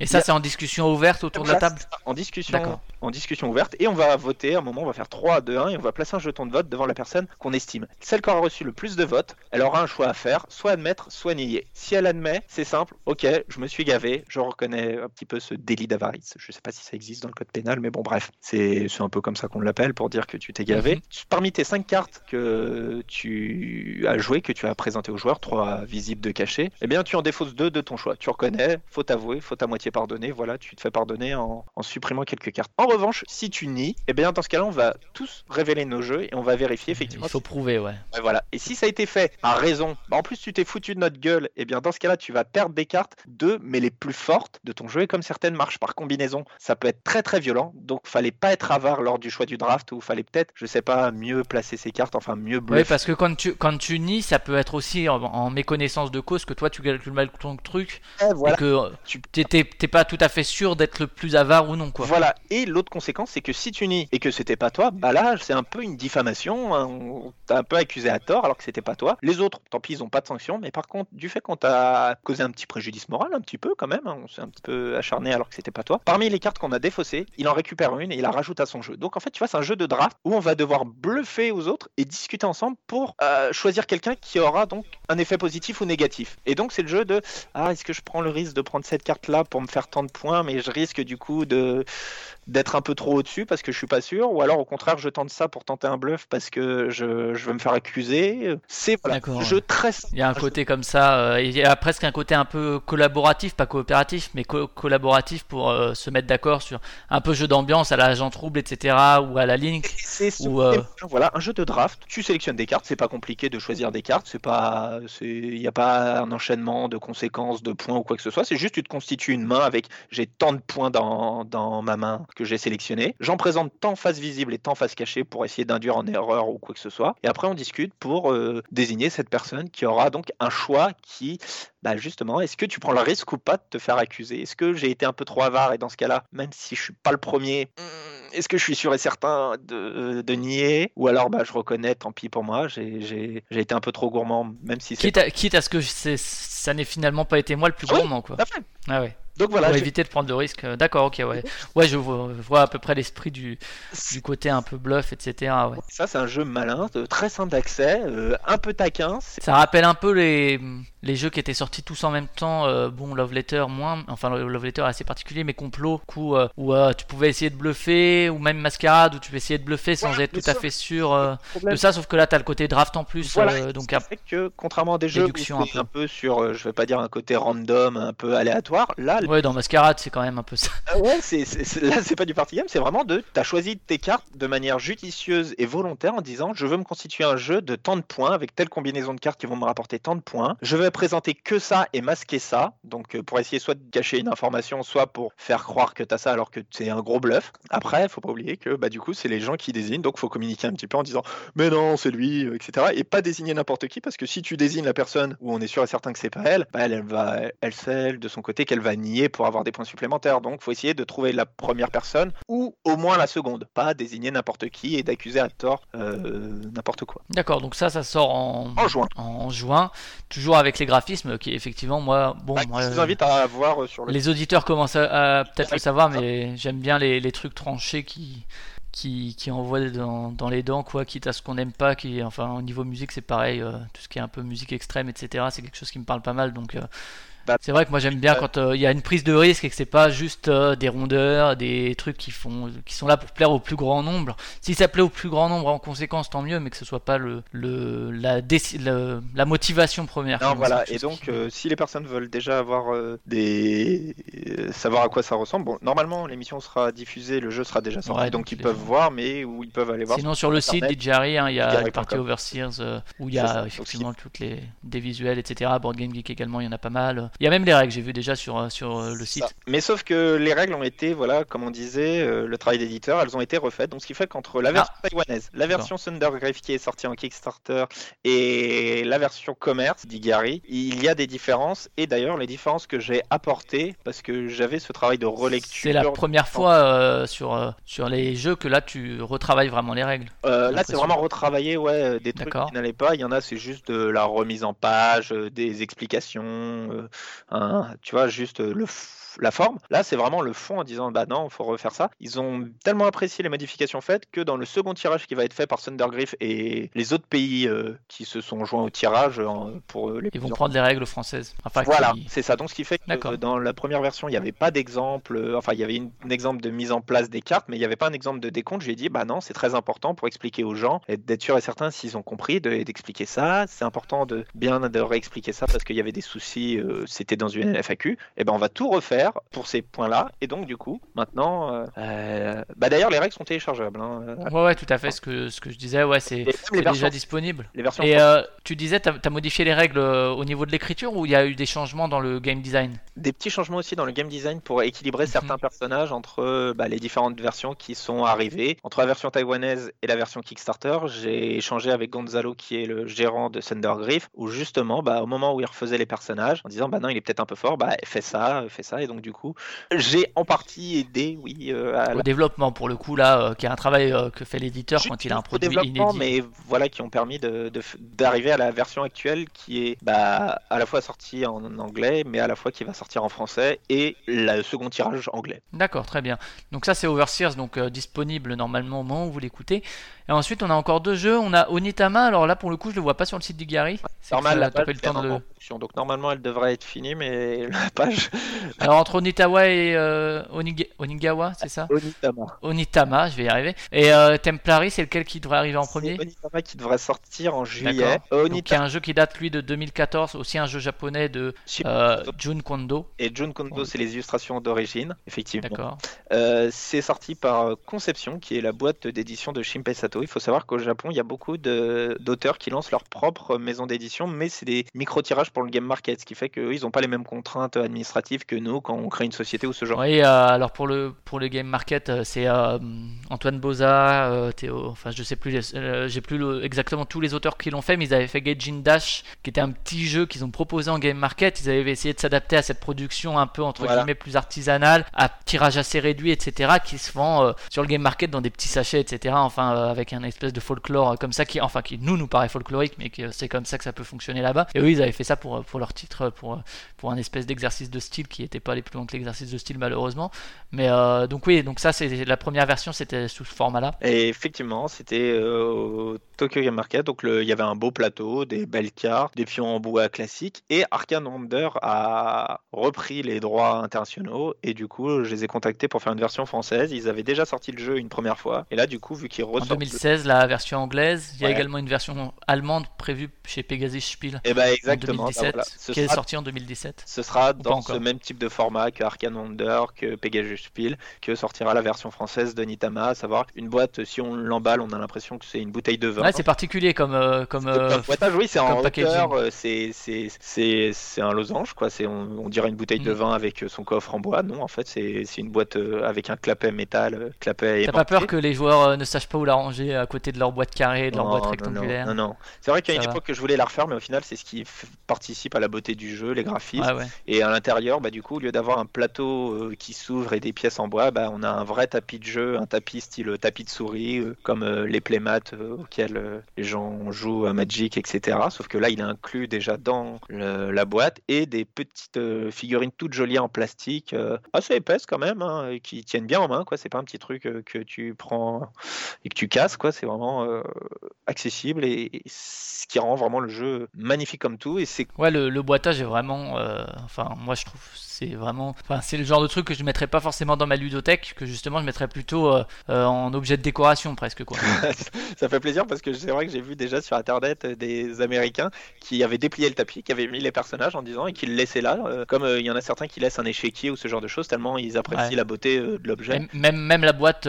Et ça, c'est en discussion ouverte autour de la table En discussion, en discussion ouverte. Et on va voter. À un moment, on va faire 3, 2, 1 et on va placer un jeton de vote devant la personne qu'on estime. Celle qui aura reçu le plus de votes, elle aura un choix à faire soit admettre, soit nier. Si elle admet, c'est simple. Ok, je me suis gavé. Je reconnais un petit peu ce délit d'avarice. Je sais pas si ça existe dans le code pénal, mais bon, bref. C'est un peu comme ça qu'on l'appelle pour dire que tu t'es gavé. Mhm. Parmi tes 5 cartes que tu as jouées, que tu as présentées aux joueurs, 3 visibles de cachet, eh bien, tu en défausses 2 de ton choix. Tu reconnais, faut avouer, faut à moitié pardonner. Voilà, tu te fais pardonner en, en supprimant quelques cartes. En revanche, si tu nies, eh bien, dans ce cas-là, on va tous révéler nos jeux et on va vérifier effectivement Il faut prouver, ouais. Ouais, voilà. Et si ça a été fait à raison, bah en plus tu t'es foutu de notre gueule, et bien dans ce cas-là, tu vas perdre des cartes de, mais les plus fortes de ton jeu. Et comme certaines marchent par combinaison, ça peut être très très violent. Donc fallait pas être avare lors du choix du draft, ou fallait peut-être, je sais pas, mieux placer ses cartes, enfin mieux Oui, bluffer. parce que quand tu, quand tu nies, ça peut être aussi en, en méconnaissance de cause que toi tu calcules mal ton truc voilà. et que Tu- t'es- pas tout à fait sûr d'être le plus avare ou non, quoi. Voilà. Et l'autre conséquence, c'est que si tu nies et que c'était pas toi, bah là, c'est un peu une diffamation. hein. On t'a un peu accusé à tort alors que c'était pas toi. Les autres, tant pis, ils ont pas de sanction. Mais par contre, du fait qu'on t'a causé un petit préjudice moral, un petit peu quand même, hein, on s'est un petit peu acharné alors que c'était pas toi. Parmi les cartes qu'on a défaussées, il en récupère une et il la rajoute à son jeu. Donc en fait, tu vois, c'est un jeu de draft où on va devoir bluffer aux autres et discuter ensemble pour euh, choisir quelqu'un qui aura donc un effet positif ou négatif. Et donc c'est le jeu de ah, est-ce que je prends le risque de prendre cette carte là pour me faire tant de points, mais je risque du coup de d'être un peu trop au-dessus parce que je suis pas sûr, ou alors au contraire je tente ça pour tenter un bluff parce que je, je veux me faire accuser. C'est voilà, jeu très Il y a un côté comme ça, euh, il y a presque un côté un peu collaboratif, pas coopératif, mais co- collaboratif pour euh, se mettre d'accord sur un peu jeu d'ambiance à la agent trouble, etc. ou à la Link. Ou, euh, voilà un jeu de draft. Tu sélectionnes des cartes, c'est pas compliqué de choisir des cartes, c'est pas, il y a pas un enchaînement de conséquences, de points ou quoi que ce soit. C'est juste tu te constitues une main avec j'ai tant de points dans, dans ma main que j'ai sélectionnées. J'en présente tant face visible et tant face cachée pour essayer d'induire en erreur ou quoi que ce soit. Et après, on discute pour euh, désigner cette personne qui aura donc un choix qui, bah, justement, est-ce que tu prends le risque ou pas de te faire accuser? Est-ce que j'ai été un peu trop avare? Et dans ce cas-là, même si je suis pas le premier, hmm, est-ce que je suis sûr et certain de, de nier? Ou alors, bah, je reconnais, tant pis pour moi, j'ai- été un peu trop gourmand, même si c'est Quitte à, quitte à ce que ça n'ait finalement pas été moi le plus Oui, gourmand, quoi. Tout à fait. Ah ouais. Donc voilà, pour éviter de prendre de risques. euh, D'accord, ok, ouais. Ouais, je vois, je vois à peu près l'esprit du, du côté un peu bluff, etc. Ouais. ça c'est un jeu malin, très simple d'accès, euh, un peu taquin. Ça rappelle un peu les, les jeux qui étaient sortis tous en même temps. euh, bon, Love Letter moins, enfin Love Letter est assez particulier, mais Complot, coup, euh, où tu pouvais essayer de bluffer, ou même Mascarade, où tu peux essayer de bluffer sans Ouais, être tout à ça- fait sûr de ça, sauf que là, tu as le côté draft en plus. Voilà, donc à- fait que contrairement à des jeux où un un peu sur, je vais pas dire un côté random, un peu aléatoire, là, ouais, dans Mascarade, c'est quand même un peu ça. Ah ouais, là c'est pas du party game, c'est vraiment de, t'as choisi tes cartes de manière judicieuse et volontaire en disant, je veux me constituer un jeu de tant de points avec telle combinaison de cartes qui vont me rapporter tant de points. Je vais présenter que ça et masquer ça, donc euh, pour essayer soit de cacher une information, soit pour faire croire que t'as ça alors que c'est un gros bluff. Après, faut pas oublier que bah du coup c'est les gens qui désignent, donc faut communiquer un petit peu en disant, mais non c'est lui, euh, etc. Et pas désigner n'importe qui parce que si tu désignes la personne où on est sûr et certain que c'est pas elle, bah elle, elle va, elle sait de son côté qu'elle va nier pour avoir des points supplémentaires. Donc faut essayer de trouver la première personne ou au moins la seconde, pas désigner n'importe qui et d'accuser à tort euh, n'importe quoi. D'accord, donc ça, ça sort en, En juin. en juin, toujours avec les graphismes qui, effectivement, moi, bon, Bah, moi, je vous invite à voir euh, sur le Les auditeurs commencent à, à peut-être le savoir, mais j'aime bien les, les trucs tranchés qui, qui, qui envoient dans, dans les dents, quoi, quitte à ce qu'on n'aime pas. Qui, enfin, au niveau musique, c'est pareil, euh, tout ce qui est un peu musique extrême, etc. C'est quelque chose qui me parle pas mal, donc. euh, Bah, c'est vrai que moi j'aime bien euh, quand euh, il y a une prise de risque et que c'est pas juste euh, des rondeurs, des trucs qui font, qui sont là pour plaire au plus grand nombre. Si ça plaît au plus grand nombre en conséquence, tant mieux, mais que ce soit pas le, le, la, le- la motivation première. Non, voilà. Et donc, qui- euh, si les personnes veulent déjà avoir des, savoir à quoi ça ressemble, bon, normalement l'émission sera diffusée, le jeu sera déjà sorti, Ouais, donc donc ils peuvent gens- voir, mais où ils peuvent aller voir. Sinon sur le site Internet, DJRI, hein, il y a la partie Overseers où il y a. Donc, effectivement toutes les des visuels, etc. Board Game Geek également, il y en a pas mal. Il y a même les règles, j'ai vu déjà sur, euh, sur euh, le Ça. site. Mais sauf que les règles ont été, voilà, comme on disait, euh, le travail d'éditeur, elles ont été refaites. Donc ce qui fait qu'entre la version taïwanaise, la version Thundergrave qui est sortie en Kickstarter et la version commerce d'Igari, il y a des différences. Et d'ailleurs, les différences que j'ai apportées, parce que j'avais ce travail de relecture. C'est la première fois euh, sur, euh, sur les jeux que là tu retravailles vraiment les règles. Euh, là, c'est vraiment retravailler ouais, des trucs qui n'allaient pas. Il y en a, c'est juste de la remise en page, des explications, hein, tu vois, juste le la forme. Là, c'est vraiment le fond en disant bah non, faut refaire ça. Ils ont tellement apprécié les modifications faites que dans le second tirage qui va être fait par Thundergriff et les autres pays euh, qui se sont joints au tirage euh, pour euh, les Ils vont prendre les règles françaises. Enfin, voilà, qui- c'est ça. Donc, ce qui fait que euh, dans la première version, il n'y avait pas d'exemple. Enfin, il y avait une- un exemple de mise en place des cartes, mais il n'y avait pas un exemple de décompte. J'ai dit, bah non, c'est très important pour expliquer aux gens et d'être sûr et certain s'ils ont compris de- d'expliquer ça. C'est important de bien de réexpliquer ça parce qu'il y avait des soucis. euh, C'était dans une FAQ. Et ben, on va tout refaire pour ces points-là. Et donc, du coup, maintenant, euh, euh, bah d'ailleurs, les règles sont téléchargeables. hein. Ouais, ouais, tout à fait. Ce que, ce que je disais, ouais, c'est déjà versions, disponible. les versions Et euh, tu disais, tu as, modifié les règles au niveau de l'écriture ou il y a eu des changements dans le game design? Des petits changements aussi dans le game design pour équilibrer certains personnages entre bah, les différentes versions qui sont arrivées. Entre la version taïwanaise et la version Kickstarter, j'ai échangé avec Gonzalo qui est le gérant de Thundergriff où justement bah, au moment où il refaisait les personnages en disant bah non il est peut-être un peu fort, bah fais ça, fais ça et donc du coup j'ai en partie aidé oui euh, à Au la développement, pour le coup, là, euh, qui est un travail euh, que fait l'éditeur quand il a un produit développement, inédit. mais voilà, qui ont permis de- de d'arriver à la version actuelle qui est bah, à la fois sortie en anglais, mais à la fois qui va sortir en français et le second tirage anglais. D'accord, très bien. Donc ça c'est Overseers, donc disponible normalement au moment où vous l'écoutez. Et ensuite on a encore deux jeux. On a Onitama, alors là pour le coup je le vois pas sur le site d'Igari. C'est Normal, la page le temps de donc normalement elle devrait être finie, mais la page Alors entre Onitawa et euh, Oniga- Onigawa, c'est ça? Onitama. Onitama, je vais y arriver. Et euh, Templari, c'est lequel qui devrait arriver en premier? Onitama qui devrait sortir en juillet. D'accord. Donc il y Onitama a un jeu qui date lui de 2014, aussi un jeu japonais de euh, Jun Kondo. et Jun Kondo, c'est les illustrations d'origine, effectivement. D'accord. Euh, c'est sorti par Conception, qui est la boîte d'édition de Shinpei Sato. Il faut savoir qu'au Japon, il y a beaucoup d'auteurs qui lancent leur propre maison d'édition, mais c'est des micro-tirages pour le game market, ce qui fait qu'eux, ils n'ont pas les mêmes contraintes administratives que nous quand quand on crée une société ou ce genre. Oui, euh, alors pour le pour le game market, euh, c'est euh, Antoine Boza, euh, Théo, enfin je sais plus, les- j'ai plus le- exactement tous les auteurs qui l'ont fait, mais ils avaient fait Gaijin Dash, qui était un petit jeu qu'ils ont proposé en game market. Ils avaient essayé de s'adapter à cette production un peu entre Voilà. guillemets plus artisanale, à tirage assez réduit, etc., qui se vend sur le game market dans des petits sachets, etc. Enfin avec un espèce de folklore comme ça qui, enfin qui nous nous paraît folklorique, mais c'est comme ça que ça peut fonctionner là-bas. Et eux ils avaient fait ça pour pour leur titre, pour pour un espèce d'exercice de style qui était pas allé plus loin que l'exercice de style malheureusement. Mais euh, donc oui, donc ça c'est la première version, c'était sous ce format-là. Et effectivement, c'était euh, au Tokyo Game Market. Donc, il y avait un beau plateau, des belles cartes, des pions en bois classiques. Et Arcane Wonder a repris les droits internationaux. Et du coup, je les ai contactés pour faire une version française. Ils avaient déjà sorti le jeu une première fois. Et là, du coup, vu qu'ils En ressortent. 2016, la version anglaise. Il y a Ouais. également une version allemande prévue chez Pegasus Spiel Et ben en exactement. bah 2017, voilà. Ce qui est sera sorti en 2017. Ce sera dans ce même type de format que Arcane Wonder, que Pegasus Spiel, que sortira la version française de Nitama, à savoir une boîte, si on l'emballe, on a l'impression que c'est une bouteille de vin. Ouais, c'est particulier comme euh, comme euh, oui, c'est en hauteur, euh, c'est c'est c'est c'est un losange quoi. C'est on, on dirait une bouteille de Mm. vin avec euh, son coffre en bois. Non, en fait, c'est c'est une boîte euh, avec un clapet métal, clapet. T'as pas peur que les joueurs ne sachent pas où la ranger à côté de leur boîte carrée, de leur Non, boîte rectangulaire? Non, non, non. C'est vrai qu'à une Ça va. époque que je voulais la refaire, mais au final, c'est ce qui participe à la beauté du jeu, les graphismes. Ouais. Et à l'intérieur, bah, du coup, au lieu d'avoir un plateau euh, qui s'ouvre et des pièces en bois, bah, on a un vrai tapis de jeu, un tapis style euh, tapis de souris, euh, comme les playmats euh, auxquels les gens jouent à Magic, etc. Sauf que là, il est inclus déjà dans la boîte et des petites figurines toutes jolies en plastique, assez épaisses quand même, hein, qui tiennent bien en main. quoi. C'est pas un petit truc que tu prends et que tu casses. C'est vraiment accessible et, ce qui rend vraiment le jeu magnifique comme tout. Et Ouais, le, le est vraiment. enfin, moi je trouve c'est vraiment. Enfin, c'est le genre de truc que je mettrais pas forcément dans ma ludothèque, que justement je mettrais plutôt euh, euh, en objet de décoration presque quoi. *laughs* ça fait plaisir parce que c'est vrai que j'ai vu déjà sur internet euh, des Américains qui avaient déplié le tapis, qui avaient mis les personnages en disant et qui le laissaient là. euh, comme il y en a certains qui laissent un échiquier ou ce genre de choses tellement ils apprécient Ouais. la beauté de l'objet. Et même, même la boîte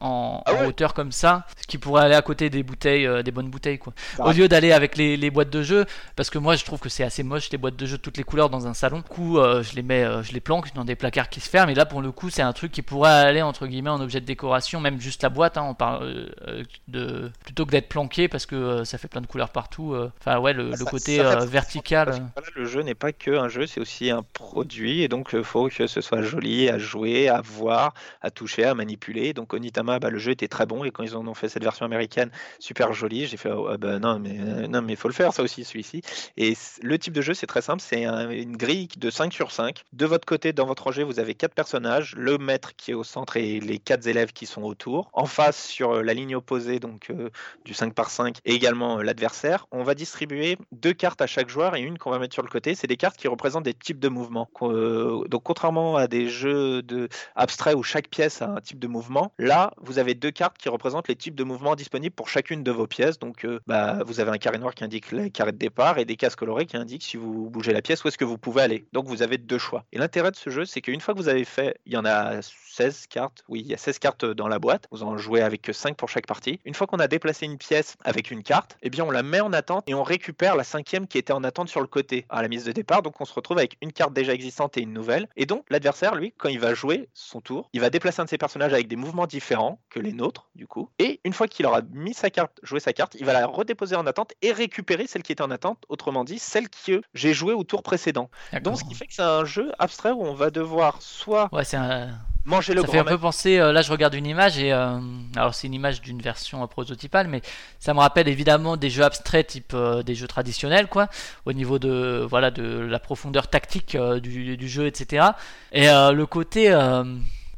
en, Ah en hauteur comme ça, ce qui pourrait aller à côté des bouteilles, des bonnes bouteilles quoi. Ça Au lieu d'aller avec les, les boîtes de jeu, parce que moi je trouve que c'est assez moche les boîtes de jeu de toutes les couleurs dans un salon. Du coup, je les mets, euh, je les planque dans des placards qui se ferment. Et là pour le coup, c'est un truc qui pourrait aller entre guillemets en objet de décoration, même juste la boîte. Hein, on parle euh, euh, de plutôt que d'être planqué parce que euh, ça fait plein de couleurs partout. Enfin ouais, le, Ah, le ça- côté ça fait très vertical. Voilà, le jeu n'est pas que un jeu, c'est aussi un produit, et donc il faut que ce soit joli à jouer, à voir, à toucher, à manipuler. Donc Onitama, bah, le jeu était très bon, et quand ils en ont fait cette version américaine, super jolie, j'ai fait oh, ah bah, non mais non mais faut le faire ça aussi celui-ci. Et le type de jeu c'est très simple, c'est un- une grille de 5 sur 5. De votre côté, dans votre rangée, vous avez quatre personnages, le maître qui est au centre et les quatre élèves qui sont autour. En face, sur euh, la ligne opposée, donc euh, du 5 par 5 et également euh, l'adversaire. On va distribuer deux cartes à chaque joueur et une qu'on va mettre sur le côté. C'est des cartes qui représentent des types de mouvements. Donc contrairement à des jeux de abstraits où chaque pièce a un type de mouvement, là vous avez deux cartes qui représentent les types de mouvements disponibles pour chacune de vos pièces. Donc bah, vous avez un carré noir qui indique le carré de départ et des cases colorées qui indiquent si vous bougez la pièce où est-ce que vous pouvez aller. Donc vous avez deux choix. Et l'intérêt de ce jeu, c'est qu'une fois que vous avez fait, il y en a 16 cartes, oui, il y a 16 cartes dans la boîte, vous en jouez avec que 5 pour chaque partie. Une fois qu'on a déplacé une pièce avec une carte, eh bien on la met en attente et on récupère la cinquième qui était en attente sur le côté à la mise de départ. Donc on se retrouve avec une carte déjà existante et une nouvelle. Et donc l'adversaire, lui, quand il va jouer son tour, il va déplacer un de ses personnages avec des mouvements différents que les nôtres, du coup. Et une fois qu'il aura mis sa carte, joué sa carte, il va la redéposer en attente et récupérer celle qui était en attente, autrement dit, celle que j'ai jouée au tour précédent. Donc ce qui fait que c'est un jeu abstrait où on va devoir soit Ouais, un, manger le ça fait un peu penser. euh, là, je regarde une image et euh, alors c'est une image d'une version euh, prototypale, mais ça me rappelle évidemment des jeux abstraits type euh, des jeux traditionnels, quoi, au niveau de voilà de la profondeur tactique du, du jeu, etc. Et le côté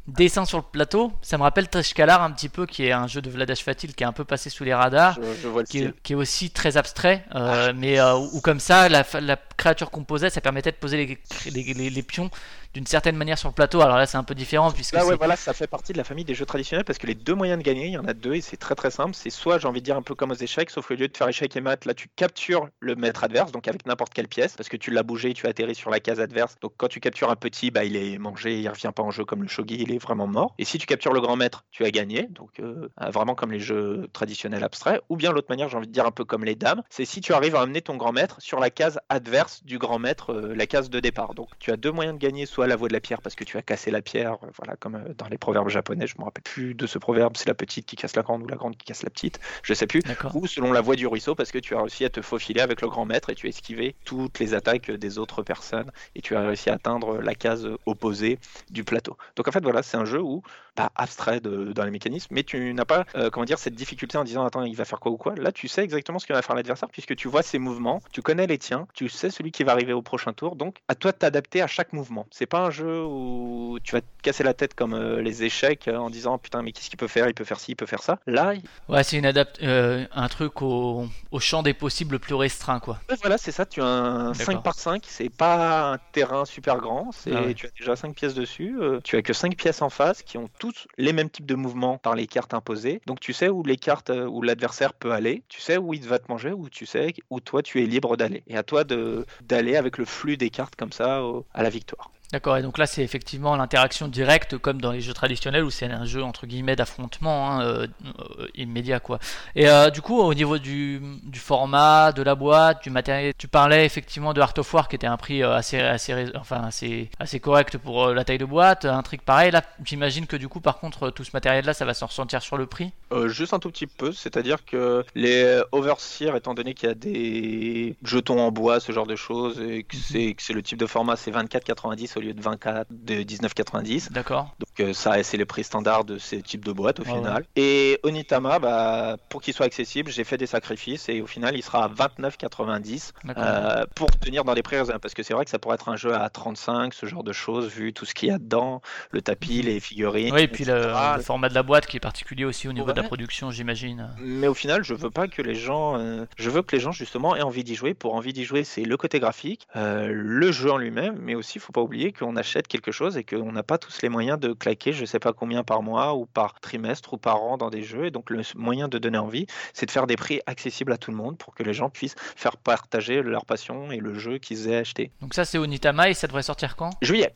dessin sur le plateau, ça me rappelle Trishkalar un petit peu, qui est un jeu de Vladash Fatil qui est un peu passé sous les radars. Je, je vois le Qui est, qui est aussi très abstrait, euh, mais euh, où comme ça, la, la créature qu'on posait, ça permettait de poser les, les, les- les pions d'une certaine manière sur le plateau. Alors là, c'est un peu différent puisque Là, ouais, voilà, ça fait partie de la famille des jeux traditionnels parce que les deux moyens de gagner, il y en a deux et c'est très très simple. C'est soit, j'ai envie de dire, un peu comme aux échecs, sauf au lieu de faire échec et mat, là tu captures le maître adverse, donc avec n'importe quelle pièce, parce que tu l'as bougé, tu atterris sur la case adverse. Donc quand tu captures un petit, bah, il est mangé, il revient pas en jeu comme le shogi, il est vraiment mort. Et si tu captures le grand maître, tu as gagné. Donc euh, vraiment comme les jeux traditionnels abstraits. Ou bien l'autre manière, j'ai envie de dire un peu comme les dames, c'est si tu arrives à amener ton grand maître sur la case adverse du grand maître, euh, la case de départ. Donc tu as deux moyens de gagner, soit la voie de la pierre parce que tu as cassé la pierre, euh, voilà comme euh, dans les proverbes japonais. Je me rappelle plus de ce proverbe, c'est la petite qui casse la grande ou la grande qui casse la petite. Je sais plus. Ou selon la voie du ruisseau parce que tu as réussi à te faufiler avec le grand maître et tu as esquivé toutes les attaques des autres personnes et tu as réussi à atteindre la case opposée du plateau. Donc en fait voilà, c'est un jeu où pas abstrait de- dans les mécanismes, mais tu n'as pas euh, comment dire cette difficulté en disant attends il va faire quoi ou quoi. Là tu sais exactement ce que va faire l'adversaire puisque tu vois ses mouvements, tu connais les tiens, tu sais celui qui va arriver au prochain tour. Donc à toi de t'adapter à chaque mouvement. C'est pas un jeu où tu vas te casser la tête comme euh, les échecs euh, en disant putain mais qu'est-ce qu'il peut faire? Il peut faire ci, il peut faire ça. Là Ouais, c'est une adapte, un truc au, au champ des possibles plus restreint, quoi. Voilà, c'est ça, tu as un D'accord. 5 par 5, c'est pas un terrain super grand, c'est Ah ouais. tu as déjà 5 pièces dessus, tu as que 5 pièces en face qui ont les mêmes types de mouvements par les cartes imposées. Donc tu sais où les cartes euh, où l'adversaire peut aller, tu sais où il va te manger ou tu sais où toi tu es libre d'aller. Et à toi d'aller avec le flux des cartes comme ça à la victoire. D'accord, et donc là c'est effectivement l'interaction directe comme dans les jeux traditionnels où c'est un jeu entre guillemets d'affrontement hein, euh, euh, immédiat quoi. Et euh, du coup au niveau du, du format, de la boîte, du matériel, tu parlais effectivement de Art of War qui était un prix euh, assez, assez, enfin, assez, assez correct pour la taille de boîte, un truc pareil. Là j'imagine que du coup par contre tout ce matériel là ça va se ressentir sur le prix? Juste un tout petit peu, c'est-à-dire que les Overseer, étant donné qu'il y a des jetons en bois, ce genre de choses, et que Mhm. que c'est le type de format, c'est 24,90 au lieu de 24, de 19,90. D'accord Donc euh, ça, c'est le prix standard de ces types de boîtes au Ah ouais. final. Et Onitama, bah, pour qu'il soit accessible, j'ai fait des sacrifices et au final, il sera à 29,90 D'accord. euh, pour tenir dans les prix raisonnables. Parce que c'est vrai que ça pourrait être un jeu à 35, ce genre de choses, vu tout ce qu'il y a dedans, le tapis, les figurines. oui, et puis le, format de la boîte qui est particulier aussi au niveau de la production j'imagine. Mais au final, je veux pas que les gens, euh, je veux que les gens justement aient envie d'y jouer. Pour envie d'y jouer, c'est le côté graphique, euh, le jeu en lui-même, mais aussi, il faut pas oublier qu'on achète quelque chose et qu'on n'a pas tous les moyens de claquer, je sais pas combien par mois ou par trimestre ou par an dans des jeux. Et donc, le moyen de donner envie, c'est de faire des prix accessibles à tout le monde pour que les gens puissent faire partager leur passion et le jeu qu'ils aient acheté. Donc ça c'est Onitama et ça devrait sortir quand? Juillet.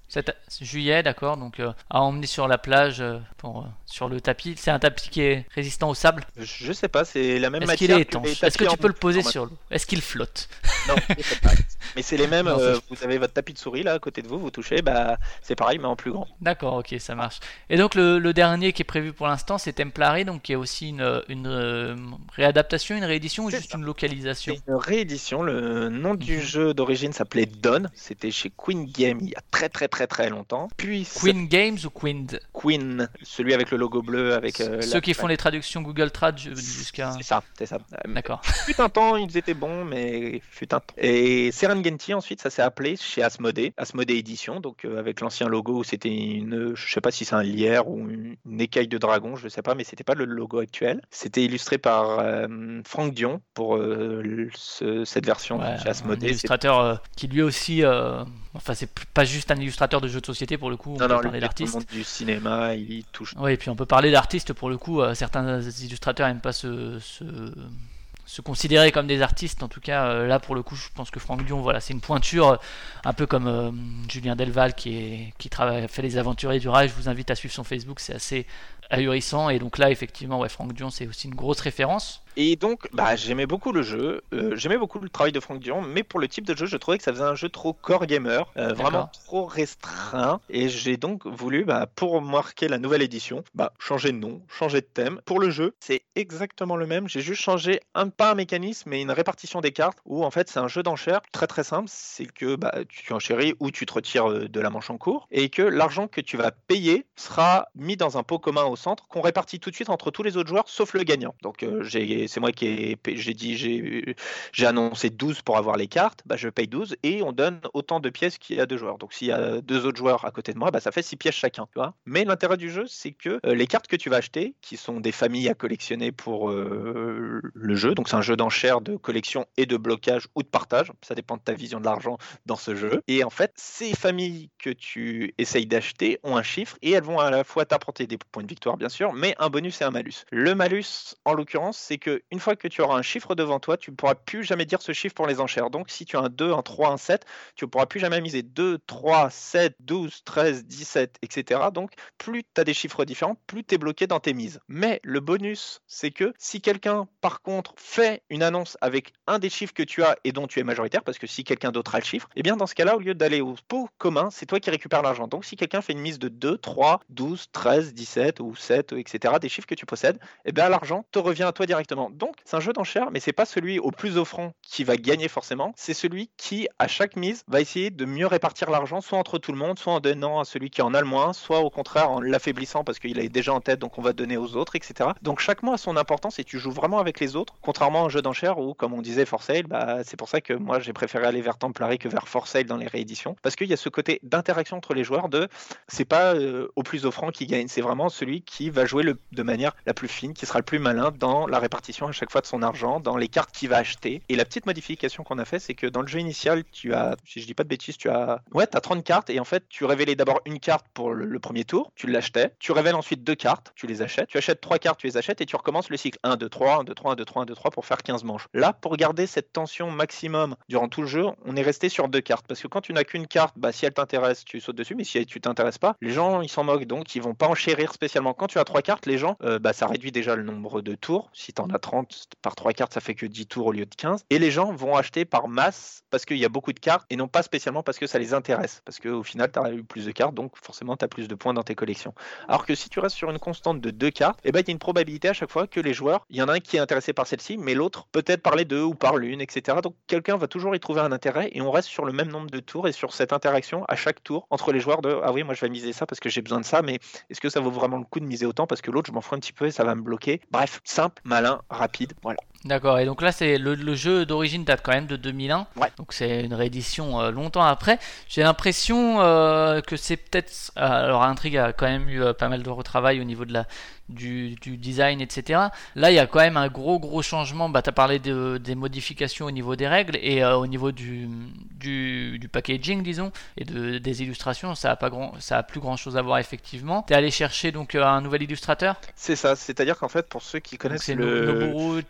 Juillet, d'accord, donc euh, à emmener sur la plage, euh, pour, euh, sur le tapis. C'est un tapis qui est résistant au sable. Je sais pas, c'est la même Est-ce qu'il matière est étanche Est-ce que tu peux le poser sur l'eau Est-ce qu'il flotte Non, je sais pas. *laughs* mais c'est les mêmes. Non, euh, vous avez votre tapis de souris là à côté de vous, vous touchez, bah c'est pareil mais en plus grand. D'accord, ok, ça marche. Et donc le, le dernier qui est prévu pour l'instant, c'est Templari, donc qui est aussi une, une euh, réadaptation, une réédition ou juste ça. une localisation une réédition. Le nom du Mhm. jeu d'origine s'appelait Dawn. C'était chez Queen Game il y a très très très très longtemps. Puis Queen Games ou Queen Queen, celui avec le logo bleu avec euh, Ceux la- qui font les traductions Google Trad ju- jusqu'à. C'est ça, c'est ça. Euh, D'accord. *laughs* fut un temps, ils étaient bons, mais fut un temps. Et Serengeti, ensuite, ça s'est appelé chez Asmodee, Asmodee Édition, donc euh, avec l'ancien logo où c'était une, je sais pas si c'est un lierre ou une, une écaille de dragon, je sais pas, mais c'était pas le logo actuel. C'était illustré par euh, Franck Dion pour euh, le- ce- cette version Ouais, chez un Asmodee. C'est- illustrateur euh, qui lui aussi, euh, enfin c'est pas juste un illustrateur de jeux de société pour le coup, on Non, non, monde du cinéma, il y touche. Oui, et puis on peut parler d'artistes pour le coup. euh, certains illustrateurs n'aiment pas se, se, considérer comme des artistes. En tout cas, euh, là pour le coup, je pense que Franck Dion, voilà, c'est une pointure, euh, un peu comme Julien Delval qui, est, qui travaille, fait les aventuriers du rail. Je vous invite à suivre son Facebook, c'est assez ahurissant. Et donc là, effectivement, ouais, Franck Dion, c'est aussi une grosse référence. Et donc, bah, j'aimais beaucoup le jeu, euh, j'aimais beaucoup le travail de Franck Dion, mais pour le type de jeu, je trouvais que ça faisait un jeu trop core gamer, euh, vraiment trop restreint. Et j'ai donc voulu, bah, pour marquer la nouvelle édition, bah, changer de nom, changer de thème. Pour le jeu, c'est exactement le même. J'ai juste changé un pas un mécanisme, mais une répartition des cartes. Où en fait, c'est un jeu d'enchères très très simple. C'est que bah, tu enchéris ou tu te retires euh, de la manche en cours, et que l'argent que tu vas payer sera mis dans un pot commun au centre qu'on répartit tout de suite entre tous les autres joueurs, sauf le gagnant. Donc euh, j'ai c'est moi qui ai j'ai dit j'ai j'ai annoncé 12 pour avoir les cartes, bah, je paye 12 et on donne autant de pièces qu'il y a deux joueurs. Donc s'il y a deux autres joueurs à côté de moi, bah, ça fait 6 pièces chacun. Tu vois Mais l'intérêt du jeu, c'est que euh, les cartes que tu vas acheter, qui sont des familles à collectionner pour euh, le jeu, donc c'est un jeu d'enchères, de collection et de blocage ou de partage, ça dépend de ta vision de l'argent dans ce jeu. Et en fait, ces familles que tu essayes d'acheter ont un chiffre et elles vont à la fois t'apporter des points de victoire, bien sûr, mais un bonus et un malus. Le malus, en l'occurrence, c'est que une fois que tu auras un chiffre devant toi, tu ne pourras plus jamais dire ce chiffre pour les enchères. Donc si tu as un 2, un 3, un 7, tu ne pourras plus jamais miser 2, 3, 7, 12, 13, 17, etc. Donc plus tu as des chiffres différents, plus tu es bloqué dans tes mises. Mais le bonus, c'est que si quelqu'un, par contre, fait une annonce avec un des chiffres que tu as et dont tu es majoritaire, parce que si quelqu'un d'autre a le chiffre, eh bien dans ce cas-là, au lieu d'aller au pot commun, c'est toi qui récupères l'argent. Donc si quelqu'un fait une mise de 2, 3, 12, 13, 17 ou 7, etc., des chiffres que tu possèdes, eh bien l'argent te revient à toi directement. Donc c'est un jeu d'enchères, mais c'est pas celui au plus offrant qui va gagner forcément, c'est celui qui, à chaque mise, va essayer de mieux répartir l'argent, soit entre tout le monde, soit en donnant à celui qui en a le moins, soit au contraire en l'affaiblissant parce qu'il est déjà en tête, donc on va donner aux autres, etc. Donc chaque mot a son importance et tu joues vraiment avec les autres, contrairement à un jeu d'enchères où, comme on disait, For Sale, bah, c'est pour ça que moi j'ai préféré aller vers Templari que vers For Sale dans les rééditions, parce qu'il y a ce côté d'interaction entre les joueurs de c'est pas euh, au plus offrant qui gagne, c'est vraiment celui qui va jouer de manière la plus fine, qui sera le plus malin dans la répartition à chaque fois de son argent, dans les cartes qu'il va acheter. Et la petite modification qu'on a fait, c'est que dans le jeu initial, tu as, si je dis pas de bêtises, tu as, ouais, as 30 cartes et en fait, tu révélais d'abord une carte pour le, premier tour, tu l'achetais, tu révèles ensuite deux cartes, tu les achètes, tu achètes trois cartes, tu les achètes et tu recommences le cycle 1, 2, 3, 1, 2, 3, 1, 2, 3, 1, 2, 3 pour faire 15 manches. Là, pour garder cette tension maximum durant tout le jeu, on est resté sur deux cartes parce que quand tu n'as qu'une carte, bah, si elle t'intéresse, tu sautes dessus, mais si tu t'intéresses pas, les gens ils s'en moquent donc ils vont pas enchérir spécialement. Quand tu as trois cartes, les gens, euh, bah, ça réduit déjà le nombre de tours. Si tu en as 30 par trois cartes, ça fait que 10 tours au lieu de 15. Et les gens vont acheter par masse parce qu'il y a beaucoup de cartes et non pas spécialement parce que ça les intéresse. Parce qu'au final, tu as eu plus de cartes, donc forcément, tu as plus de points dans tes collections. Alors que si tu restes sur une constante de deux cartes, eh ben, il y a une probabilité à chaque fois que les joueurs, il y en a un qui est intéressé par celle-ci, mais l'autre peut-être par les deux ou par l'une, etc. Donc quelqu'un va toujours y trouver un intérêt et on reste sur le même nombre de tours et sur cette interaction à chaque tour entre les joueurs de ah oui, moi je vais miser ça parce que j'ai besoin de ça, mais est-ce que ça vaut vraiment le coup de miser autant parce que l'autre je m'en fous un petit peu et ça va me bloquer? Bref, simple, malin, rapide, voilà. D'accord, et donc là, c'est le, le jeu d'origine date quand même de 2001. Ouais. Donc c'est une réédition euh, longtemps après. J'ai l'impression euh, que c'est peut-être. euh, alors, Intrigue a quand même eu pas mal de retravail au niveau de la, du, du design, etc. Là, il y a quand même un gros, gros changement. Bah, tu as parlé de- des modifications au niveau des règles et au niveau du, du, du packaging, disons, et de, des illustrations. Ça a, pas grand, ça a plus grand chose à voir, effectivement. Tu es allé chercher donc un nouvel illustrateur? C'est ça, c'est-à-dire qu'en fait, pour ceux qui connaissent C'est le.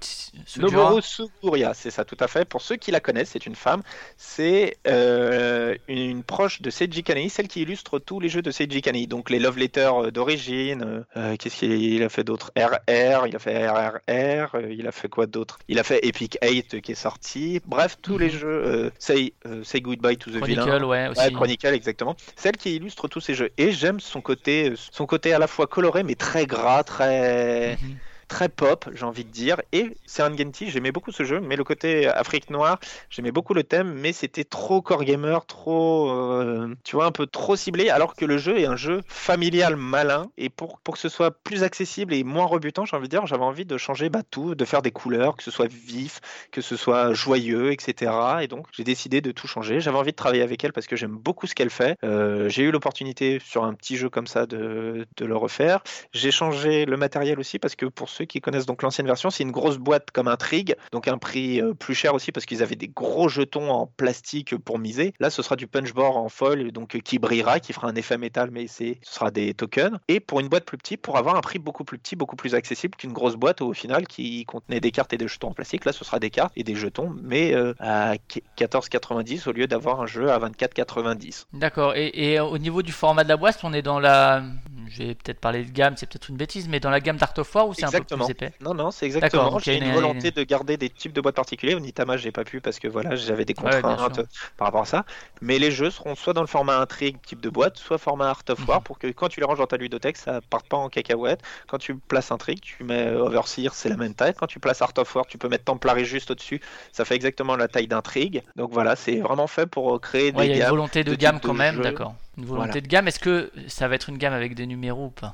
Noboru Suguria, c'est ça, tout à fait. Pour ceux qui la connaissent, c'est une femme. C'est euh, une, une proche de Seiji Kanei, celle qui illustre tous les jeux de Seiji Kanei. Donc les love letters euh, d'origine. euh, Qu'est-ce qu'il a fait d'autre? RR, il a fait RRR, euh, il a fait quoi d'autre? Il a fait Epic 8 euh, qui est sorti. Bref, tous les Mhm. jeux. say, say Goodbye to the Villain. Chronicle, ouais, aussi. Ouais, Chronicle, exactement. Celle qui illustre tous ces jeux. Et j'aime son côté, son côté à la fois coloré, mais très gras, très, Mhm. Très pop, j'ai envie de dire. Et Genti, j'aimais beaucoup ce jeu, mais le côté Afrique noire, j'aimais beaucoup le thème, mais c'était trop core gamer, trop, euh, tu vois, un peu trop ciblé, alors que le jeu est un jeu familial malin. Et pour, pour que ce soit plus accessible et moins rebutant, j'ai envie de dire, j'avais envie de changer bah, tout, de faire des couleurs, que ce soit vif, que ce soit joyeux, etc. Et donc, j'ai décidé de tout changer. J'avais envie de travailler avec elle parce que j'aime beaucoup ce qu'elle fait. Euh, j'ai eu l'opportunité sur un petit jeu comme ça de, de le refaire. J'ai changé le matériel aussi parce que pour ceux qui connaissent donc l'ancienne version, c'est une grosse boîte comme Intrigue, donc un prix euh, plus cher aussi parce qu'ils avaient des gros jetons en plastique pour miser. Là, ce sera du punchboard en foil, donc euh, qui brillera, qui fera un effet métal, mais ce sera des tokens. Et pour une boîte plus petite, pour avoir un prix beaucoup plus petit, beaucoup plus accessible qu'une grosse boîte au final qui contenait des cartes et des jetons en plastique. Là, ce sera des cartes et des jetons, mais euh, à 14,90 au lieu d'avoir un jeu à 24,90. D'accord. Et au niveau du format de la boîte, on est dans la. Je vais peut-être parler de gamme, c'est peut-être une bêtise, mais dans la gamme d'Art of War ou c'est un peu Exactement. plus épais Non, non, c'est exactement. J'ai une une- volonté de garder des types de boîtes particuliers. Au Nitama, j'ai pas pu parce que voilà, j'avais des Ouais, bien contraintes par rapport à ça. Mais les jeux seront soit dans le format intrigue type de boîte, soit format Art of War Mhm. pour que quand tu les ranges dans ta ludothèque, ça parte pas en cacahuète. Quand tu places intrigue, tu mets Overseer, c'est la même taille. Quand tu places Art of War, tu peux mettre Templari juste au-dessus. Ça fait exactement la taille d'intrigue. Donc voilà, c'est vraiment fait pour créer Ouais, il des y a une volonté de de gamme quand de même, d'accord. Une volonté Voilà. de gamme. Est-ce que ça va être une gamme avec des numéros ou pas?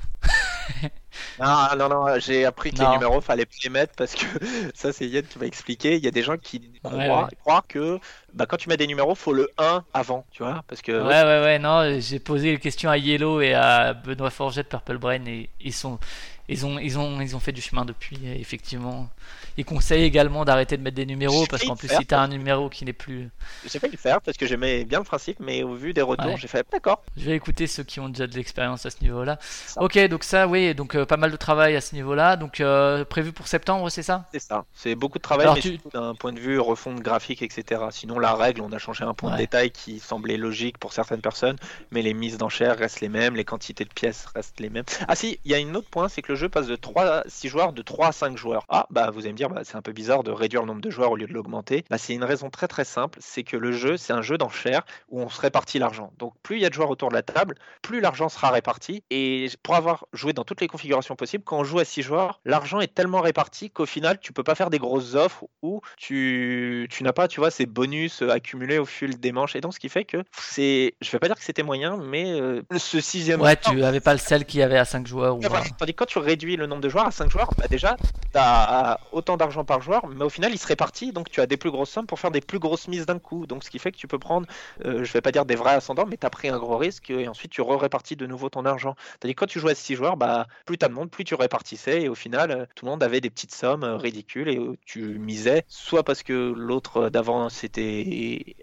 Ah non, non, j'ai appris que Non. les numéros, fallait pas les mettre parce que *laughs* ça, c'est Yann qui m'a expliqué. Il y a des gens qui croient, Ouais, ouais. croient que bah, quand tu mets des numéros, faut le 1 avant, tu vois. Parce que Ouais, ouais, ouais, non, j'ai posé les questions à Yellow et à Benoît Forget de Purple Brain et ils sont. Ils ont, ils ont, ils ont fait du chemin depuis, effectivement. Ils conseillent également d'arrêter de mettre des numéros parce qu'en plus, faire, si t'as un numéro qui n'est plus. J'ai failli le faire parce que j'aimais bien le principe, mais au vu des retours, Ouais. j'ai fait d'accord. Je vais écouter ceux qui ont déjà de l'expérience à ce niveau-là. Ok, donc ça, oui, donc euh, pas mal de travail à ce niveau-là. Donc euh, prévu pour septembre, c'est ça? C'est ça. C'est beaucoup de travail, Alors, mais tu- d'un point de vue refonte graphique, etc. Sinon, la règle, on a changé un point Ouais. de détail qui semblait logique pour certaines personnes, mais les mises d'enchères restent les mêmes, les quantités de pièces restent les mêmes. Ah si, il y a un autre point, c'est que le jeu passe de 3 à 6 joueurs, de 3 à 5 joueurs. Ah, bah vous allez me dire, bah, c'est un peu bizarre de réduire le nombre de joueurs au lieu de l'augmenter. Bah, c'est une raison très très simple, c'est que le jeu, c'est un jeu d'enchères où on se répartit l'argent. Donc plus il y a de joueurs autour de la table, plus l'argent sera réparti. Et pour avoir joué dans toutes les configurations possibles, quand on joue à 6 joueurs, l'argent est tellement réparti qu'au final, tu peux pas faire des grosses offres où tu, tu n'as pas, tu vois, ces bonus accumulés au fil des manches. Et donc, ce qui fait que c'est, je vais pas dire que c'était moyen, mais euh, ce sixième. Ouais, tu avais pas le sel qu'il y avait à 5 joueurs. Ou... Tandis que quand tu réduis le nombre de joueurs à 5 joueurs, bah déjà, tu as autant d'argent par joueur, mais au final, il se répartit, donc tu as des plus grosses sommes pour faire des plus grosses mises d'un coup. Donc, ce qui fait que tu peux prendre, euh, je vais pas dire des vrais ascendants, mais tu as pris un gros risque et ensuite tu re-répartis de nouveau ton argent. Que quand tu jouais à 6 joueurs, bah, plus tu as de monde, plus tu répartissais, et au final, euh, tout le monde avait des petites sommes euh, ridicules et euh, tu misais, soit parce que l'autre d'avant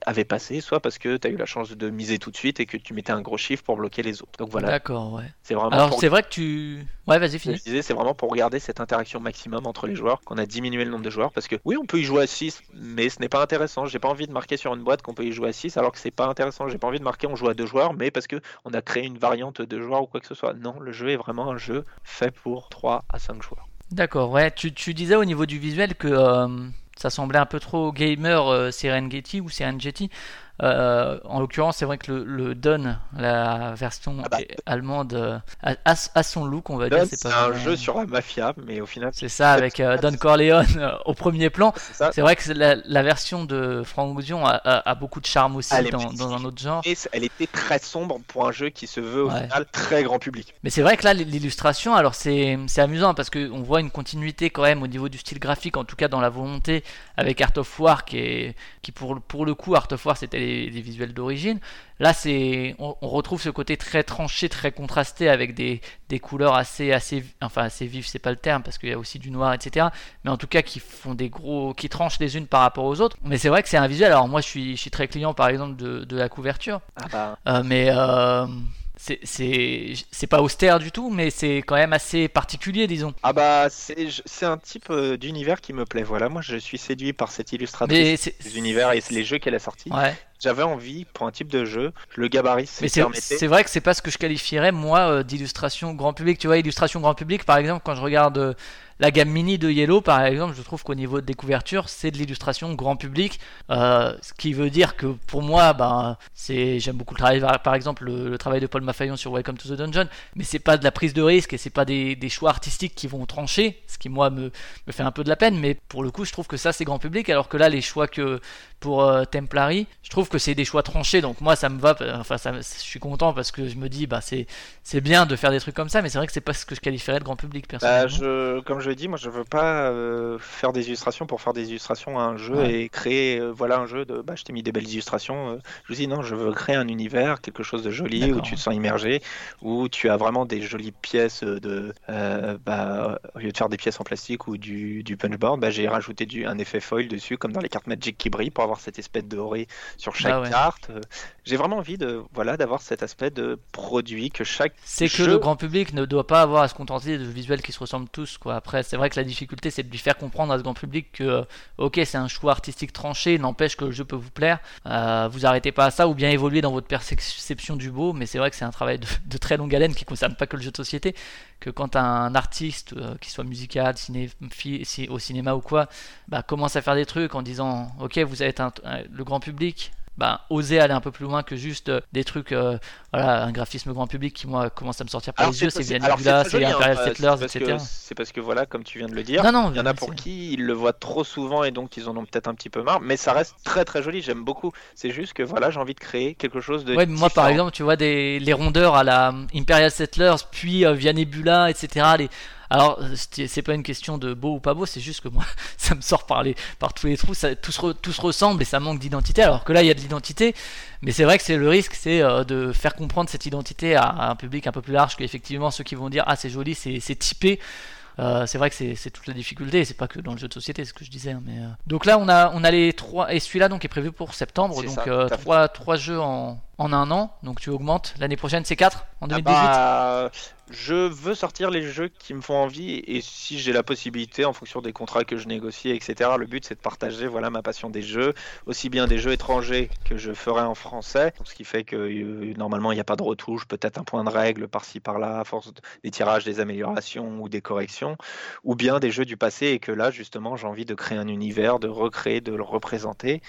avait passé, soit parce que tu as eu la chance de miser tout de suite et que tu mettais un gros chiffre pour bloquer les autres. Donc voilà, D'accord, ouais. c'est vraiment Alors pour c'est vrai que tu. Ouais, vas-y, je disais, c'est vraiment pour regarder cette interaction maximum entre les joueurs, qu'on a diminué le nombre de joueurs, parce que oui, on peut y jouer à 6, mais ce n'est pas intéressant. J'ai pas envie de marquer sur une boîte qu'on peut y jouer à 6, alors que c'est pas intéressant. J'ai pas envie de marquer on joue à deux joueurs, mais parce que on a créé une variante de joueurs ou quoi que ce soit. Non, le jeu est vraiment un jeu fait pour 3 à 5 joueurs. D'accord, ouais. Tu, tu disais au niveau du visuel que euh, ça semblait un peu trop gamer euh, Serengeti ou Serengeti. Euh, en l'occurrence, c'est vrai que le, le Dawn, la version Ah bah. allemande, euh, a, a- a son look, on va dire. C'est un vraiment- jeu sur la mafia, mais au final, C'est ça, avec euh, Don Corleone euh, au premier plan. c'est vrai que la, la version de Frank Ocean a, beaucoup de charme aussi dans, un autre genre. Et elle était très sombre pour un jeu qui se veut au Ouais. final très grand public. Mais c'est vrai que là, l'illustration, alors c'est c'est amusant parce qu'on voit une continuité quand même au niveau du style graphique, en tout cas dans la volonté avec Art of War, qui, est, qui pour, pour le coup, Art of War, c'était les, les visuels d'origine. Là, c'est on, on retrouve ce côté très tranché, très contrasté avec des, des couleurs assez, assez, enfin assez vives, c'est pas le terme parce qu'il y a aussi du noir, etc. Mais en tout cas, qui font des gros, qui tranchent les unes par rapport aux autres. Mais c'est vrai que c'est un visuel. Alors moi, je suis, je suis très client, par exemple, de, de la couverture. Ah bah, Euh, mais euh, c'est- c'est c'est pas austère du tout, mais c'est quand même assez particulier, disons. ah bah c'est c'est un type euh, d'univers qui me plaît. Voilà, moi je suis séduit par cette illustratrice c'est des univers et les jeux qu'elle a sortis. ouais. J'avais envie pour un type de jeu, le gabarit Mais c'est vrai que c'est pas ce que je qualifierais moi euh, d'illustration grand public. Tu vois, illustration grand public, par exemple, quand je regarde euh, la gamme mini de Yellow, par exemple, je trouve qu'au niveau des couvertures, c'est de l'illustration grand public. Euh, ce qui veut dire que pour moi, ben, c'est j'aime beaucoup le travail, par exemple, le, le travail de Paul Mafayon sur Welcome to the Dungeon, mais c'est pas de la prise de risque et c'est pas des, des choix artistiques qui vont trancher, ce qui moi me, me fait un peu de la peine. Mais pour le coup, je trouve que ça c'est grand public, alors que là, les choix que pour euh, Templari, je trouve que c'est des choix tranchés. Donc moi, ça me va. Enfin, ça, je suis content parce que je me dis, bah c'est c'est bien de faire des trucs comme ça, mais c'est vrai que c'est pas ce que je qualifierais de grand public personnellement. Bah, je, comme je l'ai dit, moi je veux pas euh, faire des illustrations pour faire des illustrations à un jeu Ouais. et créer euh, voilà un jeu de bah je t'ai mis des belles illustrations. euh, je dis non, je veux créer un univers, quelque chose de joli où tu te sens immergé, où tu as vraiment des jolies pièces de bah, au lieu de faire des pièces en plastique ou du, du punchboard, bah, j'ai rajouté du, un effet foil dessus comme dans les cartes Magic qui brillent pour avoir cette espèce de doré sur chaque Ah ouais. carte. J'ai vraiment envie de voilà d'avoir cet aspect de produit que chaque C'est que le grand public ne doit pas avoir à se contenter de visuels qui se ressemblent tous. Quoi. Après, c'est vrai que la difficulté, c'est de lui faire comprendre à ce grand public que, euh, ok, c'est un choix artistique tranché, n'empêche que le jeu peut vous plaire. Euh, vous arrêtez pas à ça ou bien évoluer dans votre perception du beau. Mais c'est vrai que c'est un travail de, très longue haleine qui concerne pas que le jeu de société. Que quand un artiste, euh, qui soit musical, au cinéma ou quoi, bah, commence à faire des trucs en disant, ok, vous êtes un- un- le grand public. Bah, oser aller un peu plus loin que juste euh, des trucs, euh, voilà, un graphisme grand public qui moi commence à me sortir par Alors, les yeux, c'est possible- Via alors, Nebula, très c'est hein, Imperial euh, Settlers, etc. C'est parce que voilà, comme tu viens de le dire, Non, non, il y en a pour qui ils le voient trop souvent et donc ils en ont peut-être un petit peu marre, mais ça reste très très joli, j'aime beaucoup. C'est juste que voilà, j'ai envie de créer quelque chose de Ouais, mais moi par exemple, tu vois des les rondeurs à la Imperial Settlers, puis euh, Via Nebula, etc. Les... Alors, c'est pas une question de beau ou pas beau, c'est juste que moi, *laughs* ça me sort par, les, par tous les trous, ça, tout, se re- tout se ressemble et ça manque d'identité. Alors que là, il y a de l'identité, mais c'est vrai que c'est le risque, c'est euh, de faire comprendre cette identité à, à un public un peu plus large qu'effectivement ceux qui vont dire Ah, c'est joli, c'est typé. Euh, c'est vrai que c'est toute la difficulté, c'est pas que dans le jeu de société, c'est ce que je disais. hein, mais, euh, Donc là, on a, on a les trois, et celui-là donc est prévu pour septembre, donc euh, trois, trois jeux en, en un an, donc tu augmentes. L'année prochaine, c'est 4 en Ah 2018 bah, je veux sortir les jeux qui me font envie et si j'ai la possibilité, en fonction des contrats que je négocie, etc. Le but c'est de partager voilà ma passion des jeux, aussi bien des jeux étrangers que je ferai en français, ce qui fait que euh, normalement il n'y a pas de retouche, peut-être un point de règle par-ci par-là, à force de- des tirages, des améliorations ou des corrections, ou bien des jeux du passé et que là justement j'ai envie de créer un univers, de recréer, de le représenter.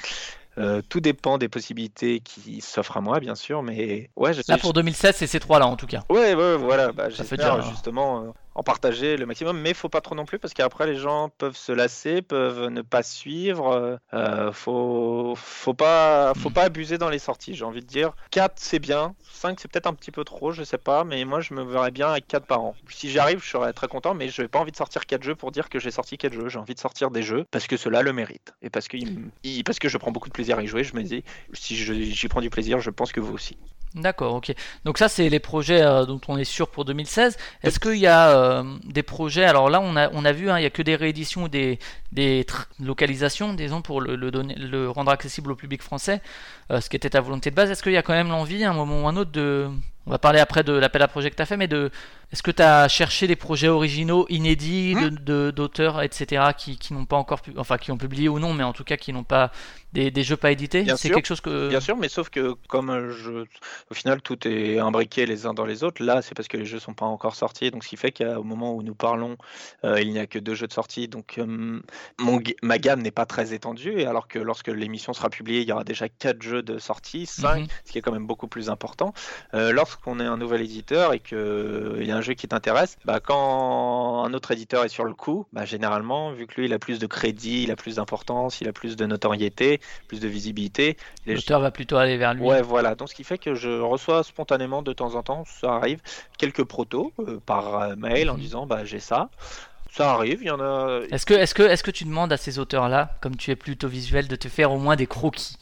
Euh, tout dépend des possibilités qui s'offrent à moi, bien sûr, mais ouais, je Là pour 2016, c'est ces trois-là en tout cas. Ouais, ouais, voilà. Bah, J'espère déjà, justement euh, en partager le maximum, mais faut pas trop non plus parce qu'après les gens peuvent se lasser, peuvent ne pas suivre. euh, faut, faut pas, faut pas abuser dans les sorties. J'ai envie de dire 4 c'est bien, 5 c'est peut-être un petit peu trop, je sais pas, mais moi je me verrais bien avec 4 par an. Si j'y arrive, je serais très content, mais je n'ai pas envie de sortir 4 jeux pour dire que j'ai sorti 4 jeux. J'ai envie de sortir des jeux parce que cela le mérite et parce que, parce que je prends beaucoup de plaisir à y jouer. Je me dis, si j'y prends du plaisir, je pense que vous aussi. D'accord, ok. Donc ça, c'est les projets euh, dont on est sûr pour 2016. Est-ce qu'il y a euh, des projets Alors là, on a, on a vu, hein, il y a que des rééditions ou des, des localisations, disons, pour le, le, donner, le rendre accessible au public français, euh, ce qui était ta volonté de base. Est-ce qu'il y a quand même l'envie, à un moment ou un autre, de... On va parler après de l'appel à projet que tu as fait, mais de... Est-ce que tu as cherché des projets originaux, inédits, de- de- d'auteurs, etc., qui, qui n'ont pas encore pu... Enfin, qui ont publié ou non, mais en tout cas qui n'ont pas... Des, des jeux pas édités? C'est quelque chose que... Bien sûr, mais sauf que comme euh, je, au final tout est imbriqué les uns dans les autres, là c'est parce que les jeux sont pas encore sortis, donc ce qui fait qu'au moment où nous parlons, euh, il n'y a que deux jeux de sortie, donc euh, mon, ma gamme n'est pas très étendue, et alors que lorsque l'émission sera publiée, il y aura déjà quatre jeux de sortie, cinq, Mhm. ce qui est quand même beaucoup plus important. Euh, lorsqu'on est un nouvel éditeur et qu'il y a un jeu qui t'intéresse, bah, quand un autre éditeur est sur le coup, bah, généralement, vu que lui il a plus de crédit, il a plus d'importance, il a plus de notoriété, plus de visibilité, les L'auteur va plutôt aller vers lui. Ouais, voilà. Donc, ce qui fait que je reçois spontanément de temps en temps, ça arrive, quelques protos euh, par euh, mail en Mhm. disant bah j'ai ça. Ça arrive, il y en a. Est-ce que, est-ce que, est-ce que tu demandes à ces auteurs-là, comme tu es plutôt visuel, de te faire au moins des croquis?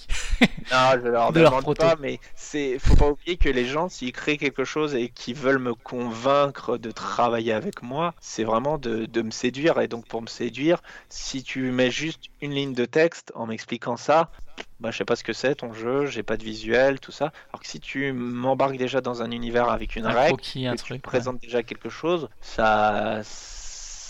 Non, je leur *laughs* de leur demande proto. pas, mais c'est faut pas oublier que les gens, s'ils créent quelque chose et qu'ils veulent me convaincre de travailler avec moi, c'est vraiment de, de me séduire. Et donc, pour me séduire, si tu mets juste une ligne de texte en m'expliquant ça, bah, je sais pas ce que c'est ton jeu, j'ai pas de visuel, tout ça. Alors que si tu m'embarques déjà dans un univers avec une Un règle, croquis, un que tu truc. ouais. présentes déjà quelque chose, ça,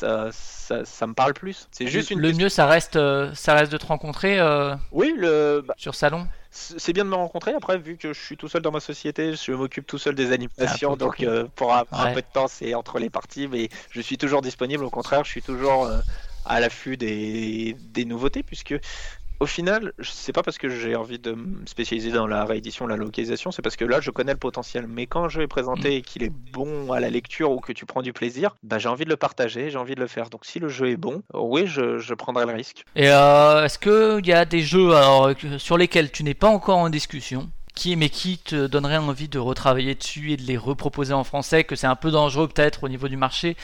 ça, ça, ça me parle plus. C'est juste une Le question- mieux, ça reste, euh, ça reste de te rencontrer euh, Oui, le, bah, sur salon. c'est bien de me rencontrer. Après, vu que je suis tout seul dans ma société, je m'occupe tout seul des animations. Ah, donc, euh, pour un, peu de temps, c'est entre les parties. Mais je suis toujours disponible. Au contraire, je suis toujours à l'affût des, des nouveautés. Puisque, au final, c'est pas parce que j'ai envie de me spécialiser dans la réédition, la localisation. C'est parce que là, je connais le potentiel. Mais quand je vais présenter et qu'il est bon à la lecture ou que tu prends du plaisir, bah, j'ai envie de le partager. J'ai envie de le faire. Donc, si le jeu est bon, oui, je, prendrai le risque. Et euh, est-ce qu'il y a des jeux sur lesquels tu n'es pas encore en discussion qui, mais qui te donneraient envie de retravailler dessus et de les reproposer en français, que c'est un peu dangereux peut-être au niveau du marché,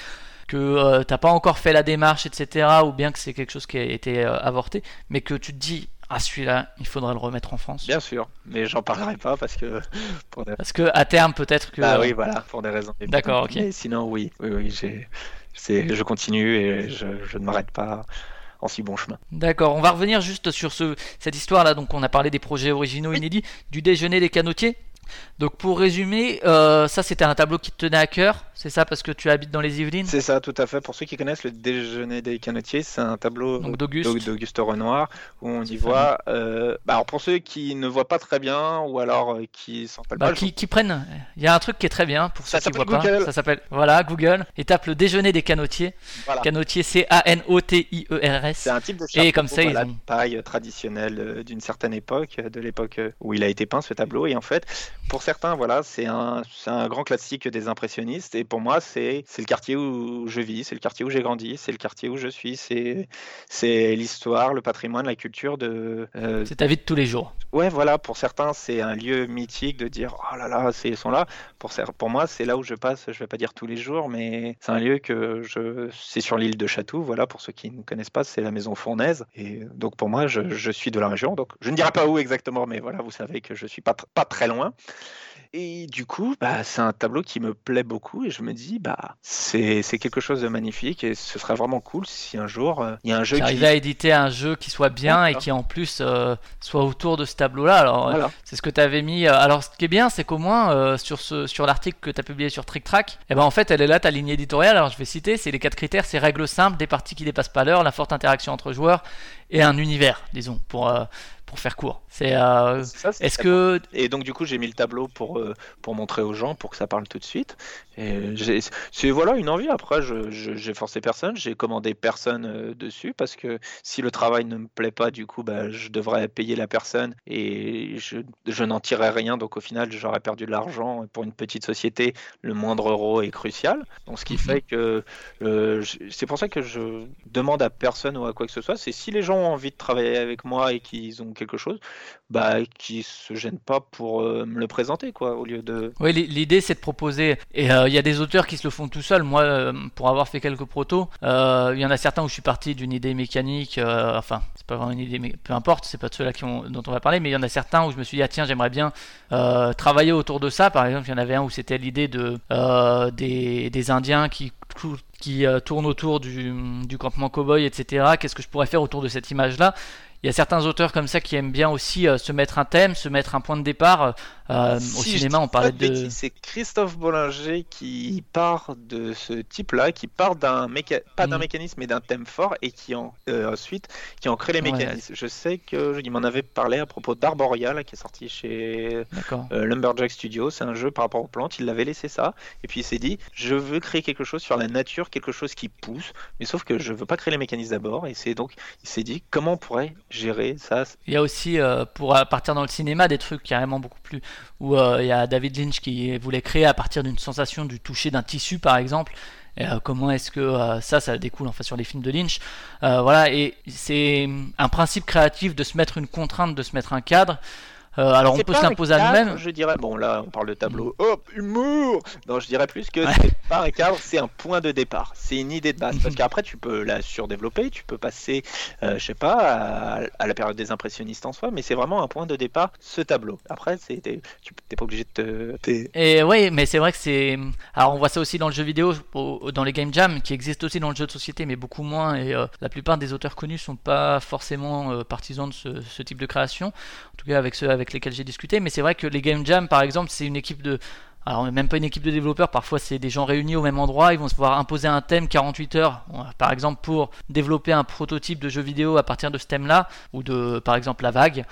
que euh, t'as pas encore fait la démarche, etc., ou bien que c'est quelque chose qui a été euh, avorté, mais que tu te dis, ah celui-là, il faudrait le remettre en France. Bien sûr. Mais j'en parlerai pas parce que. *laughs* Pour des Parce que à terme, peut-être que. Ah oui, voilà, pour des raisons. D'accord, ok. Mais sinon, oui, oui, oui, j'ai, je continue et je, je ne m'arrête pas en si bon chemin. D'accord, on va revenir juste sur ce, cette histoire-là. Donc, on a parlé des projets originaux inédits, du déjeuner des canotiers. Donc, pour résumer, euh, ça c'était un tableau qui te tenait à cœur, c'est ça parce que tu habites dans les Yvelines C'est ça, tout à fait. Pour ceux qui connaissent le déjeuner des canotiers, c'est un tableau d'Auguste. d'Au- d'Auguste Renoir où on y voit. euh, bah, alors pour ceux qui ne voient pas très bien ou alors euh, qui s'en rappellent Bah, pas, je qui, qui prennent. Il y a un truc qui est très bien pour Ça ceux qui voient pas. Ça s'appelle voilà Google et tape le déjeuner des canotiers. Voilà. Canotier C A N O T I E R S. C'est un type de Et comme ça, ils ont- paille traditionnelle euh, d'une certaine époque, de l'époque où il a été peint ce tableau. Et en fait, pour certains, voilà, c'est un, un grand classique des impressionnistes. Et pour moi, c'est le quartier où je vis, c'est le quartier où j'ai grandi, c'est le quartier où je suis, c'est l'histoire, le patrimoine, la culture de. euh, C'est ta vie de tous les jours. Ouais, voilà, pour certains, c'est un lieu mythique de dire oh là là, ils sont là. Pour, moi, c'est là où je passe, je vais pas dire tous les jours, mais c'est un lieu que je. C'est sur l'île de Chatou, voilà, pour ceux qui ne connaissent pas, c'est la maison Fournaise. Et donc pour moi, je, je suis de la région, donc je ne dirai pas où exactement, mais voilà, vous savez que je suis pas, tr- pas très loin. Et du coup, bah, c'est un tableau qui me plaît beaucoup et je me dis, bah, c'est quelque chose de magnifique et ce serait vraiment cool si un jour euh, il y a un jeu qui. À éditer un jeu qui soit bien et qui en plus euh, soit autour de ce tableau-là. Alors, euh, Voilà. c'est ce que tu avais mis. Alors, ce qui est bien, c'est qu'au moins, euh, sur, ce, sur l'article que tu as publié sur Trick Track, eh ben, en fait, elle est là, ta ligne éditoriale. Alors, je vais citer c'est les quatre critères c'est règles simples, des parties qui dépassent pas l'heure, la forte interaction entre joueurs et un univers, disons, pour, pour faire court. C'est. euh, Est-ce que. Et donc du coup j'ai mis le tableau pour, euh, pour montrer aux gens, pour que ça parle tout de suite. Et j'ai- c'est voilà une envie. Après je, j'ai forcé personne, j'ai commandé personne euh, dessus parce que si le travail ne me plaît pas, du coup bah, je devrais payer la personne et je, je n'en tirerai rien. Donc au final j'aurais perdu de l'argent. Pour une petite société, le moindre euro est crucial. Donc ce qui Mhm. fait que euh, c'est pour ça que je demande à personne ou à quoi que ce soit. C'est si les gens ont envie de travailler avec moi et qu'ils ont quelque chose bah, qui se gênent pas pour euh, me le présenter, quoi, au lieu de. Oui, l'i- l'idée c'est de proposer. Et euh, il y a des auteurs qui se le font tout seuls. Moi, euh, pour avoir fait quelques protos, il y en a certains où je suis parti d'une idée mécanique. enfin, c'est pas vraiment une idée, mais peu importe, c'est pas de ceux-là dont on va parler. Mais il y en a certains où je me suis dit, ah tiens, j'aimerais bien travailler autour de ça. Par exemple, il y en avait un où c'était l'idée de des, Indiens qui qui euh, autour du, du campement cowboy, etc. Qu'est-ce que je pourrais faire autour de cette image-là? Il y a certains auteurs comme ça qui aiment bien aussi euh, se mettre un thème, se mettre un point de départ. Euh, au Si je cinéma, on parlait de. C'est Christophe Bollinger qui part de ce type-là, qui part d'un méca... pas d'un Mhm. mécanisme, mais d'un thème fort, et qui en euh, ensuite qui en crée les Ouais. mécanismes. Je sais que il m'en avait parlé à propos d'Arboria, là, qui est sorti chez Lumberjack Studio. C'est un jeu par rapport aux plantes. Il l'avait laissé ça, et puis il s'est dit, je veux créer quelque chose sur la nature, quelque chose qui pousse, mais sauf que je veux pas créer les mécanismes d'abord. Et c'est donc, il s'est dit, comment on pourrait gérer ça Il y a aussi, euh, pour partir dans le cinéma, des trucs carrément beaucoup plus. où euh, il y a David Lynch qui voulait créer à partir d'une sensation du toucher d'un tissu, par exemple. Euh, comment est-ce que euh, ça, ça découle enfin sur les films de Lynch. Voilà, et c'est un principe créatif de se mettre une contrainte, de se mettre un cadre. Euh, alors on peut se l'imposer à nous-mêmes. Je dirais, bon là on parle de tableau, hop, humour Non, je dirais plus que Ouais. c'est pas un cadre, c'est un point de départ, c'est une idée de base. Parce qu'après tu peux la surdévelopper, tu peux passer, euh, je sais pas, à, à la période des impressionnistes en soi, mais c'est vraiment un point de départ, ce tableau. Après, c'est, t'es, tu t'es pas obligé de te... Et oui, mais c'est vrai que c'est. Alors on voit ça aussi dans le jeu vidéo, dans les game jams, qui existent aussi dans le jeu de société, mais beaucoup moins. Et euh, la plupart des auteurs connus sont pas forcément euh, partisans de ce, ce type de création. En tout cas avec ceux avec lesquels j'ai discuté. Mais c'est vrai que les game jams, par exemple, c'est une équipe de. Alors même pas une équipe de développeurs, parfois c'est des gens réunis au même endroit, ils vont se voir imposer un thème 48 heures, euh, par exemple pour développer un prototype de jeu vidéo à partir de ce thème-là, ou de par exemple la vague,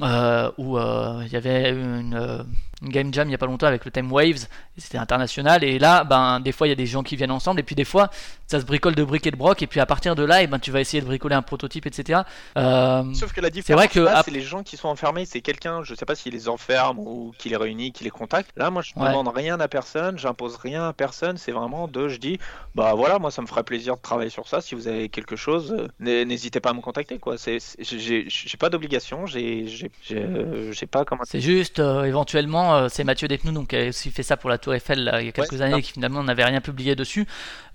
euh, où euh, il y avait une, euh, une game jam il y a pas longtemps avec le thème Waves, c'était international, et là ben des fois il y a des gens qui viennent ensemble, et puis des fois ça se bricole de briques et de broc, et puis à partir de là, et ben tu vas essayer de bricoler un prototype, etc. Euh, Sauf que la différence, C'est vrai que là, ap- c'est les gens qui sont enfermés, c'est quelqu'un, je sais pas s'il les enferme ou qui les réunit, qui les contacte. Là, moi, je Ouais. demande rien à personne, j'impose rien à personne. C'est vraiment de, je dis, bah voilà, moi, ça me ferait plaisir de travailler sur ça. Si vous avez quelque chose, euh, n'hé- n'hésitez pas à me contacter, quoi. J'ai, pas d'obligation, j'ai, euh, j'ai pas comment. C'est juste, euh, éventuellement, euh, c'est Mathieu Desnous donc, qui a aussi fait ça pour la Tour Eiffel là, il y a quelques années et qui finalement n'avait rien publié dessus.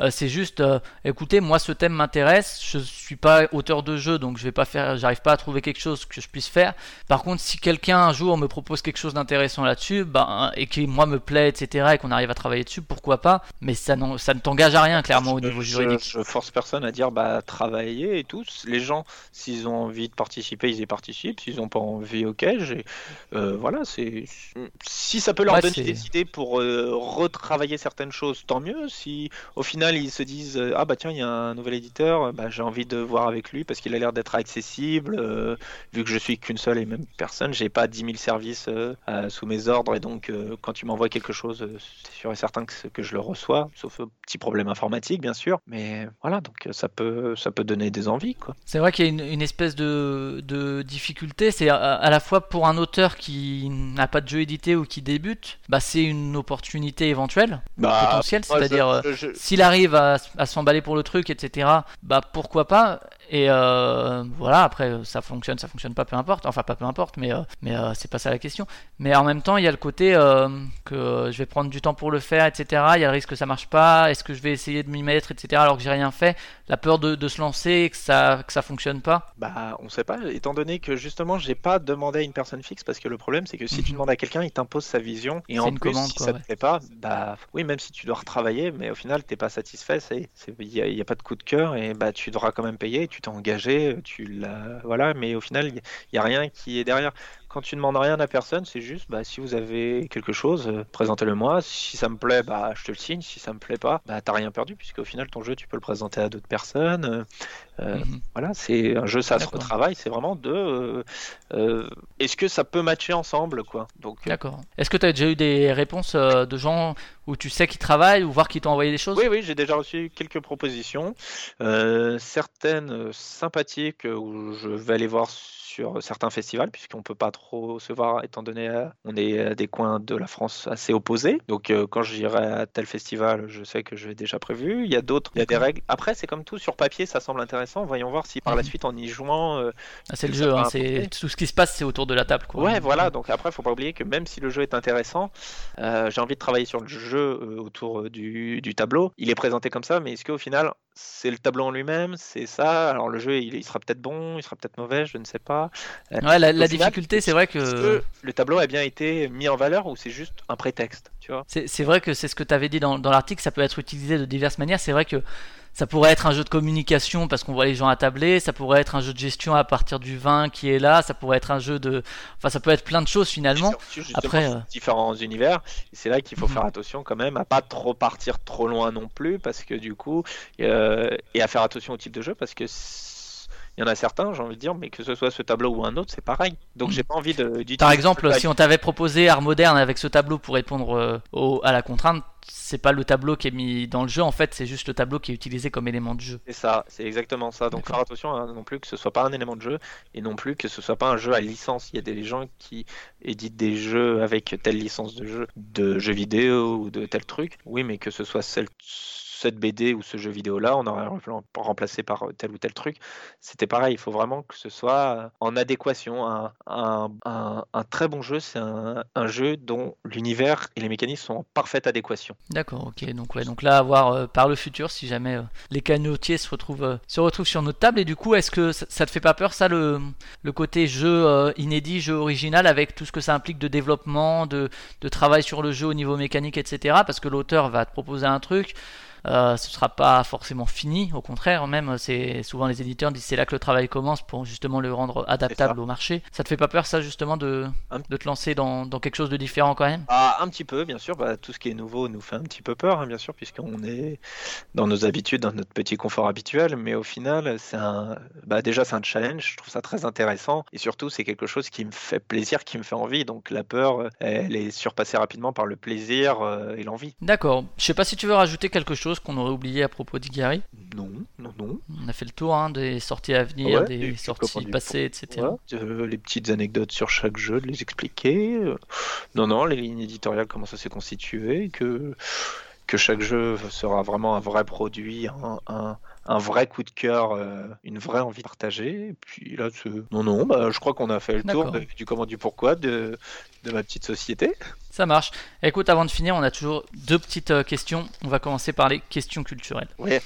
Euh, c'est juste, euh, écoutez, moi ce thème m'intéresse, je suis pas auteur de jeu donc je vais pas faire, j'arrive pas à trouver quelque chose que je puisse faire. Par contre, si quelqu'un un jour me propose quelque chose d'intéressant là-dessus, ben, et qui moi me plaît, etc., et qu'on arrive à travailler dessus, pourquoi pas? Mais ça, n'en- ça ne t'engage à rien clairement au niveau je, juridique. je force personne à dire bah travailler et tout. Les gens, s'ils ont envie de participer, ils y participent. S'ils n'ont pas envie, ok. J'ai, euh, voilà, c'est si ça peut leur Ouais, donner des idées pour euh, retravailler certaines choses, tant mieux. Si au final ils se disent euh, ah bah tiens il y a un nouvel éditeur, bah, j'ai envie de voir avec lui parce qu'il a l'air d'être accessible. euh, vu que je suis qu'une seule et même personne, j'ai pas 10 000 services euh, sous mes ordres et donc quand tu m'envoies quelque chose, c'est sûr et certain que, que je le reçois, sauf petit problème informatique bien sûr. Mais voilà, donc ça peut ça peut donner des envies quoi. C'est vrai qu'il y a une, une espèce de, de difficulté, c'est à, à la fois pour un auteur qui n'a pas de jeu édité ou qui débute, bah, c'est une opportunité éventuelle, Bah, potentielle, c'est-à-dire euh, je- s'il arrive à, à s'emballer pour le truc, etc., bah pourquoi pas Et euh, voilà, après euh, ça fonctionne, ça fonctionne pas, peu importe. Enfin, pas peu importe, mais, euh, mais euh, c'est pas ça la question. Mais en même temps, il y a le côté que je vais prendre du temps pour le faire, etc. Il y a le risque que ça marche pas. Est-ce que je vais essayer de m'y mettre, etc. Alors que j'ai rien fait? La peur de, de se lancer et que ça, que ça fonctionne pas? Bah, on sait pas, étant donné que justement, j'ai pas demandé à une personne fixe parce que le problème, c'est que si tu Mhm. demandes à quelqu'un, il t'impose sa vision et en une plus, commande, si quoi, ça ouais. te plaît pas, bah oui, même si tu dois retravailler, mais au final, t'es pas satisfait, il y a, il y a pas de coup de cœur et bah tu devras quand même payer, tu t'es engagé, tu l'as, voilà, mais au final, il y, il y a rien qui est derrière. Quand tu demandes rien à personne, c'est juste, bah si vous avez quelque chose, euh, présentez-le moi. Si ça me plaît, bah je te le signe. Si ça me plaît pas, bah t'as rien perdu puisque au final, ton jeu, tu peux le présenter à d'autres personnes. euh, euh, Mhm. voilà, c'est un jeu, ça se retravaille, c'est vraiment de euh, est-ce que ça peut matcher ensemble, quoi? Donc, D'accord. Est-ce que tu as déjà eu des réponses de gens où tu sais qu'ils travaillent ou voir qu'ils t'ont envoyé des choses? Oui, oui, j'ai déjà reçu quelques propositions, certaines sympathiques où je vais aller voir sur certains festivals, puisqu'on peut pas trop se voir étant donné on est à des coins de la France assez opposés. Donc euh, quand j'irai à tel festival, je sais que je l'ai déjà prévu. Il y a d'autres, il y a des règles. Après, c'est comme tout sur papier, ça semble intéressant. Voyons voir si par la Mhm. suite en y jouant, euh, Ah, c'est le jeu, hein, c'est tout ce qui se passe, c'est autour de la table. Quoi. Ouais, voilà. Donc après, faut pas oublier que même si le jeu est intéressant, euh, j'ai envie de travailler sur le jeu autour du, du tableau. Il est présenté comme ça, mais est-ce qu'au final, c'est le tableau en lui-même C'est ça Alors le jeu, il, il sera peut-être bon, il sera peut-être mauvais, je ne sais pas. Euh, Ouais, la, la au final, difficulté, c'est vrai que que le tableau a bien été mis en valeur ou c'est juste un prétexte Tu vois? C'est c'est vrai que c'est ce que tu avais dit dans, dans l'article, ça peut être utilisé de diverses manières. C'est vrai que ça pourrait être un jeu de communication parce qu'on voit les gens attabler, ça pourrait être un jeu de gestion à partir du vin qui est là, ça pourrait être un jeu de. Enfin, ça peut être plein de choses finalement. Après, euh, différents univers, c'est là qu'il faut Mhm. faire attention quand même à pas trop partir trop loin non plus, parce que du coup, euh, et à faire attention au type de jeu, parce que il y en a certains, j'ai envie de dire, mais que ce soit ce tableau ou un autre, c'est pareil. Donc Mhm. j'ai pas envie de. d'utiliser Par exemple, si on t'avait proposé Art Moderne avec ce tableau pour répondre euh, au- à la contrainte, c'est pas le tableau qui est mis dans le jeu, en fait, c'est juste le tableau qui est utilisé comme élément de jeu. C'est ça, c'est exactement ça. Donc faire attention hein, non plus que ce soit pas un élément de jeu et non plus que ce soit pas un jeu à licence. Il y a des gens qui éditent des jeux avec telle licence de jeu, de jeux vidéo ou de tel truc. Oui, mais que ce soit celle, cette BD ou ce jeu vidéo là, on aurait rempla- remplacé par tel ou tel truc. C'était pareil, il faut vraiment que ce soit en adéquation. Un, un- un- très bon jeu, c'est un, jeu dont l'univers et les mécanismes sont en parfaite adéquation. D'accord, ok. Donc, ouais, donc là, à voir euh, par le futur si jamais euh, les canotiers se retrouvent, euh, se retrouvent sur notre table. Et du coup, est-ce que ça, ça te fait pas peur, ça, le, le côté jeu euh, inédit, jeu original, avec tout ce que ça implique de développement, de, de travail sur le jeu au niveau mécanique, etc. Parce que l'auteur va te proposer un truc. Euh, ce sera pas forcément fini, au contraire, même c'est souvent les éditeurs disent c'est là que le travail commence pour justement le rendre adaptable au marché. Ça te fait pas peur ça justement de, de te lancer dans, dans quelque chose de différent quand même? Ah, un petit peu, bien sûr. Bah, tout ce qui est nouveau nous fait un petit peu peur, hein, bien sûr, puisqu'on est dans nos habitudes, dans notre petit confort habituel. Mais au final, c'est un, bah, déjà, c'est un challenge. Je trouve ça très intéressant. Et surtout, c'est quelque chose qui me fait plaisir, qui me fait envie. Donc, la peur, elle est surpassée rapidement par le plaisir euh, et l'envie. D'accord. Je sais pas si tu veux rajouter quelque chose qu'on aurait oublié à propos d'Igari. Non, non, non. On a fait le tour hein, des sorties à venir, Ouais, des sorties passées, etc. Euh, les petites anecdotes sur chaque jeu, de les expliquer. Non, non, les lignes éditoriales, comment ça s'est constitué, que, que chaque jeu sera vraiment un vrai produit, un, un- un vrai coup de cœur, euh, une vraie envie de partager. Et puis là, c'est- non, non, bah, je crois qu'on a fait le tour de- du comment, du pourquoi de, de ma petite société. Ça marche. Écoute, avant de finir, on a toujours deux petites euh, questions. On va commencer par les questions culturelles. Ouais.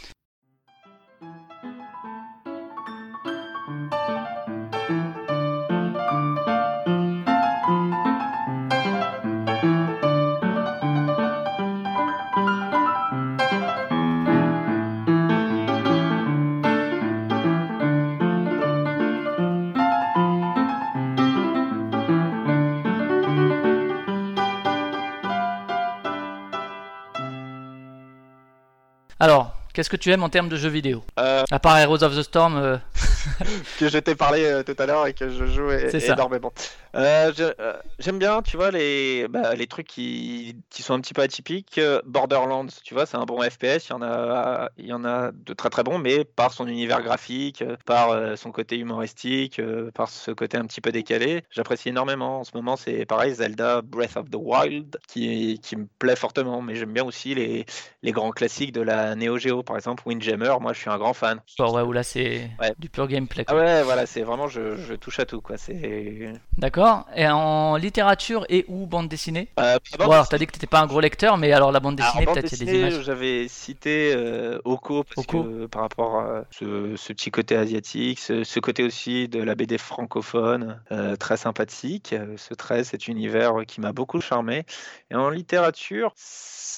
Qu'est-ce que tu aimes en termes de jeux vidéo? Euh, À part Heroes of the Storm, euh, *laughs* que je t'ai parlé euh, tout à l'heure et que je joue énormément. Euh, euh, J'aime bien, tu vois, les, bah, les trucs qui, qui sont un petit peu atypiques. Borderlands, tu vois, c'est un bon FPS. Il y en a, il y en a de très très bons, mais par son univers graphique, par son côté humoristique, par ce côté un petit peu décalé. J'apprécie énormément. En ce moment, c'est pareil, Zelda Breath of the Wild, qui, qui me plaît fortement. Mais j'aime bien aussi les, les grands classiques de la Neo Geo, par exemple Windjammer. Moi, je suis un grand fan. Bon, ouais, où là c'est Ouais. du pur gameplay. Ah ouais, voilà, c'est vraiment, je, je touche à tout, quoi. C'est. D'accord. Et en littérature et ou bande dessinée Euh, Bon, alors t'as dit que t'étais pas un gros lecteur, mais alors la bande dessinée, peut-être il y a des images. J'avais cité euh, Oko parce Oko. que par rapport à ce, ce petit côté asiatique, ce, ce côté aussi de la BD francophone euh, très sympathique, ce trait, cet univers qui m'a beaucoup charmé. Et en littérature,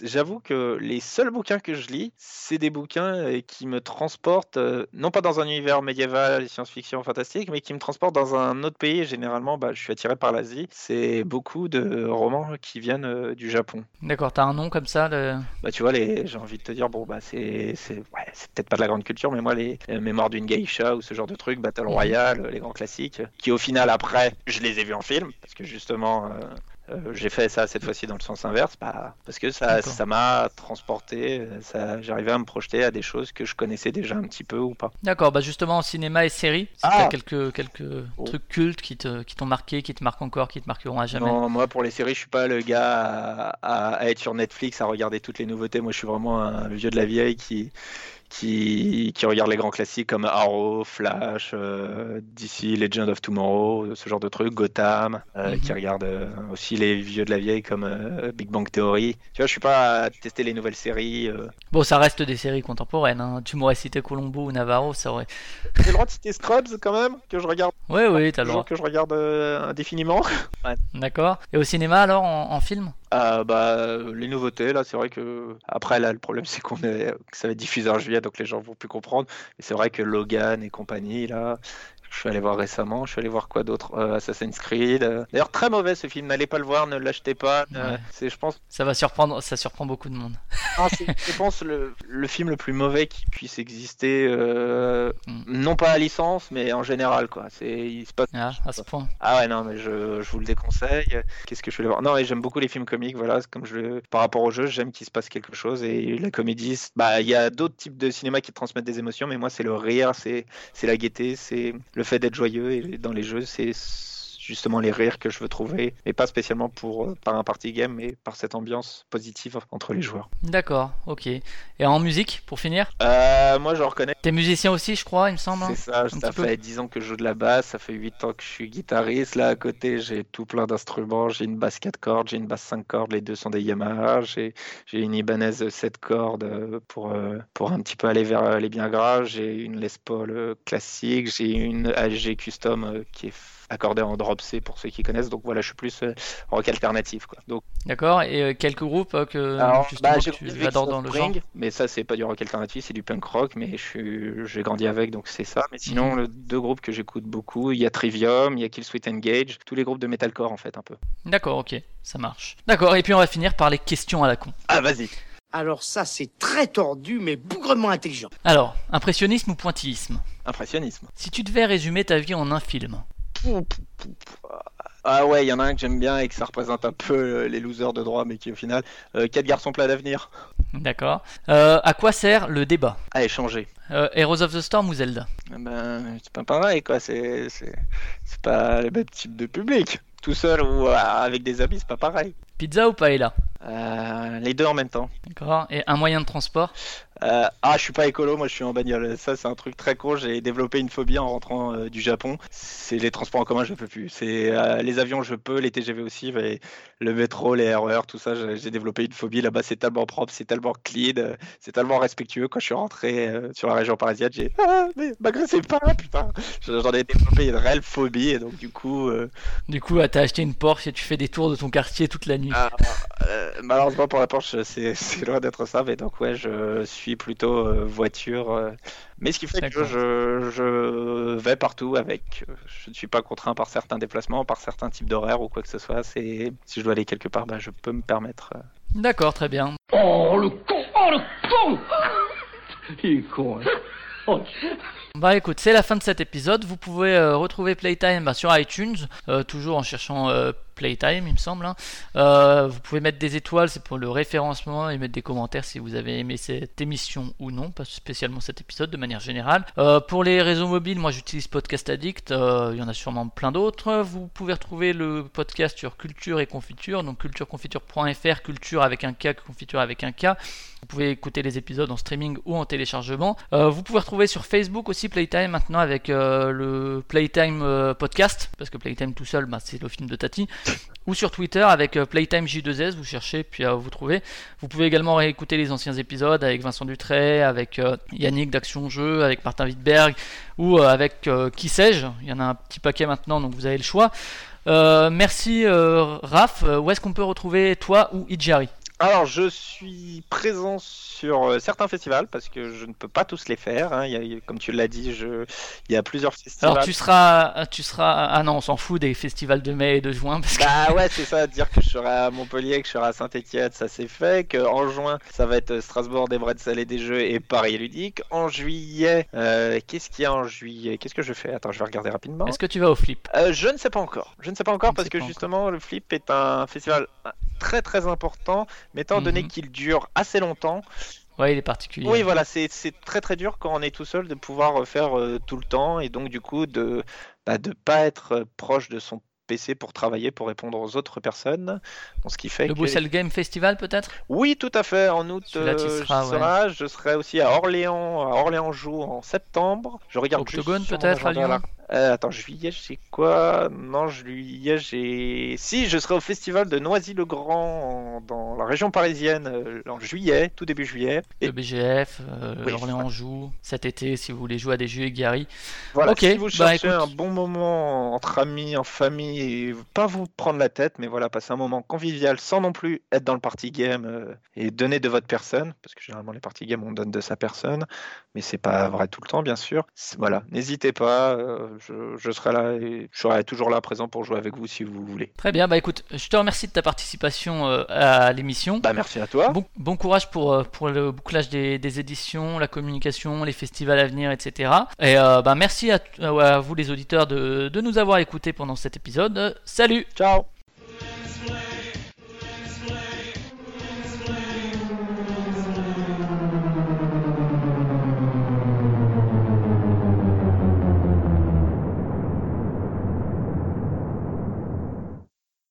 j'avoue que les seuls bouquins que je lis, c'est des bouquins euh, qui me transportent, non pas dans un univers médiéval, science-fiction, fantastique, mais qui me transportent dans un autre pays. Généralement, bah, je suis attiré par l'Asie. C'est beaucoup de romans qui viennent euh, du Japon. D'accord, t'as un nom comme ça le... Bah tu vois, les... j'ai envie de te dire, bon bah c'est ouais, peut-être pas de la grande culture, mais moi les, les mémoires d'une geisha ou ce genre de truc, Battle Mhm. Royale, les grands classiques, qui au final après, je les ai vus en film, parce que justement euh, euh, j'ai fait ça cette fois-ci dans le sens inverse, bah, parce que ça ça m'a transporté, ça j'arrivais à me projeter à des choses que je connaissais déjà un petit peu ou pas. D'accord, bah justement en cinéma et série, si Ah quelques, quelques Oh. trucs cultes qui te, qui t'ont marqué, qui te marquent encore, qui te marqueront à jamais. Non, moi pour les séries, je suis pas le gars à, à- à être sur Netflix à regarder toutes les nouveautés. Moi, je suis vraiment un vieux de la vieille qui qui, qui regarde les grands classiques comme Arrow, Flash, euh, DC, Legend of Tomorrow, ce genre de trucs, Gotham, euh, Mhm. qui regarde euh, aussi les vieux de la vieille comme euh, Big Bang Theory. Tu vois, je suis pas à tester les nouvelles séries. euh. Bon, ça reste des séries contemporaines. hein. Tu m'aurais cité Colombo ou Navarro, ça aurait. *laughs* J'ai le droit de citer Scrubs quand même, que je regarde, Oui, oui, t'as le droit. que je regarde euh, indéfiniment. *laughs* D'accord. Et au cinéma alors, en, en film? Ah bah les nouveautés là c'est vrai que après là le problème c'est qu'on est que ça va être diffusé en juillet donc les gens vont plus comprendre. Et c'est vrai que Logan et compagnie là je suis allé voir récemment je suis allé voir quoi d'autre Euh, Assassin's Creed euh. d'ailleurs très mauvais ce film n'allez pas le voir ne l'achetez pas euh, Ouais. c'est je pense Ça va surprendre, ça surprend beaucoup de monde. non, *laughs* c'est- je pense le, le film le plus mauvais qui puisse exister Mm. non pas à licence mais en général quoi c'est il se passe Ah, à ce point. ah ouais, non, mais je, je vous le déconseille. Qu'est-ce que je vais voir? Non, et j'aime beaucoup les films comiques, voilà, comme je. Par rapport au jeu, j'aime qu'il se passe quelque chose. Et la comédie, bah, il y a d'autres types de cinéma qui transmettent des émotions, mais moi, c'est le rire, c'est c'est la gaieté, c'est le fait d'être joyeux. Et dans les jeux, c'est justement les rires que je veux trouver. Et pas spécialement pour, euh, par un party game, mais par cette ambiance positive entre les joueurs. D'accord, ok. Et en musique, pour finir? Euh, moi, je reconnais. T'es musicien aussi, je crois, il me semble. hein? C'est ça, ça peu. fait 10 ans que je joue de la basse, ça fait 8 ans que je suis guitariste. Là, à côté, j'ai tout plein d'instruments. J'ai une basse 4 cordes, j'ai une basse 5 cordes, les deux sont des Yamaha. J'ai une Ibanez 7 cordes euh, pour, pour un petit peu aller vers les bien graves. J'ai une Les Paul classique, j'ai une AG Custom qui est accordée en drop C pour ceux qui connaissent. Donc voilà, je suis plus euh, rock alternatif. Quoi. Donc, D'accord, et euh, quelques groupes euh, que, alors, bah, que tu adores dans le genre mais ça c'est pas du rock alternatif, c'est du punk rock, mais je suis, j'ai grandi avec, donc c'est ça. Mais sinon, le deux groupes que j'écoute beaucoup, il y a Trivium, il y a Kill Sweet Engage, tous les groupes de metalcore en fait un peu. D'accord, ok, ça marche. D'accord, et puis on va finir par les questions à la con. Ah vas-y. Alors ça, c'est très tordu, mais bougrement intelligent. Alors, impressionnisme ou pointillisme? Impressionnisme. Si tu devais résumer ta vie en un film, Pou, pou, pou, pou. Ah ouais, il y en a un que j'aime bien et que ça représente un peu euh, les losers de droit, mais qui au final, euh, quatre garçons plats d'avenir. d'accord. Euh, à quoi sert le débat? À échanger. Euh, Heroes of the Storm ou Zelda? Eh Ben, c'est pas pareil quoi, c'est, c'est, c'est pas le même type de public. Tout seul ou avec des amis, c'est pas pareil. Pizza ou paella Euh, les deux en même temps. D'accord. Et un moyen de transport Euh, ah, je suis pas écolo, moi je suis en bagnole. Ça, c'est un truc très con. J'ai développé une phobie en rentrant euh, du Japon. C'est les transports en commun, je peux plus. C'est euh, les avions, je peux, les TGV aussi, mais le métro, les RER, tout ça, j'ai développé une phobie. Là-bas, c'est tellement propre, c'est tellement clean, c'est tellement respectueux. Quand je suis rentré sur la région parisienne, j'ai ah, mais m'agressez pas, putain. J'en ai développé une réelle phobie et donc du coup, Du coup, ah, t'as acheté une Porsche et tu fais des tours de ton quartier toute la nuit. Ah, euh, malheureusement pour la Porsche, *laughs* c'est loin d'être ça, mais donc ouais, je suis plutôt euh, voiture. euh, mais ce qui fait que D'accord. je, je vais partout avec. Je ne suis pas contraint par certains déplacements, par certains types d'horaires ou quoi que ce soit. C'est si je dois aller quelque part, bah, je peux me permettre. D'accord, très bien. Oh le con Oh le con *laughs* Il est con hein. *laughs* Bah écoute, c'est la fin de cet épisode. Vous pouvez euh, retrouver Playtime bah, sur iTunes, euh, toujours en cherchant euh, Playtime, il me semble. hein. Euh, vous pouvez mettre des étoiles, c'est pour le référencement, et mettre des commentaires si vous avez aimé cette émission ou non, pas spécialement cet épisode de manière générale. Euh, pour les réseaux mobiles, moi j'utilise Podcast Addict, euh, il y en a sûrement plein d'autres. Vous pouvez retrouver le podcast sur Culture et Confiture, donc cultureconfiture.fr, culture avec un K, confiture avec un K. Vous pouvez écouter les épisodes en streaming ou en téléchargement. Vous pouvez retrouver sur Facebook aussi Playtime maintenant avec le Playtime podcast, parce que Playtime tout seul, bah, c'est le film de Tati. Ou sur Twitter avec euh, Playtime J2S, vous cherchez puis euh, vous trouvez. Vous pouvez également réécouter les anciens épisodes avec Vincent Dutray, avec euh, Yannick d'Action Jeu, avec Martin Wittberg ou avec qui sais-je. Il y en a un petit paquet maintenant, donc vous avez le choix. Merci Raph. Où est-ce qu'on peut retrouver toi ou Ijari Alors, je suis présent sur euh, certains festivals parce que je ne peux pas tous les faire. hein. Il y a- comme tu l'as dit, je... il y a plusieurs festivals. Alors tu seras, tu seras. Ah non, on s'en fout des festivals de mai et de juin parce que. Bah ouais, *laughs* c'est ça, dire que je serai à Montpellier, que je serai à Saint-Etienne, ça c'est fait. Que en juin, ça va être Strasbourg, des Bretzel et des Jeux et Paris Ludique. En juillet, euh, qu'est-ce qu'il y a en juillet? Qu'est-ce que je fais? Attends, je vais regarder rapidement. Est-ce que tu vas au flip? Euh, je ne sais pas encore. Je ne sais pas encore Je parce que justement, le Flip est un festival très très important, mais étant donné Mhm. qu'il dure assez longtemps, Ouais, il est particulier. oui, voilà, c'est très très dur quand on est tout seul de pouvoir euh, faire euh, tout le temps et donc du coup de bah, de pas être euh, proche de son PC pour travailler, pour répondre aux autres personnes. Donc, ce qui fait Le que... Bruxelles Game Festival peut-être? Oui, tout à fait. En août, euh, seras, je, ouais. serai, je serai aussi à Orléans, à Orléans-Joux en septembre. Je regarde Octogone, peut-être, à Lyon? Euh, attends, juillet, j'ai quoi? Non, juillet, j'ai. Si, je serai au festival de Noisy-le-Grand en- dans la région parisienne euh, en juillet, tout début juillet. Et Le BGF, euh, Oui, Orléans joue cet été si vous voulez jouer à des jeux aguerris. voilà, ok, si vous bah, cherchez écoute. un bon moment entre amis, en famille, et pas vous prendre la tête, mais voilà, passer un moment convivial sans non plus être dans le party game euh, et donner de votre personne, parce que généralement les party games on donne de sa personne, mais c'est pas vrai tout le temps, bien sûr. Voilà, n'hésitez pas, euh, je, je serai là et je serai toujours là présent pour jouer avec vous si vous voulez. Très bien, bah écoute, je te remercie de ta participation euh, à l'émission. Bah merci à toi. Bon, bon courage pour, euh, pour le bouclage des, des éditions, la communication, les festivals à venir, etc. Et euh, bah, merci à, à vous les auditeurs de, de nous avoir écoutés pendant cet épisode. Salut Ciao.